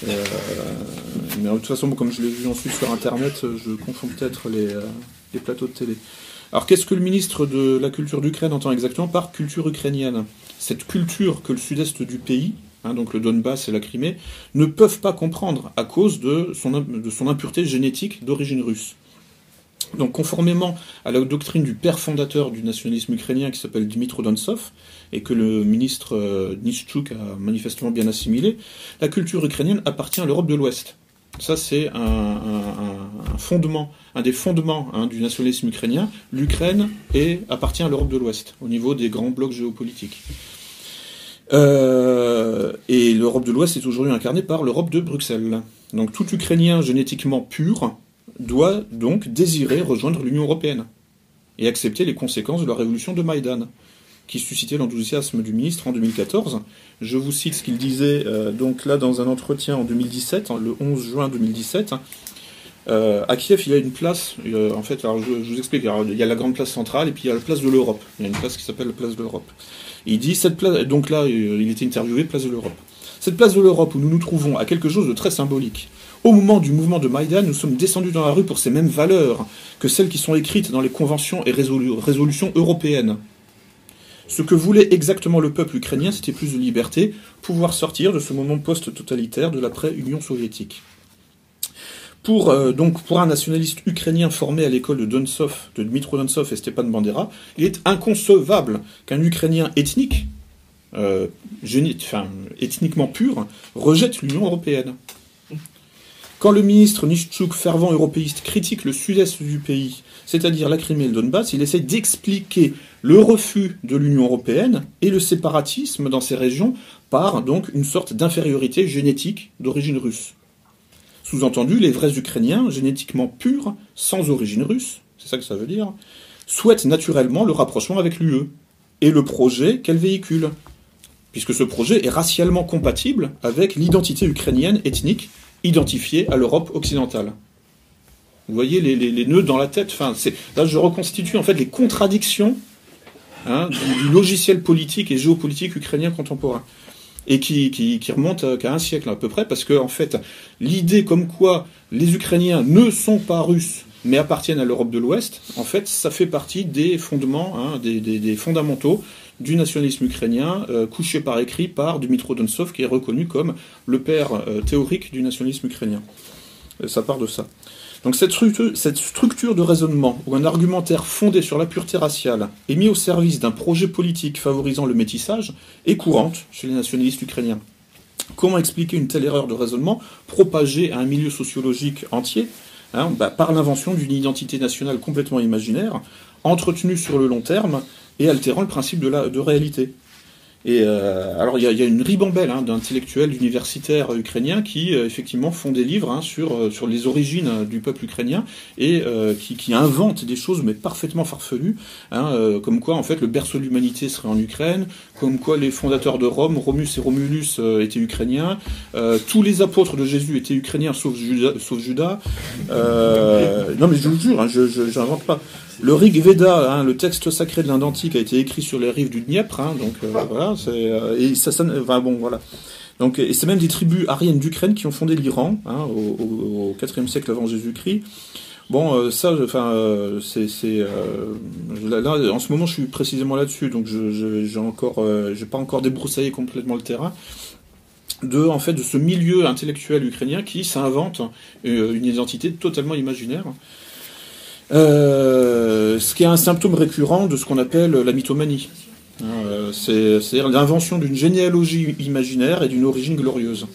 mais de toute façon, comme je l'ai vu ensuite sur Internet, je confonds peut-être les plateaux de télé. Alors qu'est-ce que le ministre de la Culture d'Ukraine entend exactement par culture ukrainienne? Cette culture que le sud-est du pays, hein, donc le Donbass et la Crimée, ne peuvent pas comprendre à cause de son, impureté génétique d'origine russe. Donc conformément à la doctrine du père fondateur du nationalisme ukrainien qui s'appelle Dmitro Donsov, et que le ministre euh, a manifestement bien assimilé, la culture ukrainienne appartient à l'Europe de l'Ouest. Ça, c'est un, fondement, un des fondements hein, du nationalisme ukrainien. L'Ukraine appartient à l'Europe de l'Ouest, au niveau des grands blocs géopolitiques. Euh, et l'Europe de l'Ouest est aujourd'hui incarnée par l'Europe de Bruxelles. Donc tout Ukrainien génétiquement pur doit donc désirer rejoindre l'Union européenne et accepter les conséquences de la révolution de Maïdan qui suscitait l'enthousiasme du ministre en 2014. Je vous cite ce qu'il disait euh, donc là dans un entretien en 2017, hein, le 11 juin 2017. Euh, à Kiev, il y a une place, euh, en fait, alors je, vous explique, il y a la grande place centrale et puis il y a la place de l'Europe. Il y a une place qui s'appelle la place de l'Europe. Il dit, cette place, donc là, il était interviewé, place de l'Europe. Cette place de l'Europe où nous nous trouvons a quelque chose de très symbolique. Au moment du mouvement de Maïdan, nous sommes descendus dans la rue pour ces mêmes valeurs que celles qui sont écrites dans les conventions et résolutions européennes. Ce que voulait exactement le peuple ukrainien, c'était plus de liberté, pouvoir sortir de ce moment post-totalitaire de l'après-Union soviétique. Pour, euh, donc, pour un nationaliste ukrainien formé à l'école de Donsov, de Dmitro Donsov et Stepan Bandera, il est inconcevable qu'un Ukrainien ethnique, euh, enfin, ethniquement pur, rejette l'Union européenne. Quand le ministre Nishchuk, fervent européiste, critique le sud-est du pays, c'est-à-dire la Crimée et le Donbass, il essaie d'expliquer le refus de l'Union européenne et le séparatisme dans ces régions par donc une sorte d'infériorité génétique d'origine russe. Sous-entendu, les vrais Ukrainiens, génétiquement purs, sans origine russe, c'est ça que ça veut dire, souhaitent naturellement le rapprochement avec l'UE et le projet qu'elle véhicule, puisque ce projet est racialement compatible avec l'identité ukrainienne ethnique identifiée à l'Europe occidentale. Vous voyez les, nœuds dans la tête. Enfin, là, je reconstitue en fait les contradictions hein, du, logiciel politique et géopolitique ukrainien contemporain et qui, remonte qu'à un siècle à peu près, parce que en fait, l'idée comme quoi les Ukrainiens ne sont pas russes mais appartiennent à l'Europe de l'Ouest, en fait, ça fait partie des fondements, hein, des, fondamentaux du nationalisme ukrainien, euh, couché par écrit par Dmitro Donsov, qui est reconnu comme le père euh, théorique du nationalisme ukrainien. ça part de ça. Donc cette structure, de raisonnement, où un argumentaire fondé sur la pureté raciale est mis au service d'un projet politique favorisant le métissage, est courante chez les nationalistes ukrainiens. Comment expliquer une telle erreur de raisonnement propagée à un milieu sociologique entier hein, bah, par l'invention d'une identité nationale complètement imaginaire, entretenue sur le long terme et altérant le principe de, la, de réalité? Et euh, alors il y a, y a, une ribambelle hein, d'intellectuels universitaires ukrainiens qui euh, effectivement font des livres hein, sur euh, sur les origines euh, du peuple ukrainien et qui, qui, inventent des choses mais parfaitement farfelues, hein, comme quoi en fait le berceau de l'humanité serait en Ukraine, comme quoi les fondateurs de Rome, Romus et Romulus, étaient ukrainiens, tous les apôtres de Jésus étaient ukrainiens sauf Judas. Sauf Judas. non mais je vous jure, hein, je n'invente pas. Le Rig Veda, hein, le texte sacré de l'Inde antique, a été écrit sur les rives du Dniepr, hein, donc euh, voilà, c'est euh, et ça, ça enfin, bon, voilà. Donc, et c'est même des tribus ariennes d'Ukraine qui ont fondé l'Iran hein, au, au, 4e siècle avant Jésus-Christ. Bon, euh, ça, enfin, euh, c'est, c'est là, là, en ce moment, je suis précisément là-dessus, donc je, je, j'ai encore, j'ai pas encore débroussaillé complètement le terrain de en fait de ce milieu intellectuel ukrainien qui s'invente une identité totalement imaginaire euh, ce qui est un symptôme récurrent de ce qu'on appelle la mythomanie. Euh, c'est l'invention d'une généalogie imaginaire et d'une origine glorieuse.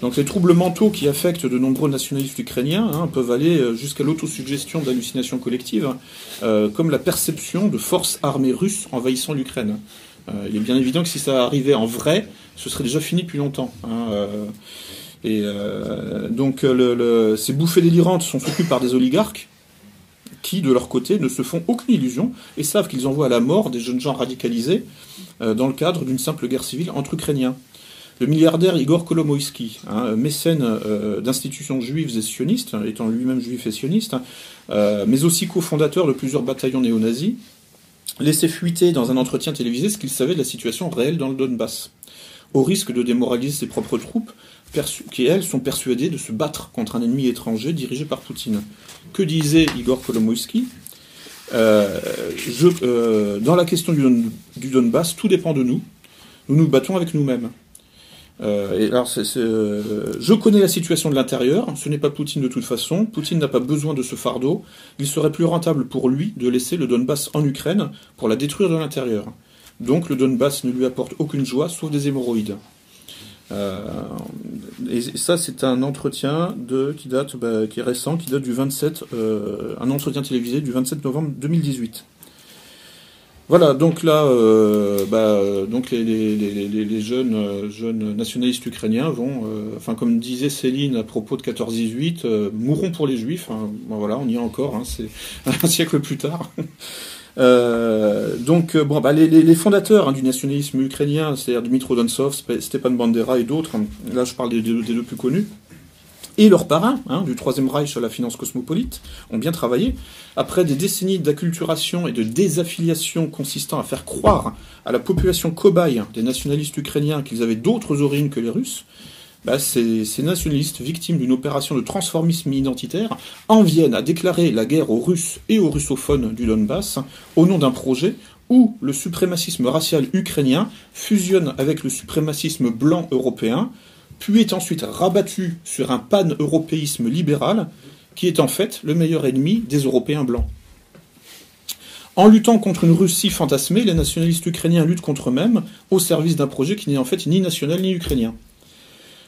Donc les troubles mentaux qui affectent de nombreux nationalistes ukrainiens hein, peuvent aller euh, jusqu'à l'autosuggestion d'hallucinations collectives, euh, comme la perception de forces armées russes envahissant l'Ukraine. Il est bien évident que si ça arrivait en vrai, ce serait déjà fini depuis longtemps. Hein, et donc le, le, ces bouffées délirantes sont soutenues par des oligarques qui, de leur côté, ne se font aucune illusion et savent qu'ils envoient à la mort des jeunes gens radicalisés euh, dans le cadre d'une simple guerre civile entre Ukrainiens. Le milliardaire Igor Kolomoïski, hein, mécène euh, d'institutions juives et sionistes, étant lui-même juif et sioniste, euh, mais aussi cofondateur de plusieurs bataillons néo-nazis, laissait fuiter dans un entretien télévisé ce qu'il savait de la situation réelle dans le Donbass, au risque de démoraliser ses propres troupes qui, elles, sont persuadées de se battre contre un ennemi étranger dirigé par Poutine. Que disait Igor Kolomoïski euh, euh, Dans la question du, Donbass, tout dépend de nous. Nous nous battons avec nous-mêmes. Euh, je connais la situation de l'intérieur. Ce n'est pas Poutine de toute façon. Poutine n'a pas besoin de ce fardeau. Il serait plus rentable pour lui de laisser le Donbass en Ukraine pour la détruire de l'intérieur. Donc le Donbass ne lui apporte aucune joie sauf des hémorroïdes. Euh, et ça, c'est un entretien de, qui date, bah, qui est récent, qui date du 27, euh, un entretien télévisé du 27 novembre 2018. Voilà, donc là, euh, bah, donc les, jeunes, jeunes nationalistes ukrainiens vont, enfin comme disait Céline à propos de 14-18, euh, mourront pour les juifs. Hein. Voilà, on y est encore, hein, c'est un siècle plus tard. Euh, donc, euh, bon, bah, les, fondateurs hein, du nationalisme ukrainien, c'est-à-dire Dmitro Donsov, Stepan Bandera et d'autres, hein, là je parle des, des, deux plus connus, et leurs parrains hein, du Troisième Reich à la finance cosmopolite ont bien travaillé. Après des décennies d'acculturation et de désaffiliation consistant à faire croire à la population cobaye des nationalistes ukrainiens qu'ils avaient d'autres origines que les Russes, bah, ces, ces, nationalistes, victimes d'une opération de transformisme identitaire, en viennent à déclarer la guerre aux Russes et aux russophones du Donbass au nom d'un projet où le suprémacisme racial ukrainien fusionne avec le suprémacisme blanc européen, puis est ensuite rabattu sur un pan-européisme libéral qui est en fait le meilleur ennemi des Européens blancs. En luttant contre une Russie fantasmée, les nationalistes ukrainiens luttent contre eux-mêmes au service d'un projet qui n'est en fait ni national ni ukrainien.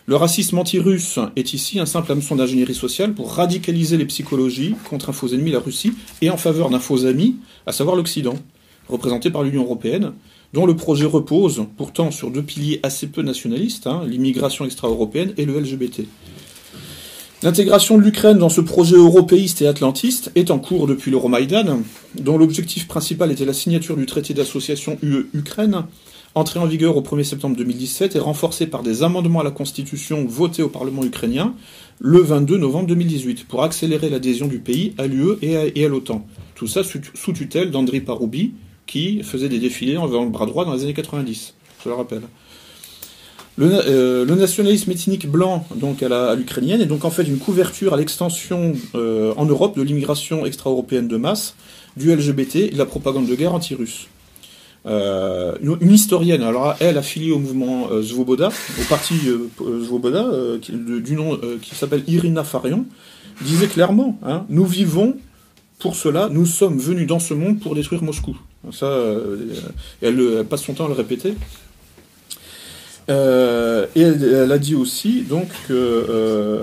Le racisme anti-russe est ici un simple hameçon d'ingénierie sociale pour radicaliser les psychologies contre un faux ennemi, la Russie, et en faveur d'un faux ami, à savoir l'Occident, représenté par l'Union européenne, dont le projet repose pourtant sur deux piliers assez peu nationalistes, hein, l'immigration extra-européenne et le LGBT. L'intégration de l'Ukraine dans ce projet européiste et atlantiste est en cours depuis l'Euromaïdan, dont l'objectif principal était la signature du traité d'association UE-Ukraine, entré en vigueur au 1er septembre 2017 et renforcé par des amendements à la Constitution votés au Parlement ukrainien le 22 novembre 2018 pour accélérer l'adhésion du pays à l'UE et à, l'OTAN. Tout ça sous, tutelle d'Andriy Paroubi, qui faisait des défilés en le bras droit dans les années 90, je le rappelle. Le, euh, le nationalisme ethnique blanc donc à l'ukrainienne est donc en fait une couverture à l'extension euh, en Europe de l'immigration extra-européenne de masse, du LGBT et de la propagande de guerre anti-russe. Euh, une historienne, alors elle affiliée au mouvement euh, au parti euh, Zvoboda, euh, qui, du nom euh, qui s'appelle Irina Farion, disait clairement hein, Nous vivons pour cela, nous sommes venus dans ce monde pour détruire Moscou. Ça, elle, passe son temps à le répéter. Euh, et elle, elle a dit aussi donc que, euh,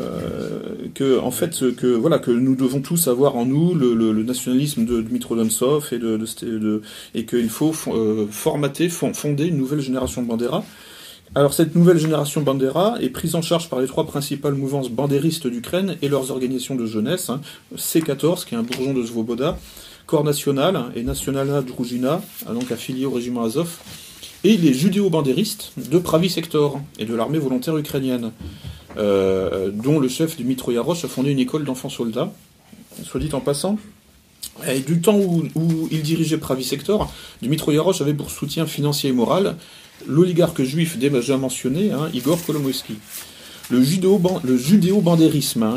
que en fait que voilà que nous devons tous avoir en nous le, le, le nationalisme de Dmitro Donsov et de, de, de et qu'il faut euh, formater fon- fonder une nouvelle génération de Bandera. Alors cette nouvelle génération Bandera est prise en charge par les trois principales mouvances bandéristes d'Ukraine et leurs organisations de jeunesse, hein. C14 qui est un bourgeon de Svoboda, Corps National et Nationalna Druzhina, donc affilié au régiment Azov, et les judéo-bandéristes de Pravi Sector et de l'armée volontaire ukrainienne, euh, dont le chef Dmitro Yarosh a fondé une école d'enfants soldats, soit dit en passant. Et du temps où, il dirigeait Pravi Sector, Dmitro Yarosh avait pour soutien financier et moral l'oligarque juif déjà mentionné, hein, Igor Kolomoïski. Le judéo- le judéo-bandérisme, hein.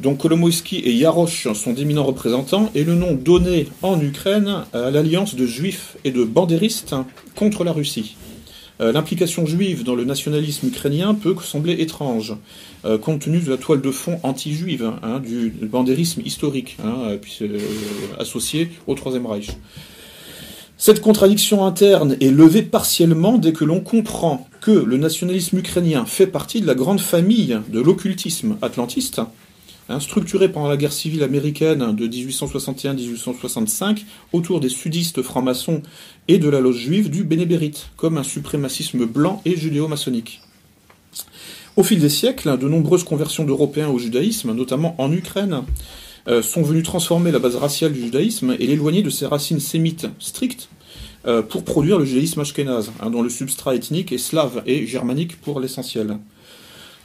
Donc Kolomoïski et Yarosh sont d'éminents représentants et le nom donné en Ukraine à l'alliance de juifs et de bandéristes contre la Russie. Euh, L'implication juive dans le nationalisme ukrainien peut sembler étrange, euh, compte tenu de la toile de fond anti-juive hein, du bandérisme historique, hein, euh, associé au Troisième Reich. Cette contradiction interne est levée partiellement dès que l'on comprend que le nationalisme ukrainien fait partie de la grande famille de l'occultisme atlantiste, hein, structuré pendant la guerre civile américaine de 1861-1865 autour des sudistes francs-maçons et de la loge juive du Bénébérite, comme un suprémacisme blanc et judéo-maçonnique. Au fil des siècles, de nombreuses conversions d'Européens au judaïsme, notamment en Ukraine, euh, sont venues transformer la base raciale du judaïsme et l'éloigner de ses racines sémites strictes euh, pour produire le judaïsme ashkénaze, hein, dont le substrat ethnique est slave et germanique pour l'essentiel.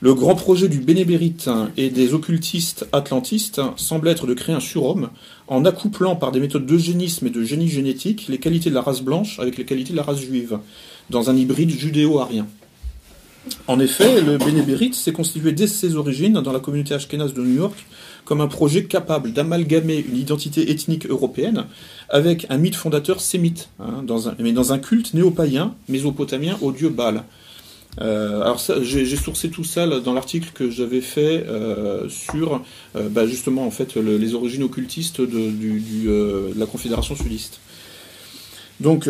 Le grand projet du bénébérite et des occultistes atlantistes semble être de créer un surhomme en accouplant par des méthodes d'eugénisme et de génie génétique les qualités de la race blanche avec les qualités de la race juive, dans un hybride judéo-arien. En effet, le bénébérite s'est constitué dès ses origines dans la communauté ashkénaze de New York comme un projet capable d'amalgamer une identité ethnique européenne avec un mythe fondateur sémite, hein, mais dans un culte néo-païen mésopotamien au dieu Baal. Euh, alors j'ai sourcé tout ça dans l'article que j'avais fait euh, sur euh, bah, justement en fait le- les origines occultistes de, la Confédération sudiste. Donc,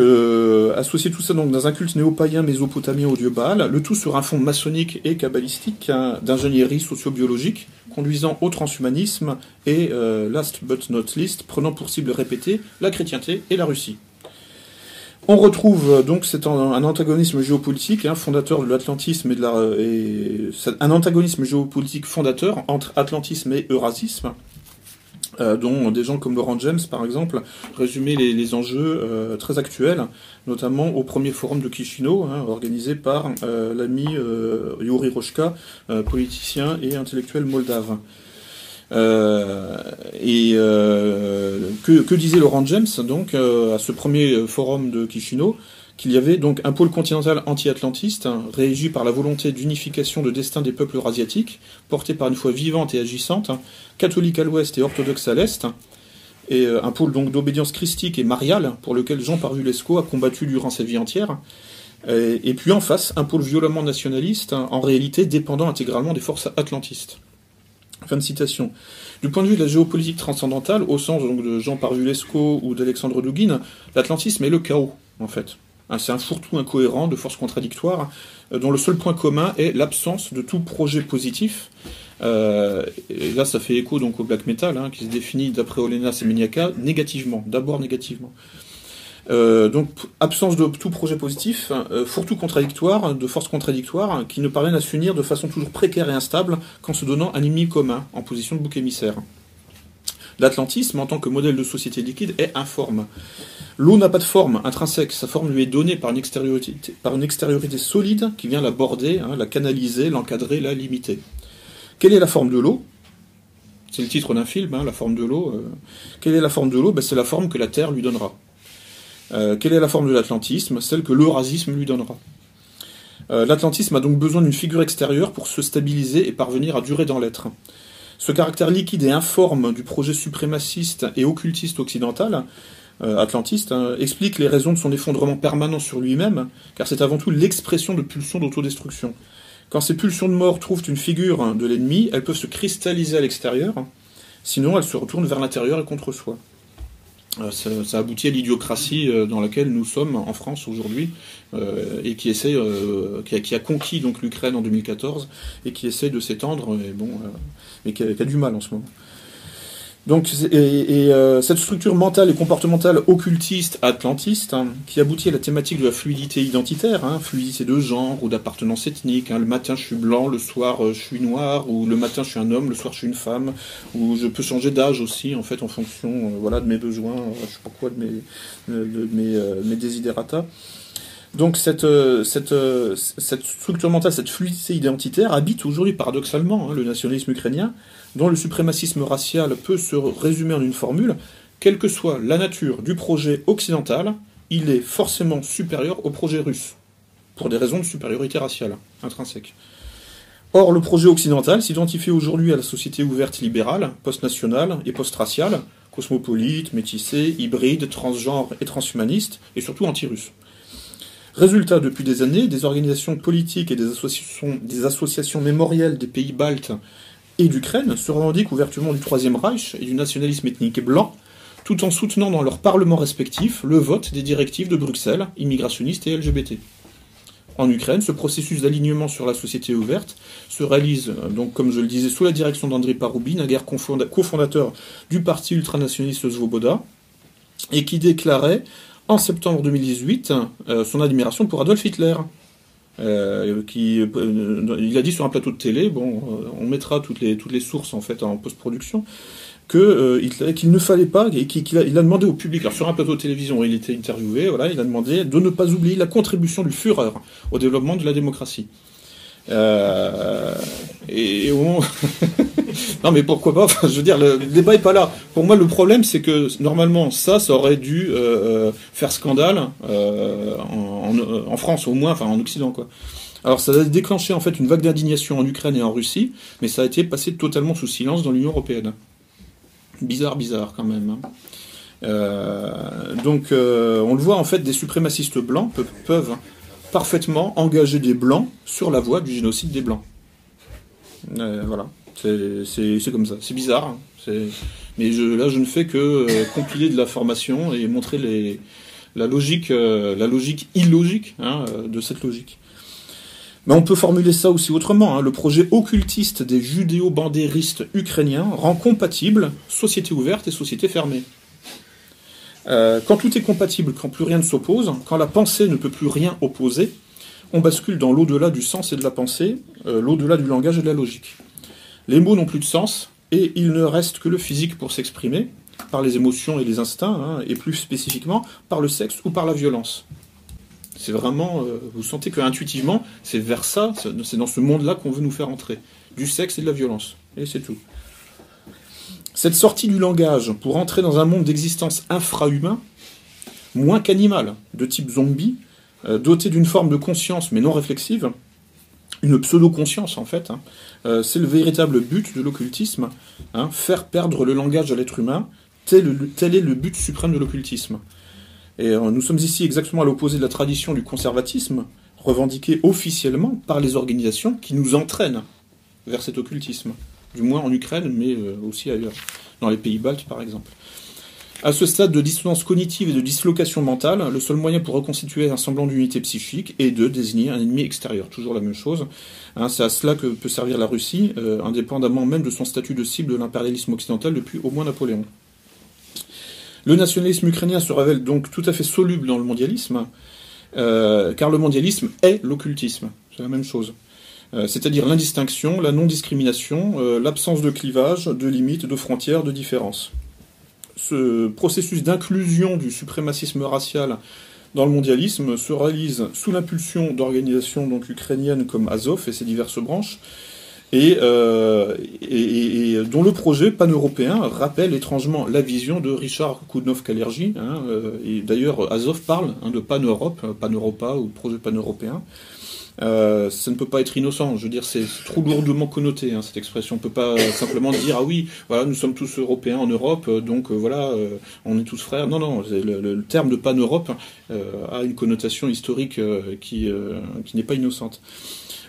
associer tout ça donc, dans un culte néo-païen mésopotamien au dieu Baal, le tout sur un fond maçonnique et kabbalistique hein, d'ingénierie sociobiologique, conduisant au transhumanisme et, last but not least, prenant pour cible répétée la chrétienté et la Russie. On retrouve euh, donc un, antagonisme géopolitique, hein, fondateur de l'atlantisme et de la, un antagonisme géopolitique fondateur entre atlantisme et eurasisme, euh, dont des gens comme Laurent James, par exemple, résumaient les, enjeux euh, très actuels, notamment au premier forum de Chisinau, hein, organisé par l'ami Yuri Rochka, euh, politicien et intellectuel moldave. Euh, et euh, que, disait Laurent James donc euh, à ce premier forum de Chisinau qu'il y avait donc un pôle continental anti-atlantiste régi par la volonté d'unification de destin des peuples eurasiatiques, porté par une foi vivante et agissante, catholique à l'ouest et orthodoxe à l'est, et un pôle donc d'obédience christique et mariale pour lequel Jean Parvulesco a combattu durant sa vie entière. Et, puis en face, un pôle violemment nationaliste, en réalité dépendant intégralement des forces atlantistes. Fin de citation. Du point de vue de la géopolitique transcendantale, au sens de Jean Parvulesco ou d'Alexandre Douguin, l'atlantisme est le chaos, en fait. Hein, C'est un fourre-tout incohérent de forces contradictoires, euh, dont le seul point commun est l'absence de tout projet positif. Euh, et là, ça fait écho donc au black metal, hein, qui se définit d'après Olena Semeniaka négativement, d'abord négativement. Euh, donc absence de tout projet positif, euh, fourre-tout contradictoire, de forces contradictoires qui ne parviennent à s'unir de façon toujours précaire et instable qu'en se donnant un ennemi commun en position de bouc émissaire. L'atlantisme, en tant que modèle de société liquide, est informe. L'eau n'a pas de forme intrinsèque, sa forme lui est donnée par une extériorité, solide qui vient la border, hein, la canaliser, l'encadrer, la limiter. Quelle est la forme de l'eau? C'est le titre d'un film, hein, la forme de l'eau. euh. Quelle est la forme de l'eau? Ben, C'est la forme que la Terre lui donnera. Euh, quelle est la forme de l'atlantisme? Celle que l'eurasisme lui donnera. Euh, L'atlantisme a donc besoin d'une figure extérieure pour se stabiliser et parvenir à durer dans l'être. Ce caractère liquide et informe du projet suprémaciste et occultiste occidental, euh, atlantiste, hein, explique les raisons de son effondrement permanent sur lui-même, car c'est avant tout l'expression de pulsions d'autodestruction. Quand ces pulsions de mort trouvent une figure de l'ennemi, elles peuvent se cristalliser à l'extérieur, sinon elles se retournent vers l'intérieur et contre soi. Euh, ça, ça, aboutit à l'idiocratie euh, dans laquelle nous sommes en France aujourd'hui euh, et qui essaie, qui a, qui, a, conquis donc l'Ukraine en 2014 et qui essaie de s'étendre, mais bon, mais qui a, qui a, du mal en ce moment. Donc, et, euh, cette structure mentale et comportementale occultiste atlantiste, hein, qui aboutit à la thématique de la fluidité identitaire, hein, fluidité de genre ou d'appartenance ethnique. Hein, le matin je suis blanc, le soir euh, je suis noir, ou le matin je suis un homme, le soir je suis une femme, ou je peux changer d'âge aussi en fait en fonction euh, voilà de mes besoins, je sais pas quoi de mes de. Donc cette, cette, cette structure mentale, cette fluidité identitaire habite aujourd'hui paradoxalement le nationalisme ukrainien, dont le suprémacisme racial peut se résumer en une formule, quelle que soit la nature du projet occidental, il est forcément supérieur au projet russe, pour des raisons de supériorité raciale intrinsèque. Or, le projet occidental s'identifie aujourd'hui à la société ouverte libérale, post-nationale et post-raciale, cosmopolite, métissée, hybride, transgenre et transhumaniste, et surtout anti-russe. Résultat, depuis des années, des organisations politiques et des associations, des associations mémorielles des pays baltes et d'Ukraine se revendiquent ouvertement du Troisième Reich et du nationalisme ethnique blanc, tout en soutenant dans leurs parlements respectifs le vote des directives de Bruxelles, immigrationnistes et LGBT. En Ukraine, ce processus d'alignement sur la société ouverte se réalise, donc, comme je le disais, sous la direction d'André Paroubine, un guerre cofondateur du parti ultranationaliste Svoboda, et qui déclarait en septembre 2018 euh, son admiration pour Adolf Hitler. Euh, qui, euh, il a dit sur un plateau de télé, bon, euh, on mettra toutes les, toutes les sources en fait en post-production, que qu'il ne fallait pas, et qu'il a, il a demandé au public, alors sur un plateau de télévision, il était interviewé, voilà, il a demandé de ne pas oublier la contribution du Führer au développement de la démocratie. Euh, et, et on... non mais pourquoi pas Je veux dire, le, débat est pas là. Pour moi, le problème, c'est que normalement, ça, ça aurait dû euh, faire scandale euh, en, France, au moins, enfin en Occident, quoi. Alors ça a déclenché en fait une vague d'indignation en Ukraine et en Russie, mais ça a été passé totalement sous silence dans l'Union européenne. Bizarre, bizarre quand même. Hein. Euh, donc on le voit en fait, des suprémacistes blancs peuvent parfaitement engager des Blancs sur la voie du génocide des Blancs. Euh, voilà, c'est comme ça. C'est bizarre, hein. mais là je ne fais que euh, compiler de la formation et montrer la logique, euh, la logique illogique hein, de cette logique. Mais on peut formuler ça aussi autrement. Hein. Le projet occultiste des judéo-bandéristes ukrainiens rend compatible société ouverte et société fermée. Euh, quand tout est compatible, quand plus rien ne s'oppose, quand la pensée ne peut plus rien opposer, on bascule dans l'au-delà du sens et de la pensée, euh, l'au-delà du langage et de la logique. Les mots n'ont plus de sens, et il ne reste que le physique pour s'exprimer, par les émotions et les instincts, hein, et plus spécifiquement par le sexe ou par la violence. C'est vraiment, euh, vous sentez que intuitivement, c'est vers ça, c'est dans ce monde-là qu'on veut nous faire entrer, du sexe et de la violence, et c'est tout. Cette sortie du langage pour entrer dans un monde d'existence infrahumain, moins qu'animal, de type zombie, euh, doté d'une forme de conscience mais non réflexive, une pseudo-conscience en fait, hein, euh, c'est le véritable but de l'occultisme, hein, faire perdre le langage à l'être humain, tel, est le but suprême de l'occultisme. Et euh, nous sommes ici exactement à l'opposé de la tradition du conservatisme, revendiquée officiellement par les organisations qui nous entraînent vers cet occultisme du moins en Ukraine, mais euh, aussi ailleurs, dans les pays baltes par exemple. À ce stade de dissonance cognitive et de dislocation mentale, le seul moyen pour reconstituer un semblant d'unité psychique est de désigner un ennemi extérieur. Toujours la même chose. Hein, c'est à cela que peut servir la Russie, euh, indépendamment même de son statut de cible de l'impérialisme occidental depuis au moins Napoléon. Le nationalisme ukrainien se révèle donc tout à fait soluble dans le mondialisme, euh, car le mondialisme est l'occultisme. C'est la même chose. Euh, c'est-à-dire l'indistinction, la non-discrimination, euh, l'absence de clivage, de limites, de frontières, de différences. Ce processus d'inclusion du suprémacisme racial dans le mondialisme se réalise sous l'impulsion d'organisations ukrainiennes comme Azov et ses diverses branches, et, euh, dont le projet pan-européen rappelle étrangement la vision de Richard Koudnov-Kalergi. Hein, et d'ailleurs, Azov parle hein, de pan-Europe, pan-Europa ou projet pan-européen. Euh, ça ne peut pas être innocent. Je veux dire, c'est trop lourdement connoté hein, cette expression. On peut pas simplement dire ah oui, voilà, nous sommes tous européens en Europe, donc voilà, on est tous frères. Non, non, le, terme de pan-Europe a une connotation historique qui qui n'est pas innocente.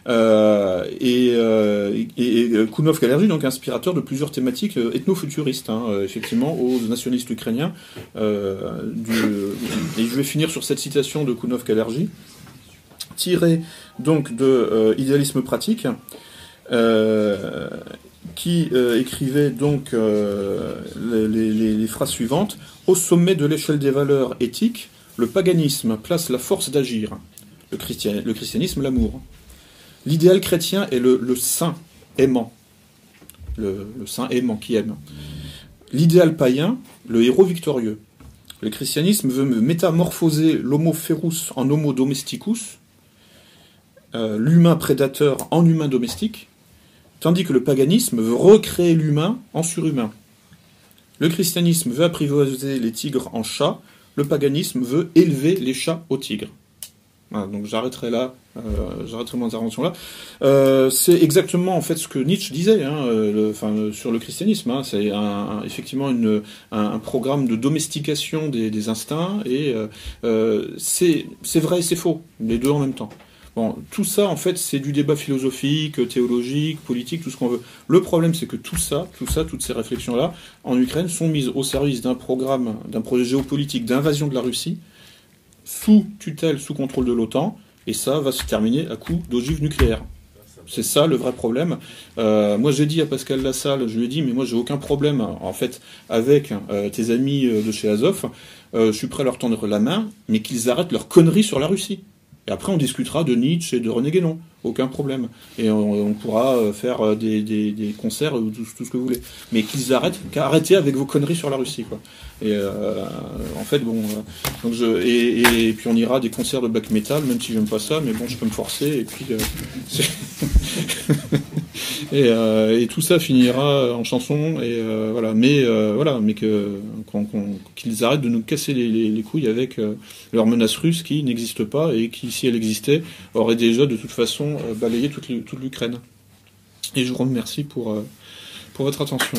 Euh, et, euh, et, Kounov Kalergi, donc inspirateur de plusieurs thématiques euh, ethno-futuristes, hein, effectivement, aux nationalistes ukrainiens. Et je vais finir sur cette citation de Kounov Kalergi, tirée donc de Idéalisme pratique, qui écrivait donc les, phrases suivantes Au sommet de l'échelle des valeurs éthiques, le paganisme place la force d'agir, le, le christianisme l'amour. L'idéal chrétien est le, saint aimant, le, saint aimant qui aime. L'idéal païen, le héros victorieux. Le christianisme veut métamorphoser l'homo ferus en homo domesticus, euh, l'humain prédateur en humain domestique, tandis que le paganisme veut recréer l'humain en surhumain. Le christianisme veut apprivoiser les tigres en chats, le paganisme veut élever les chats aux tigres donc j'arrêterai là, euh, j'arrêterai mon intervention là. Euh, c'est exactement en fait ce que Nietzsche disait, hein, enfin, sur le christianisme. Hein. c'est effectivement un, programme de domestication des, instincts et c'est vrai et c'est faux, les deux en même temps. Tout ça, en fait, c'est du débat philosophique, théologique, politique, tout ce qu'on veut. Le problème, c'est que tout ça, tout ça, toutes ces réflexions-là, en Ukraine, sont mises au service d'un programme, d'un projet géopolitique d'invasion de la Russie, sous tutelle, sous contrôle de l'OTAN, et ça va se terminer à coup d'ogive nucléaire. C'est ça le vrai problème. Euh, moi, j'ai dit à Pascal Lassalle, je lui ai dit, mais moi, j'ai aucun problème, en fait, avec euh, tes amis euh, de chez Azov. je suis prêt à leur tendre la main, mais qu'ils arrêtent leur connerie sur la Russie. Et après, on discutera de Nietzsche et de René Guénon. Aucun problème. Et on, pourra euh, faire euh, des, des, concerts ou tout, ce que vous voulez. Mais qu'ils arrêtent, qu'arrêtez avec vos conneries sur la Russie, quoi. Et euh, en fait, bon, je, et, puis on ira à des concerts de black metal, même si j'aime pas ça, mais bon, je peux me forcer. Et puis, et, tout ça finira en chanson. Et voilà. Mais voilà, mais qu'ils arrêtent de nous casser les, les couilles avec leur menace russe qui n'existe pas et qui, si elle existait, aurait déjà de toute façon euh, balayer toute l'Ukraine. Et je vous remercie pour, euh, pour votre attention.